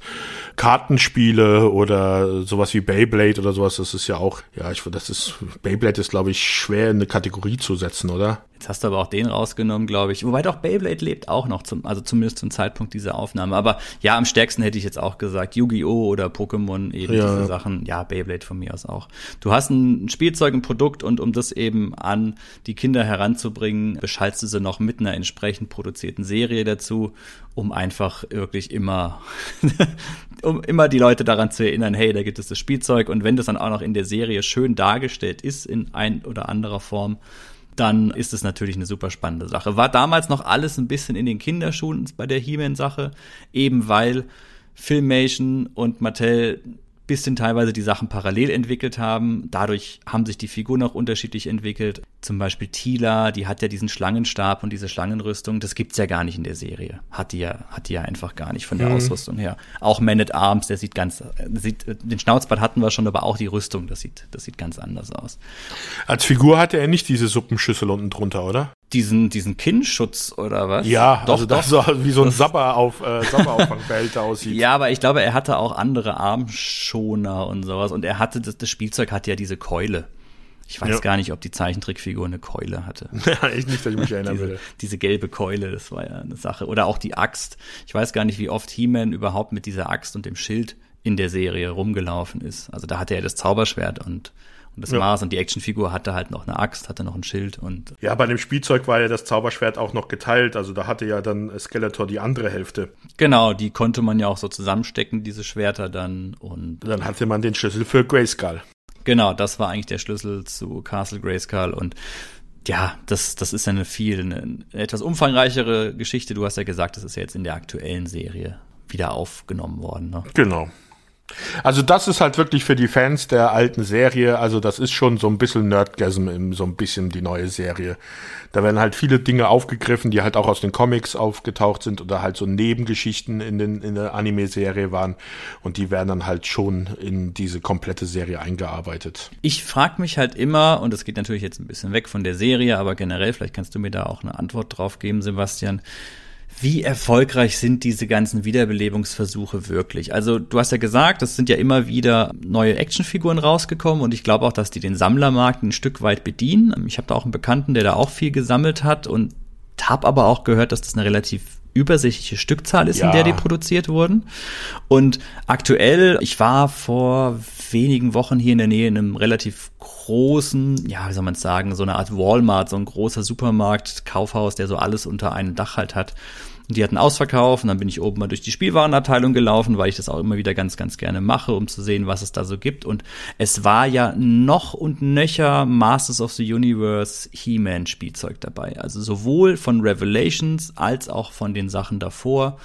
Kartenspiele oder sowas wie Beyblade oder sowas. Das ist ja auch, ja, ich, das ist, Beyblade ist, glaube ich, schwer in eine Kategorie zu setzen, oder? Jetzt hast du aber auch den rausgenommen, glaube ich. Wobei doch Beyblade lebt auch noch, zum, also zumindest zum Zeitpunkt dieser Aufnahme. Aber ja, am stärksten hätte ich jetzt auch gesagt, Yu-Gi-Oh! oder Pokémon, eben ja. diese Sachen. Ja, Beyblade von mir aus auch. Du hast ein Spielzeug, ein Produkt und um das eben an die Kinder heranzubringen, beschallst du sie noch mit einer entsprechend produzierten Serie dazu, um einfach wirklich immer, um immer die Leute daran zu erinnern, hey, da gibt es das Spielzeug und wenn das dann auch noch in der Serie schön dargestellt ist in ein oder anderer Form, dann ist es natürlich eine super spannende Sache. War damals noch alles ein bisschen in den Kinderschuhen bei der He-Man-Sache, eben weil Filmation und Mattel bisschen teilweise die Sachen parallel entwickelt haben. Dadurch haben sich die Figuren auch unterschiedlich entwickelt. Zum Beispiel Tila, die hat ja diesen Schlangenstab und diese Schlangenrüstung. Das gibt's ja gar nicht in der Serie. Hat die ja, hat die ja einfach gar nicht von der mhm. Ausrüstung her. Auch Man at Arms, der sieht ganz, sieht, den Schnauzbart hatten wir schon, aber auch die Rüstung, das sieht, das sieht ganz anders aus. Als Figur hatte er nicht diese Suppenschüssel unten drunter, oder? Diesen, diesen Kinnschutz oder was? Ja, doch, also das doch. so wie so ein Sapper auf äh, Sapperauffangbehälter aussieht. Ja, aber ich glaube, er hatte auch andere Armschoner und sowas und er hatte das, das Spielzeug hatte ja diese Keule. Ich weiß ja. gar nicht, ob die Zeichentrickfigur eine Keule hatte. Ja, ich nicht, dass ich mich erinnern diese, will. Diese gelbe Keule, das war ja eine Sache. Oder auch die Axt. Ich weiß gar nicht, wie oft He-Man überhaupt mit dieser Axt und dem Schild in der Serie rumgelaufen ist. Also da hatte er das Zauberschwert und Und das Ja. war's. Und die Actionfigur hatte halt noch eine Axt, hatte noch ein Schild und Ja, bei dem Spielzeug war ja das Zauberschwert auch noch geteilt. Also da hatte ja dann Skeletor die andere Hälfte. genau, die konnte man ja auch so zusammenstecken, diese Schwerter dann. Und Dann hatte man den Schlüssel für Grayskull. genau, das war eigentlich der Schlüssel zu Castle Grayskull und ja, das, das ist ja eine viel, eine, eine etwas umfangreichere Geschichte. Du hast ja gesagt, das ist ja jetzt in der aktuellen Serie wieder aufgenommen worden. Ne? Genau. Also das ist halt wirklich für die Fans der alten Serie, also das ist schon so ein bisschen Nerdgasm, im- so ein bisschen die neue Serie. Da werden halt viele Dinge aufgegriffen, die halt auch aus den Comics aufgetaucht sind oder halt so Nebengeschichten in, den, in der Anime-Serie waren und die werden dann halt schon in diese komplette Serie eingearbeitet. Ich frage mich halt immer, und das geht natürlich jetzt ein bisschen weg von der Serie, aber generell, vielleicht kannst du mir da auch eine Antwort drauf geben, Sebastian. Wie erfolgreich sind diese ganzen Wiederbelebungsversuche wirklich? Also du hast ja gesagt, es sind ja immer wieder neue Actionfiguren rausgekommen und ich glaube auch, dass die den Sammlermarkt ein Stück weit bedienen. Ich habe da auch einen Bekannten, der da auch viel gesammelt hat und habe aber auch gehört, dass das eine relativ übersichtliche Stückzahl ist, Ja. in der die produziert wurden. Und aktuell, ich war vor wenigen Wochen hier in der Nähe in einem relativ großen, ja, wie soll man es sagen, so eine Art Walmart, so ein großer Supermarkt, Kaufhaus, der so alles unter einem Dach halt hat. Und die hatten Ausverkauf und dann bin ich oben mal durch die Spielwarenabteilung gelaufen, weil ich das auch immer wieder ganz, ganz gerne mache, um zu sehen, was es da so gibt. Und es war ja noch und nöcher Masters of the Universe He-Man Spielzeug dabei. Also sowohl von Revelations als auch von den Sachen davor.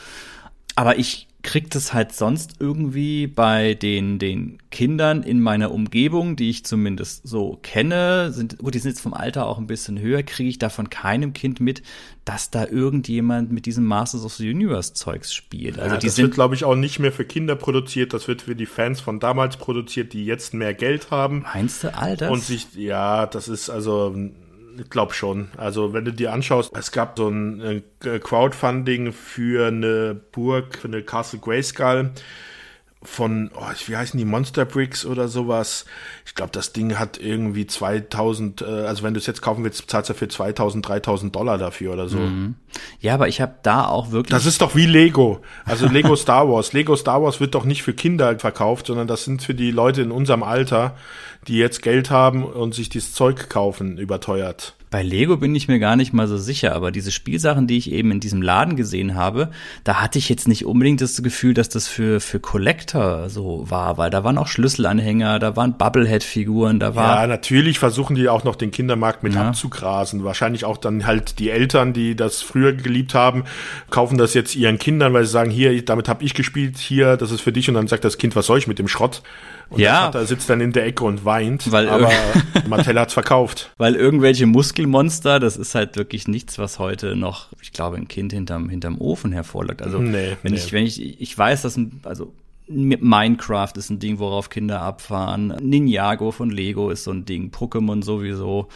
Aber ich krieg das halt sonst irgendwie bei den, den Kindern in meiner Umgebung, die ich zumindest so kenne, sind, gut, die sind jetzt vom Alter auch ein bisschen höher, kriege ich da von keinem Kind mit, dass da irgendjemand mit diesem Masters of the Universe Zeugs spielt. Also ja, die das sind wird, glaube ich, auch nicht mehr für Kinder produziert, das wird für die Fans von damals produziert, die jetzt mehr Geld haben. Meinst du all das? Und sich, ja, das ist also, ich glaube schon. Also, wenn du dir anschaust, es gab so ein äh, Crowdfunding für eine Burg, für eine Castle Grayskull von, oh, wie heißen die, Monster Bricks oder sowas. Ich glaube, das Ding hat irgendwie 2000, äh, also wenn du es jetzt kaufen willst, zahlst du für 2000, 3000 Dollar dafür oder so. ja, aber ich habe da auch wirklich. Das ist doch wie Lego. Also Lego Star Wars. Lego Star Wars wird doch nicht für Kinder verkauft, sondern das sind für die Leute in unserem Alter, die jetzt Geld haben und sich dieses Zeug kaufen, überteuert. Bei Lego bin ich mir gar nicht mal so sicher, aber diese Spielsachen, die ich eben in diesem Laden gesehen habe, da hatte ich jetzt nicht unbedingt das Gefühl, dass das für, für Collector so war, weil da waren auch Schlüsselanhänger, da waren Bubblehead-Figuren, da war. Ja, natürlich versuchen die auch noch den Kindermarkt mit Ja. abzugrasen. Wahrscheinlich auch dann halt die Eltern, die das früher geliebt haben, kaufen das jetzt ihren Kindern, weil sie sagen, hier, damit habe ich gespielt, hier, das ist für dich. Und dann sagt das Kind, was soll ich mit dem Schrott? Und Ja. der Vater sitzt dann in der Ecke und weint. Weil aber Mattel hat's verkauft. Weil irgendwelche Muskelmonster, das ist halt wirklich nichts, was heute noch, ich glaube, ein Kind hinterm, hinterm Ofen hervorlockt. Also, Nee, wenn nee. ich, wenn ich, ich weiß, dass ein, also, Minecraft ist ein Ding, worauf Kinder abfahren. Ninjago von Lego ist so ein Ding. Pokémon sowieso.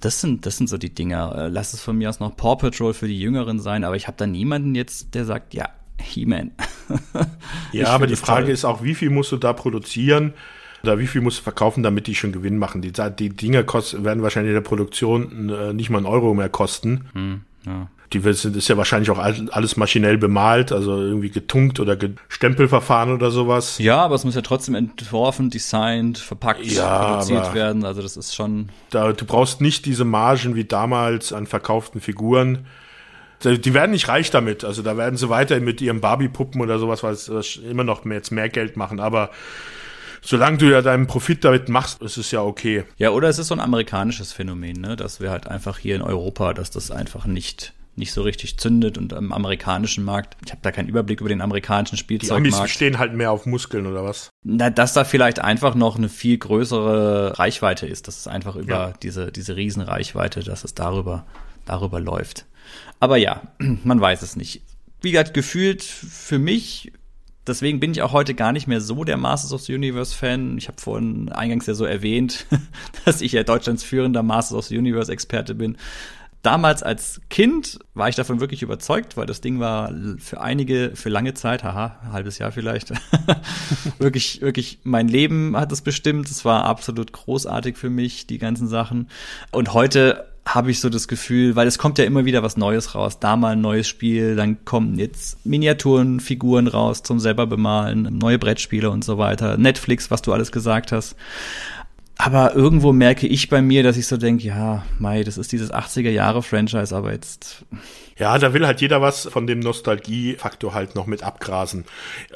Das sind, das sind so die Dinger. Äh, Lass es von mir aus noch Paw Patrol für die Jüngeren sein, aber ich habe da niemanden jetzt, der sagt, ja, He-Man. Ja, aber die Frage toll. ist auch, wie viel musst du da produzieren oder wie viel musst du verkaufen, damit die schon Gewinn machen? Die, die Dinger kosten, werden wahrscheinlich in der Produktion äh, nicht mal einen Euro mehr kosten. Hm, ja. Die sind, ist ja wahrscheinlich auch all- alles maschinell bemalt, also irgendwie getunkt oder Stempelverfahren oder sowas. Ja, aber es muss ja trotzdem entworfen, designt, verpackt, Ja, produziert werden. Also das ist schon, Da, du brauchst nicht diese Margen wie damals an verkauften Figuren. Die werden nicht reich damit. Also da werden sie weiter mit ihren Barbie-Puppen oder sowas, es was immer noch mehr, jetzt mehr Geld machen. Aber solange du ja deinen Profit damit machst, ist es ja okay. Ja, oder es ist so ein amerikanisches Phänomen, ne? dass wir halt einfach hier in Europa, dass das einfach nicht nicht so richtig zündet und im amerikanischen Markt, ich habe da keinen Überblick über den amerikanischen Die Amis Spielzeugmarkt, stehen halt mehr auf Muskeln oder was? na, dass da vielleicht einfach noch eine viel größere Reichweite ist, dass es einfach über Ja. diese diese Riesenreichweite, dass es darüber darüber läuft. Aber ja, man weiß es nicht. Wie gesagt, gefühlt für mich Deswegen bin ich auch heute gar nicht mehr so der Masters of the Universe Fan. Ich habe vorhin eingangs ja so erwähnt, dass ich ja Deutschlands führender Masters of the Universe Experte bin. Damals als Kind war ich davon wirklich überzeugt, weil das Ding war für einige, für lange Zeit, haha, ein halbes Jahr vielleicht, wirklich, wirklich mein Leben hat es bestimmt. Es war absolut großartig für mich, die ganzen Sachen. Und heute habe ich so das Gefühl, weil es kommt ja immer wieder was Neues raus. Da mal ein neues Spiel, dann kommen jetzt Miniaturen, Figuren raus zum selber bemalen, neue Brettspiele und so weiter. Netflix, was du alles gesagt hast. Aber irgendwo merke ich bei mir, dass ich so denke, ja, Mai, das ist dieses 80er Jahre Franchise, aber jetzt ja, da will halt jeder was von dem Nostalgiefaktor halt noch mit abgrasen.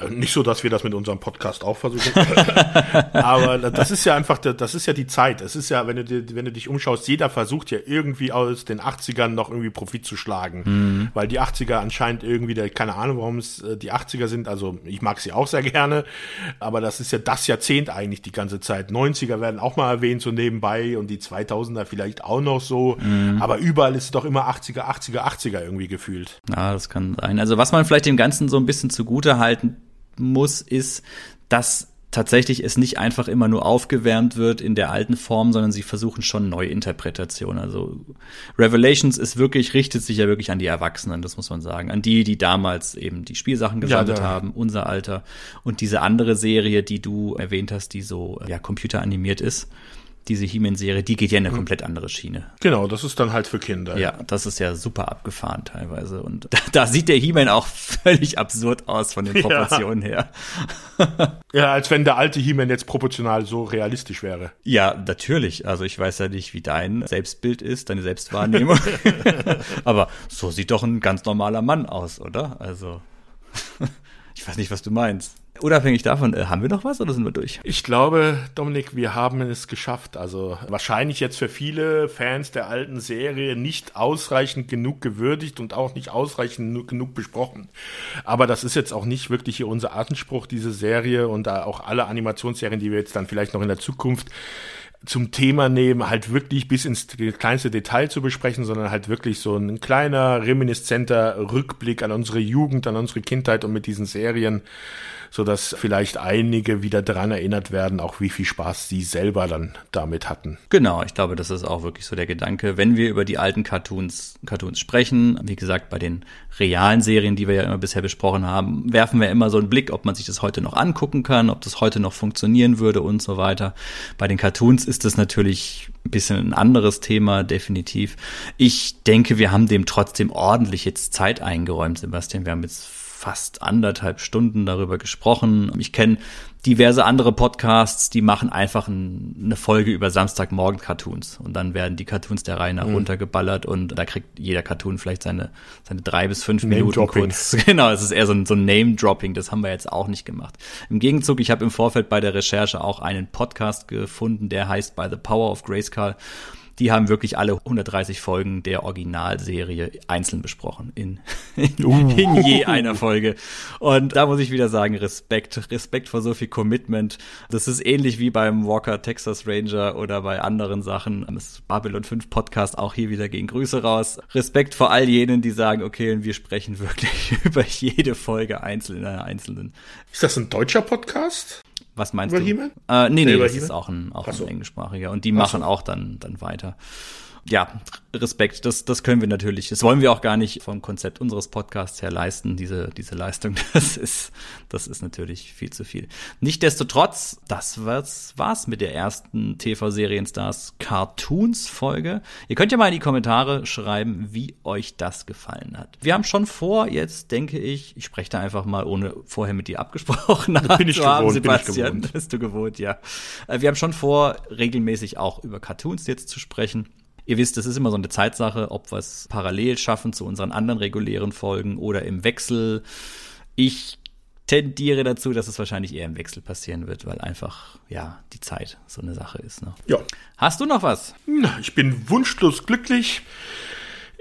Äh, nicht so, dass wir das mit unserem Podcast auch versuchen. Aber das ist ja einfach, das ist ja die Zeit. Es ist ja, wenn du, wenn du dich umschaust, jeder versucht ja irgendwie aus den 80ern noch irgendwie Profit zu schlagen. Mhm. Weil die 80er anscheinend irgendwie, keine Ahnung, warum es äh, die 80er sind. Also ich mag sie auch sehr gerne. Aber das ist ja das Jahrzehnt eigentlich die ganze Zeit. 90er werden auch mal erwähnt so nebenbei und die 2000er vielleicht auch noch so. Mhm. Aber überall ist es doch immer 80er, 80er, 80er irgendwie gefühlt. Ja, das kann sein. Also was man vielleicht dem Ganzen so ein bisschen zugute halten muss, ist, dass tatsächlich es nicht einfach immer nur aufgewärmt wird in der alten Form, sondern sie versuchen schon Neuinterpretationen. Also Revelations ist wirklich, richtet sich ja wirklich an die Erwachsenen, das muss man sagen. An die, die damals eben die Spielsachen gesammelt ja, haben, unser Alter. Und diese andere Serie, die du erwähnt hast, die so ja, computeranimiert ist, diese He-Man-Serie, die geht ja in eine hm. komplett andere Schiene. Genau, das ist dann halt für Kinder. Ja, das ist ja super abgefahren teilweise. Und da, da sieht der He-Man auch völlig absurd aus von den Proportionen ja. her. ja, als wenn der alte He-Man jetzt proportional so realistisch wäre. Ja, natürlich. Also ich weiß ja nicht, wie dein Selbstbild ist, deine Selbstwahrnehmung. Aber so sieht doch ein ganz normaler Mann aus, oder? Also ich weiß nicht, was du meinst. Unabhängig davon, äh, haben wir noch was oder sind wir durch? Ich glaube, Dominik, wir haben es geschafft. Also wahrscheinlich jetzt für viele Fans der alten Serie nicht ausreichend genug gewürdigt und auch nicht ausreichend genug besprochen. Aber das ist jetzt auch nicht wirklich hier unser Atemspruch, diese Serie und auch alle Animationsserien, die wir jetzt dann vielleicht noch in der Zukunft zum Thema nehmen, halt wirklich bis ins kleinste Detail zu besprechen, sondern halt wirklich so ein kleiner reminiszenter Rückblick an unsere Jugend, an unsere Kindheit und mit diesen Serien so dass vielleicht einige wieder daran erinnert werden, auch wie viel Spaß sie selber dann damit hatten. Genau, ich glaube, das ist auch wirklich so der Gedanke, wenn wir über die alten Cartoons, Cartoons sprechen. Wie gesagt, bei den realen Serien, die wir ja immer bisher besprochen haben, werfen wir immer so einen Blick, ob man sich das heute noch angucken kann, ob das heute noch funktionieren würde und so weiter. Bei den Cartoons ist das natürlich ein bisschen ein anderes Thema, definitiv. Ich denke, wir haben dem trotzdem ordentlich jetzt Zeit eingeräumt, Sebastian. Wir haben jetzt fast anderthalb Stunden darüber gesprochen. Ich kenne diverse andere Podcasts, die machen einfach ein, eine Folge über Samstagmorgen-Cartoons und dann werden die Cartoons der Reihe nach mhm. runtergeballert und da kriegt jeder Cartoon vielleicht seine, seine drei bis fünf Minuten kurz. Genau, es ist eher so ein, so ein Name-Dropping, das haben wir jetzt auch nicht gemacht. Im Gegenzug, ich habe im Vorfeld bei der Recherche auch einen Podcast gefunden, der heißt By the Power of Grayskull die haben wirklich alle 130 Folgen der Originalserie einzeln besprochen in, in, uh. in je einer Folge. Und da muss ich wieder sagen, Respekt, Respekt vor so viel Commitment. Das ist ähnlich wie beim Walker Texas Ranger oder bei anderen Sachen. Das Babylon 5 Podcast auch hier wieder gegen Grüße raus. Respekt vor all jenen, die sagen, okay, wir sprechen wirklich über jede Folge einzeln in einer einzelnen. Ist das ein deutscher Podcast? Was meinst über du? Äh, nee, nee, das ist auch ein, auch ein englischsprachiger. Und die machen auch dann, dann weiter ja, Respekt, das, das können wir natürlich, das wollen wir auch gar nicht vom Konzept unseres Podcasts her leisten, diese, diese Leistung, das ist, das ist natürlich viel zu viel. Nichtsdestotrotz, das war's, war's mit der ersten TV-Serienstars Cartoons Folge. Ihr könnt ja mal in die Kommentare schreiben, wie euch das gefallen hat. Wir haben schon vor, jetzt denke ich, ich spreche da einfach mal, ohne vorher mit dir abgesprochen bin ich haben, Sebastian, bin ich gewohnt. bist du gewohnt, ja. Äh, wir haben schon vor, regelmäßig auch über Cartoons jetzt zu sprechen. Ihr wisst, es ist immer so eine Zeitsache, ob wir es parallel schaffen zu unseren anderen regulären Folgen oder im Wechsel. Ich tendiere dazu, dass es wahrscheinlich eher im Wechsel passieren wird, weil einfach, ja, die Zeit so eine Sache ist. Ne? Ja. Hast du noch was? Ich bin wunschlos glücklich.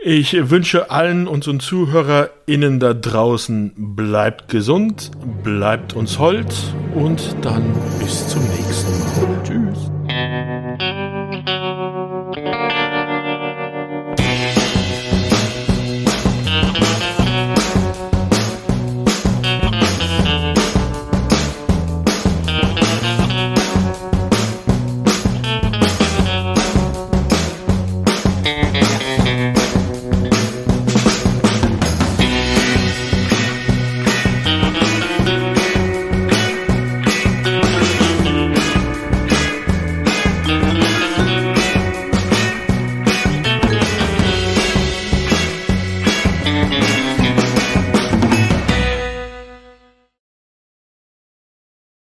Ich wünsche allen unseren ZuhörerInnen da draußen, bleibt gesund, bleibt uns hold und dann bis zum nächsten Mal.